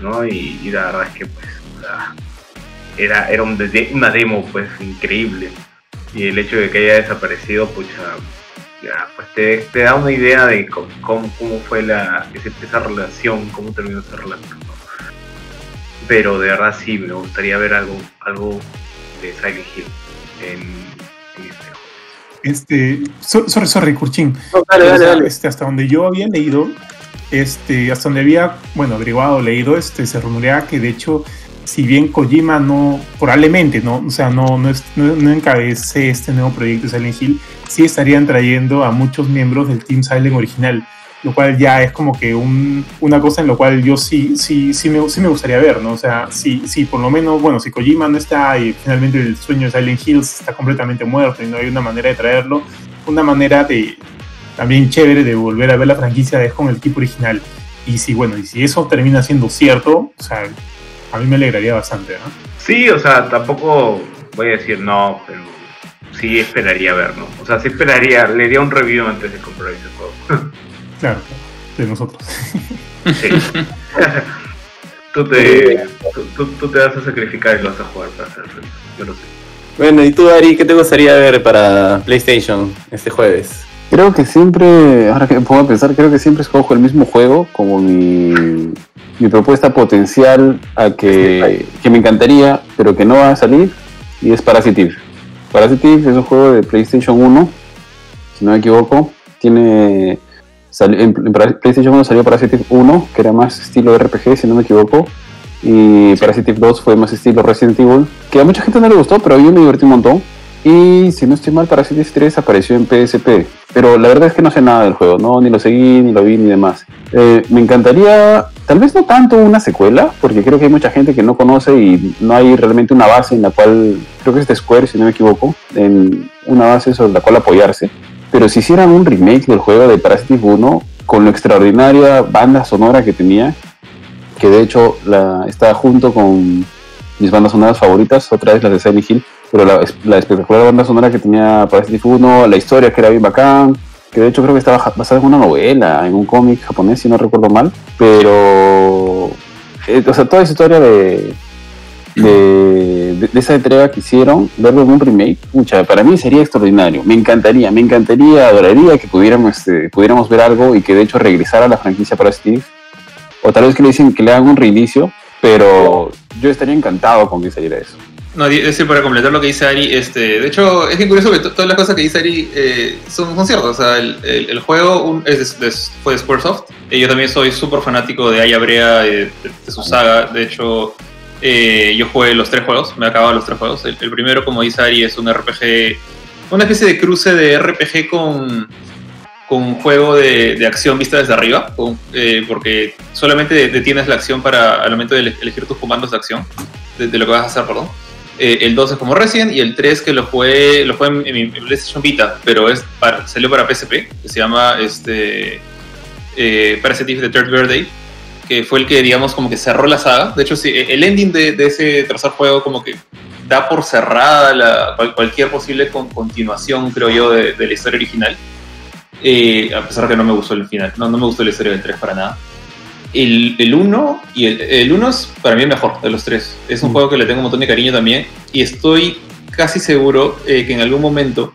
¿no? Y, y la verdad es que pues era, era un de- una demo pues increíble. Y el hecho de que haya desaparecido, pues ya, ya, pues te, te da una idea de cómo, cómo, cómo fue la, ese- esa relación, cómo terminó esa relación. ¿no? Pero de verdad sí, me gustaría ver algo, algo de Silent Hill en, en este juego. Este, so- sorry, sorry, Kurchin. No, dale, dale, dale. Este, hasta donde yo había leído, este, hasta donde había, bueno, averiguado, leído, este, se rumoreaba que de hecho, si bien Kojima no, probablemente, no, o sea, no, no, no, encabece este nuevo proyecto de Silent Hill, sí estarían trayendo a muchos miembros del Team Silent original, lo cual ya es como que un, una cosa en lo cual yo sí, sí, sí me, sí me gustaría ver, ¿no? O sea, si, si por lo menos, bueno, si Kojima no está y finalmente el sueño de Silent Hills está completamente muerto y no hay una manera de traerlo, una manera de, también chévere de volver a ver la franquicia es con el equipo original. Y si, bueno, y si eso termina siendo cierto, o sea, a mí me alegraría bastante, ¿no? Sí, o sea, tampoco voy a decir no, pero sí esperaría ver, ¿no? O sea, sí esperaría, le haría un review antes de comprar ese juego. (laughs) Claro, de nosotros. Sí. (laughs) tú, te, tú, tú- tú te vas a sacrificar y lo vas a jugar para hacer. Yo lo sé. Bueno, ¿y tú, Ari, qué te gustaría ver para PlayStation este jueves? Creo que siempre, ahora que me pongo a pensar, creo que siempre escojo el mismo juego como mi, mi propuesta potencial a que, que me encantaría, pero que no va a salir, y es Parasitive. Parasitive es un juego de PlayStation 1, si no me equivoco. Tiene. sali- en, PlayStation 1 salió Parasitive 1, que era más estilo RPG, si no me equivoco. Y Parasitive 2 fue más estilo Resident Evil, que a mucha gente no le gustó, pero yo me divertí un montón. Y si no estoy mal, Parasitic 3 apareció en PSP. Pero la verdad es que no sé nada del juego, ¿no? Ni lo seguí, ni lo vi, ni demás. Eh, me encantaría, tal vez no tanto una secuela, porque creo que hay mucha gente que no conoce y no hay realmente una base en la cual, creo que es de Square, si no me equivoco, una base sobre la cual apoyarse. Pero si hicieran un remake del juego de Parasitic 1, con la extraordinaria banda sonora que tenía, que de hecho está junto con mis bandas sonoras favoritas, otra vez las de Silent Hill, pero la, la espectacular banda sonora que tenía Parasitic 1, la historia que era bien bacán, que de hecho creo que estaba basada en una novela, en un cómic japonés, si no recuerdo mal, pero, eh, o sea, toda esa historia de, de, esa entrega que hicieron, verlo en un remake, mucha, para mí sería extraordinario, me encantaría, me encantaría, adoraría que pudiéramos, este, pudiéramos ver algo y que de hecho regresara a la franquicia para Steve, o tal vez que le dicen que le hagan un reinicio, pero yo estaría encantado con que saliera eso. No, decir, para completar lo que dice Ari, este, de hecho, es bien curioso que todas las cosas que dice Ari eh, son, son ciertas. O sea, el, juego es de, fue de Squaresoft. Eh, yo también soy súper fanático de Aya Brea, de, de, su saga. De hecho, eh, yo jugué los tres juegos, me he acabado los tres juegos. El, primero, como dice Ari, es un RPG, una especie de cruce de RPG con, con un juego de, acción vista desde arriba, con, eh, porque solamente detienes la acción para al momento de elegir tus comandos de acción, de lo que vas a hacer, perdón. Eh, el 2 es como Resident y el 3 que lo jugué, lo jugué en, mi PlayStation Vita, pero es para, salió para PSP, que se llama este, eh, Parasitic the Third Birthday, que fue el que, digamos, como que cerró la saga. De hecho, sí, el ending de, ese tercer juego como que da por cerrada la, cualquier posible con, continuación, creo yo, de, de la historia original. Eh, a pesar que no me gustó el final, no, no me gustó la historia del 3 para nada. El, el 1 y el, el 1 es para mí el mejor de los tres. Es un mm. juego que le tengo un montón de cariño también y estoy casi seguro eh, que en algún momento,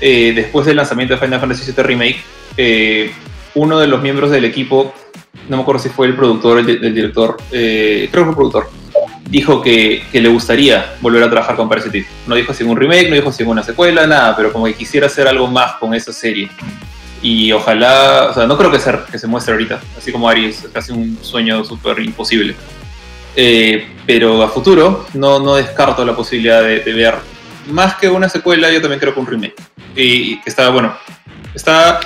eh, después del lanzamiento de Final Fantasy VII Remake, eh, uno de los miembros del equipo, no me acuerdo si fue el productor o el, el, director, eh, creo que fue el productor, dijo que, que, le gustaría volver a trabajar con Parasitic. No dijo si un remake, no dijo si una secuela, nada, pero como que quisiera hacer algo más con esa serie y ojalá, o sea, no creo que se, que se muestre ahorita, así como Ari es casi un sueño súper imposible. Eh, pero a futuro no, no descarto la posibilidad de, de, ver más que una secuela, yo también creo que un remake. Y que está, bueno, está...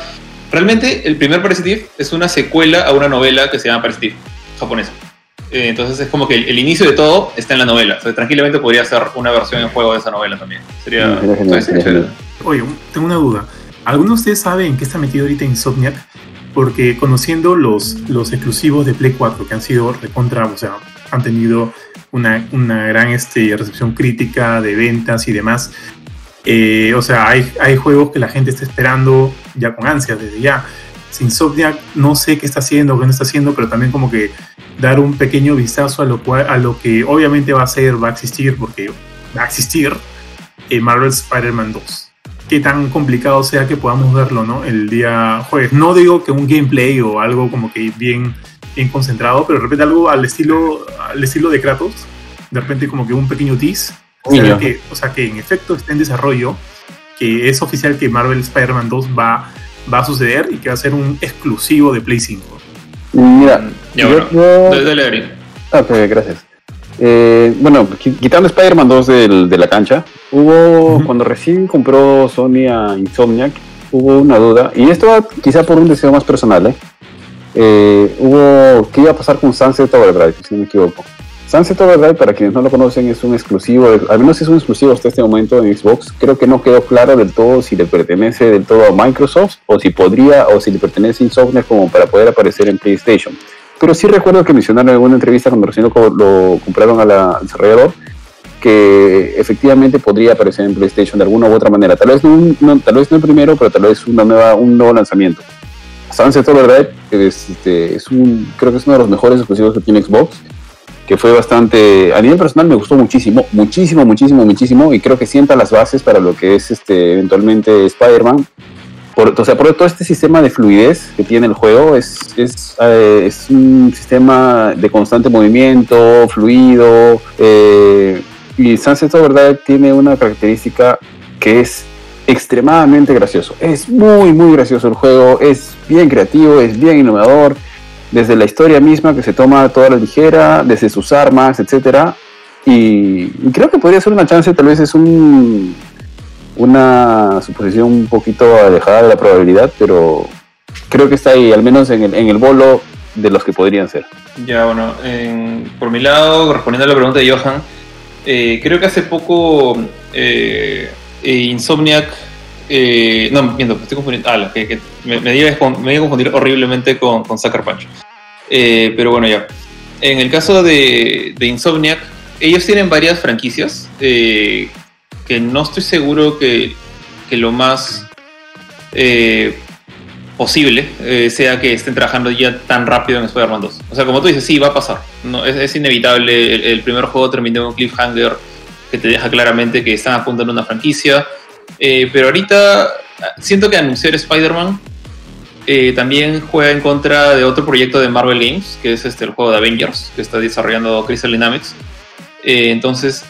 Realmente el primer Parasitive es una secuela a una novela que se llama Parasitive, japonesa. Eh, entonces es como que el, el, inicio de todo está en la novela. O sea, tranquilamente podría ser una versión en juego de esa novela también. Sería... Sí, genial, genial. Oye, tengo una duda. ¿Alguno de ustedes sabe en qué está metido ahorita Insomniac? Porque conociendo los, los exclusivos de Play 4 que han sido recontra, o sea, han tenido una, una gran este, recepción crítica de ventas y demás. Eh, o sea, hay, hay juegos que la gente está esperando ya con ansias desde ya. Insomniac no sé qué está haciendo, qué no está haciendo, pero también como que dar un pequeño vistazo a lo, cual, a lo que obviamente va a ser, va a existir, porque va a existir eh, Marvel Spider-Man 2 qué tan complicado sea que podamos verlo, ¿no? El día jueves. No digo que un gameplay o algo como que bien, bien concentrado, pero de repente algo al estilo, al estilo de Kratos. De repente como que un pequeño tease. O sea, que, o sea, que en efecto está en desarrollo, que es oficial que Marvel Spider-Man 2 va, va a suceder y que va a ser un exclusivo de Play 5. Mira, ya, yo, bueno. yo... Dale, dale, Ok, gracias. Eh, bueno, quitando Spider-Man 2 del, de la cancha, hubo, uh -huh. cuando recién compró Sony a Insomniac, hubo una duda, y esto va quizá por un deseo más personal, ¿eh? Eh, hubo, ¿qué iba a pasar con Sunset Overdrive, si no me equivoco? Sunset Overdrive, para quienes no lo conocen, es un exclusivo, al menos es un exclusivo hasta este momento en Xbox. Creo que no quedó claro del todo si le pertenece del todo a Microsoft o si podría o si le pertenece a Insomniac como para poder aparecer en PlayStation pero sí recuerdo que mencionaron en alguna entrevista cuando recién lo, lo compraron a la, al desarrollador que efectivamente podría aparecer en PlayStation de alguna u otra manera. Tal vez no, no tal vez no el primero, pero tal vez una nueva, un nuevo lanzamiento. Sunset Overdrive es, este, es un, creo que es uno de los mejores exclusivos que tiene Xbox, que fue bastante, a nivel personal me gustó muchísimo, muchísimo, muchísimo, muchísimo, y creo que sienta las bases para lo que es este, eventualmente Spider-Man, por, o sea, por todo este sistema de fluidez que tiene el juego es, es, eh, es un sistema de constante movimiento, fluido, eh, y Sunset Overdrive tiene una característica que es extremadamente gracioso. Es muy, muy gracioso el juego, es bien creativo, es bien innovador, desde la historia misma que se toma toda la ligera, desde sus armas, etcétera. Y, creo que podría ser una chance, tal vez es un una suposición un poquito alejada de la probabilidad, pero creo que está ahí, al menos en el, en el bolo de los que podrían ser. Ya, bueno, en- por mi lado, respondiendo a la pregunta de Johan, eh, creo que hace poco eh, eh, Insomniac. no, miento, estoy confundiendo. Ah, que, que me, me, iba a confundir horriblemente con, con Sucker Punch. Pero bueno, ya. En el caso de, de Insomniac, ellos tienen varias franquicias eh, que no estoy seguro que, que lo más eh, posible eh, sea que estén trabajando ya tan rápido en Spider-Man 2. O sea, como tú dices, sí, va a pasar. No, es, inevitable. El, primer juego terminó un cliffhanger que te deja claramente que están apuntando a una franquicia. Eh, pero ahorita siento que anunciar Spider-Man también juega en contra de otro proyecto de Marvel Games, que es este, el juego de Avengers, que está desarrollando Crystal Dynamics. Entonces,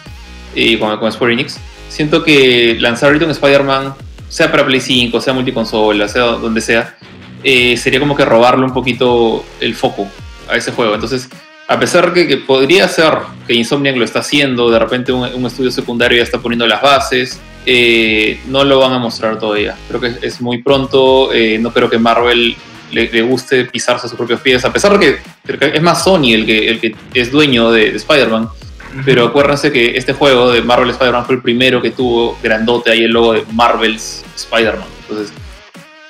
con, con Square Enix, siento que lanzar ahorita un Spider-Man, sea para Play 5, sea multiconsola, sea donde sea, eh, sería como que robarle un poquito el foco a ese juego. Entonces, a pesar que, que podría ser que Insomniac lo está haciendo, de repente un, un estudio secundario ya está poniendo las bases, eh, no lo van a mostrar todavía. Creo que es muy pronto, eh, no creo que Marvel le, le, guste pisarse a sus propios pies, a pesar de que es más Sony el que, el que es dueño de, de Spider-Man. Pero acuérdense que este juego de Marvel Spider-Man fue el primero que tuvo grandote ahí el logo de Marvel's Spider-Man. Entonces,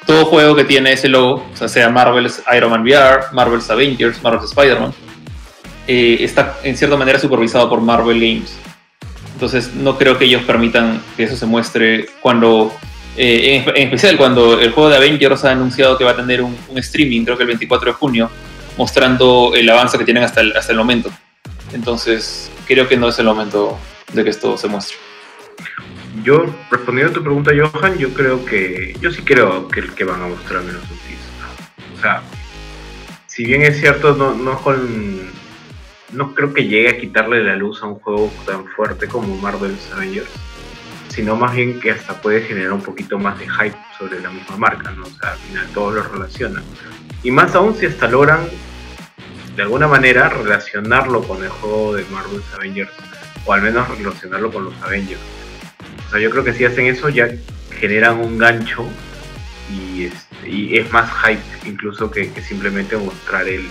todo juego que tiene ese logo, sea, Marvel's Iron Man VR, Marvel's Avengers, Marvel's Spider-Man, eh, está en cierta manera supervisado por Marvel Games. Entonces, no creo que ellos permitan que eso se muestre cuando, eh, en, en, especial cuando el juego de Avengers ha anunciado que va a tener un, un, streaming, creo que el 24 de junio, mostrando el avance que tienen hasta el, hasta el momento. Entonces, creo que no es el momento de que esto se muestre. Yo, respondiendo a tu pregunta, Johan, yo creo que. Yo sí creo que, que van a mostrar menos. O sea, si bien es cierto, no, no con. No creo que llegue a quitarle la luz a un juego tan fuerte como Marvel's Avengers, sino más bien que hasta puede generar un poquito más de hype sobre la misma marca, ¿no? O sea, al final todos lo relacionan. Y más aún si hasta logran de alguna manera relacionarlo con el juego de Marvel's Avengers o al menos relacionarlo con los Avengers. O sea, yo creo que si hacen eso ya generan un gancho y, este, es más hype incluso que, simplemente mostrar el,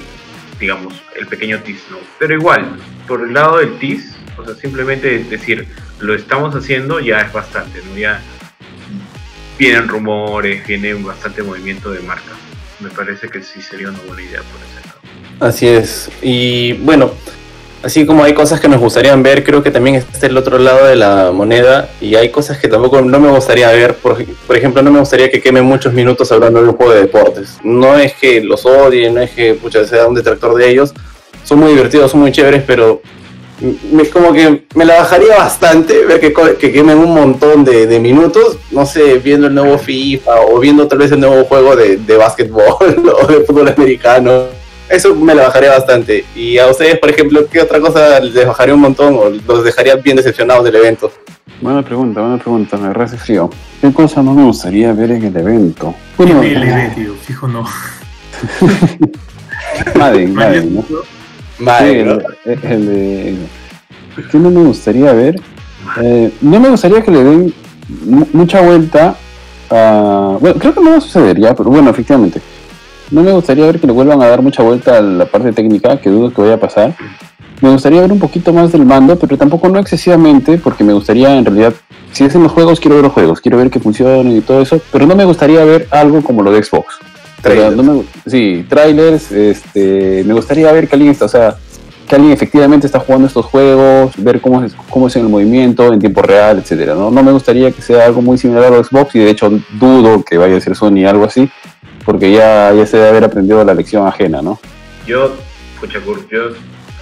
digamos, el pequeño tease, ¿no? Pero igual, por el lado del tease, o sea, simplemente decir, lo estamos haciendo ya es bastante, ¿no? Ya vienen rumores, viene bastante movimiento de marca. Me parece que sí sería una buena idea por lado. Así es. Y bueno, así como hay cosas que nos gustaría ver, creo que también está el otro lado de la moneda y hay cosas que tampoco no me gustaría ver. Por, por ejemplo, no me gustaría que quemen muchos minutos hablando de un juego de deportes. No es que los odie, no es que pucha, sea un detractor de ellos. Son muy divertidos, son muy chéveres, pero me, como que me la bajaría bastante ver que, que quemen un montón de, de, minutos, no sé, viendo el nuevo FIFA o viendo tal vez el nuevo juego de, de básquetbol (laughs) o de fútbol americano eso me la bajaría bastante. Y a ustedes, por ejemplo, ¿qué otra cosa les bajaría un montón o los dejaría bien decepcionados del evento? Buena pregunta, buena pregunta, me agarraste frío. ¿Qué cosa no me gustaría ver en el evento? Bueno, MLB, tío, fijo no. (laughs) (laughs) Madden, Madden, ¿no? Madden, ¿no? Sí, el, el, el, ¿Qué no me gustaría ver? Eh, no me gustaría que le den mucha vuelta a... Bueno, creo que no va a suceder ya, pero bueno, efectivamente no me gustaría ver que le vuelvan a dar mucha vuelta a la parte técnica, que dudo que vaya a pasar. Me gustaría ver un poquito más del mando, pero tampoco no excesivamente, porque me gustaría en realidad, si es en los juegos, quiero ver los juegos, quiero ver que funcionen y todo eso, pero no me gustaría ver algo como lo de Xbox. Trailers. No me, sí, trailers, este, me gustaría ver que alguien está, o sea, que alguien efectivamente está jugando estos juegos, ver cómo es, cómo es en el movimiento, en tiempo real, etcétera. ¿no? no me gustaría que sea algo muy similar a lo de Xbox, y de hecho dudo que vaya a ser Sony algo así, porque ya, ya se debe haber aprendido la lección ajena, ¿no? Yo, escucha, Kurt, yo,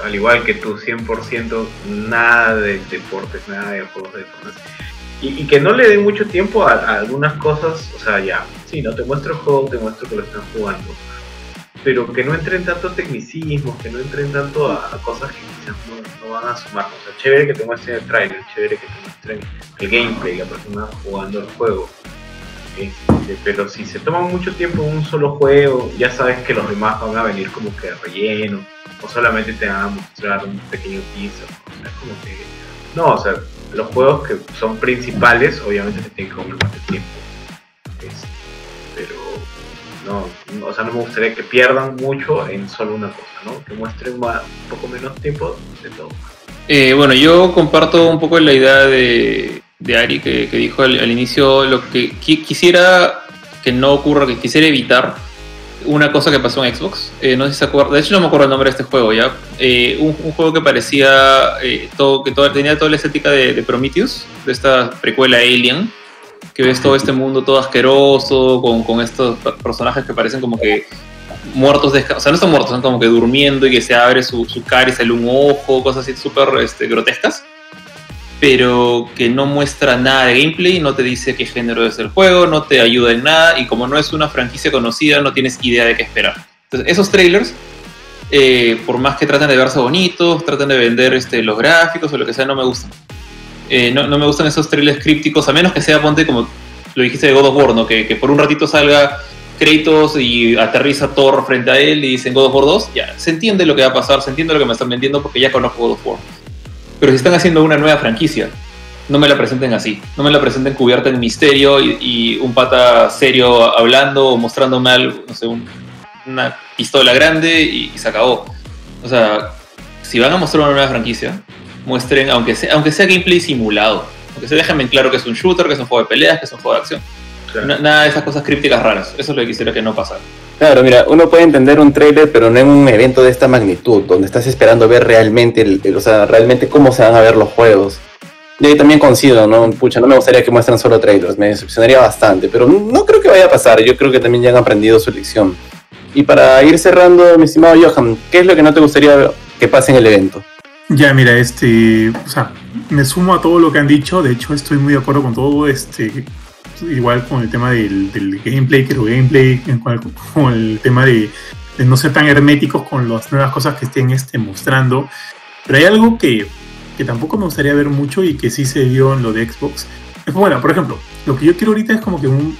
al igual que tú, 100% nada de deportes, nada de juegos de deportes. Y, que no le den mucho tiempo a, a, algunas cosas, o sea, ya, sí, no te muestro el juego, te muestro que lo están jugando. Pero que no entren tanto tecnicismos, que no entren tanto a, a cosas que quizás no, no, van a sumar. O sea, chévere que te muestren el trailer, chévere que te muestren el gameplay, la persona jugando el juego este, pero si se toman mucho tiempo un solo juego, ya sabes que los demás van a venir como que relleno, o solamente te van a mostrar un pequeño teaser. O sea, como que. No, o sea, los juegos que son principales, obviamente se tienen que comer más de tiempo. Es- pero no, o sea, no me gustaría que pierdan mucho en solo una cosa, ¿no? Que muestren más, un poco menos tiempo de todo. Eh, bueno, yo comparto un poco la idea de, de Ari que, que dijo al, al inicio lo que qui- quisiera que no ocurra, que quisiera evitar una cosa que pasó en Xbox. Eh, no sé si se acuerda, de hecho no me acuerdo el nombre de este juego ya. Eh, un, juego que parecía eh, todo, que todo- tenía toda la estética de, de Prometheus, de esta precuela Alien, que ves todo este mundo todo asqueroso, con, con estos per- personajes que parecen como que muertos, desca- o sea, no están muertos, están como que durmiendo y que se abre su, su cara y sale un ojo, cosas así súper este, grotescas, pero que no muestra nada de gameplay, no te dice qué género es el juego, no te ayuda en nada y como no es una franquicia conocida, no tienes idea de qué esperar. Entonces, esos trailers, eh, por más que traten de verse bonitos, traten de vender este, los gráficos o lo que sea, no me gustan. Eh, no, no me gustan esos trailers crípticos, a menos que sea, ponte como lo dijiste de God of War, ¿no? que, que por un ratito salga Kratos y aterriza Thor frente a él y dicen God of War 2, ya, se entiende lo que va a pasar, se entiende lo que me están vendiendo porque ya conozco God of War. Pero si están haciendo una nueva franquicia, no me la presenten así, no me la presenten cubierta en misterio y, y un pata serio hablando o mostrándome algo, no sé, un- una pistola grande y, y se acabó. O sea, si van a mostrar una nueva franquicia, muestren, aunque sea, aunque sea gameplay simulado, aunque se dejen en claro que es un shooter, que es un juego de peleas, que es un juego de acción. Claro. Na- nada de esas cosas crípticas raras. Eso es lo que quisiera que no pasara. Claro, mira, uno puede entender un trailer, pero no en un evento de esta magnitud, donde estás esperando ver realmente, el- o sea, realmente cómo se van a ver los juegos. Y ahí también coincido, ¿no? Pucha, no me gustaría que muestren solo trailers, me decepcionaría bastante, pero no creo que vaya a pasar, yo creo que también ya han aprendido su lección. Y para ir cerrando, mi estimado Johan, ¿qué es lo que no te gustaría que pase en el evento? Ya, mira, este, o sea, me sumo a todo lo que han dicho, de hecho estoy muy de acuerdo con todo, este, igual con el tema del, del gameplay, quiero gameplay, en cual- con el tema de, de no ser tan herméticos con las nuevas cosas que estén este, mostrando, pero hay algo que, que tampoco me gustaría ver mucho y que sí se vio en lo de Xbox. Bueno, por ejemplo, lo que yo quiero ahorita es como que un,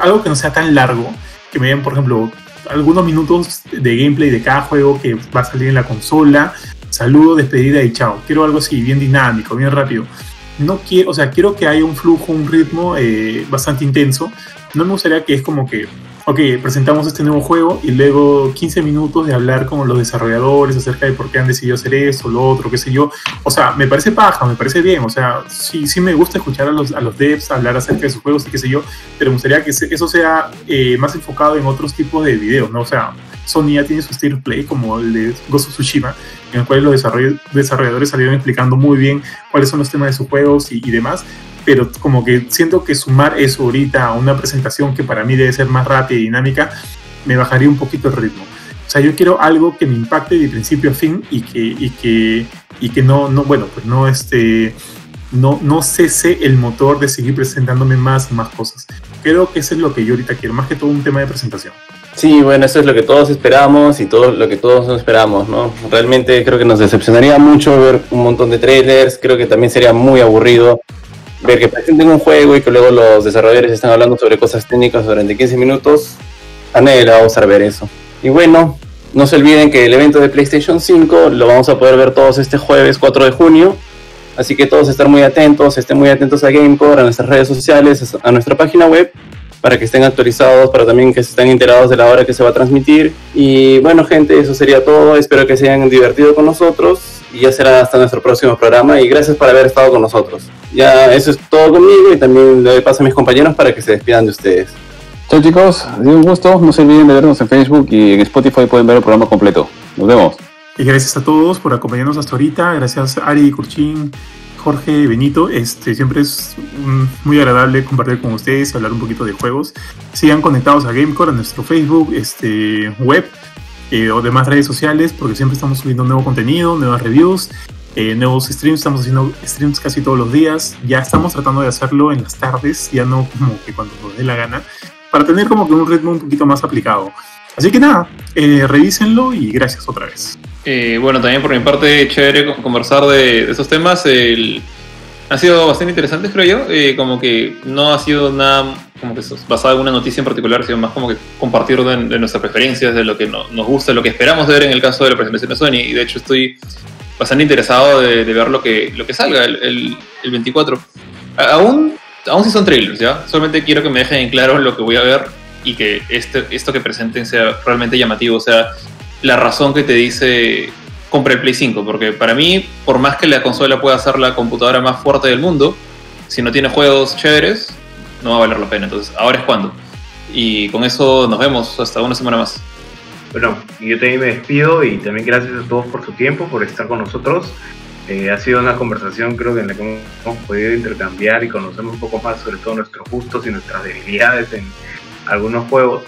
algo que no sea tan largo, que me den, por ejemplo, algunos minutos de gameplay de cada juego que va a salir en la consola, saludo, despedida y chao. Quiero algo así, bien dinámico, bien rápido. No quiero, o sea, quiero que haya un flujo, un ritmo eh, bastante intenso. No me gustaría que es como que, ok, presentamos este nuevo juego y luego 15 minutos de hablar con los desarrolladores acerca de por qué han decidido hacer esto, lo otro, qué sé yo. O sea, me parece paja, me parece bien. O sea, sí, sí me gusta escuchar a los, a los devs hablar acerca de sus juegos y qué sé yo, pero me gustaría que eso sea eh, más enfocado en otros tipos de videos, ¿no? O sea, Sony ya tiene su of Play, como el de Ghost Tsushima, en el cual los desarroll- desarrolladores salieron explicando muy bien cuáles son los temas de sus juegos y, y demás, pero como que siento que sumar eso ahorita a una presentación que para mí debe ser más rápida y dinámica, me bajaría un poquito el ritmo. O sea, yo quiero algo que me impacte de principio a fin y que, y que, y que no, no, bueno, pues no este no, no cese el motor de seguir presentándome más y más cosas. Creo que eso es lo que yo ahorita quiero, más que todo un tema de presentación. Sí, bueno, eso es lo que todos esperamos y todo lo que todos no esperamos, ¿no? Realmente creo que nos decepcionaría mucho ver un montón de trailers, creo que también sería muy aburrido ver que presenten un juego y que luego los desarrolladores están hablando sobre cosas técnicas durante 15 minutos. A nadie le va a gustar ver eso. Y bueno, no se olviden que el evento de PlayStation 5 lo vamos a poder ver todos este jueves 4 de junio. Así que todos estar muy atentos, estén muy atentos a Gamecore, a nuestras redes sociales, a nuestra página web para que estén actualizados, para también que estén enterados de la hora que se va a transmitir. Y bueno, gente, eso sería todo. Espero que se hayan divertido con nosotros y ya será hasta nuestro próximo programa. Y gracias por haber estado con nosotros. Ya eso es todo conmigo y también le doy paso a mis compañeros para que se despidan de ustedes. Chao chicos, ha sido un gusto. No se olviden de vernos en Facebook y en Spotify pueden ver el programa completo. Nos vemos. Y gracias a todos por acompañarnos hasta ahorita. Gracias Ari, Curchín, Jorge, Benito. Este, siempre es muy agradable compartir con ustedes hablar un poquito de juegos. Sigan conectados a Gamecore, a nuestro Facebook, este, web eh, o demás redes sociales, porque siempre estamos subiendo nuevo contenido, nuevas reviews, eh, nuevos streams. Estamos haciendo streams casi todos los días. Ya estamos tratando de hacerlo en las tardes, ya no como que cuando nos dé la gana, para tener como que un ritmo un poquito más aplicado. Así que nada, eh, revísenlo y gracias otra vez. Eh, bueno, también por mi parte, chévere con- conversar de, de esos temas. El, ha sido bastante interesante, creo yo. Eh, como que no ha sido nada como que en una noticia en particular, sino más como que compartir de, de nuestras preferencias, de lo que no- nos gusta, lo que esperamos ver en el caso de la presentación de Sony. Y de hecho estoy bastante interesado de, ver lo que, lo que salga el, el, 24. aún, aún si son trailers, ¿ya? Solamente quiero que me dejen en claro lo que voy a ver y que este, esto que presenten sea realmente llamativo, o sea, la razón que te dice compra el Play 5, porque para mí, por más que la consola pueda ser la computadora más fuerte del mundo, si no tiene juegos chéveres, no va a valer la pena. Entonces, ahora es cuando. Y con eso nos vemos hasta una semana más. Bueno, yo también me despido y también gracias a todos por su tiempo, por estar con nosotros. Eh, ha sido una conversación creo que en la que hemos podido intercambiar y conocer un poco más sobre todo nuestros gustos y nuestras debilidades en algunos juegos.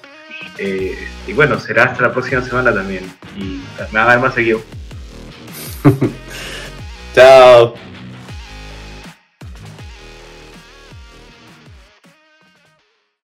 Eh, y bueno, será hasta la próxima semana también. Y me va a dar más seguido. (laughs) Chao.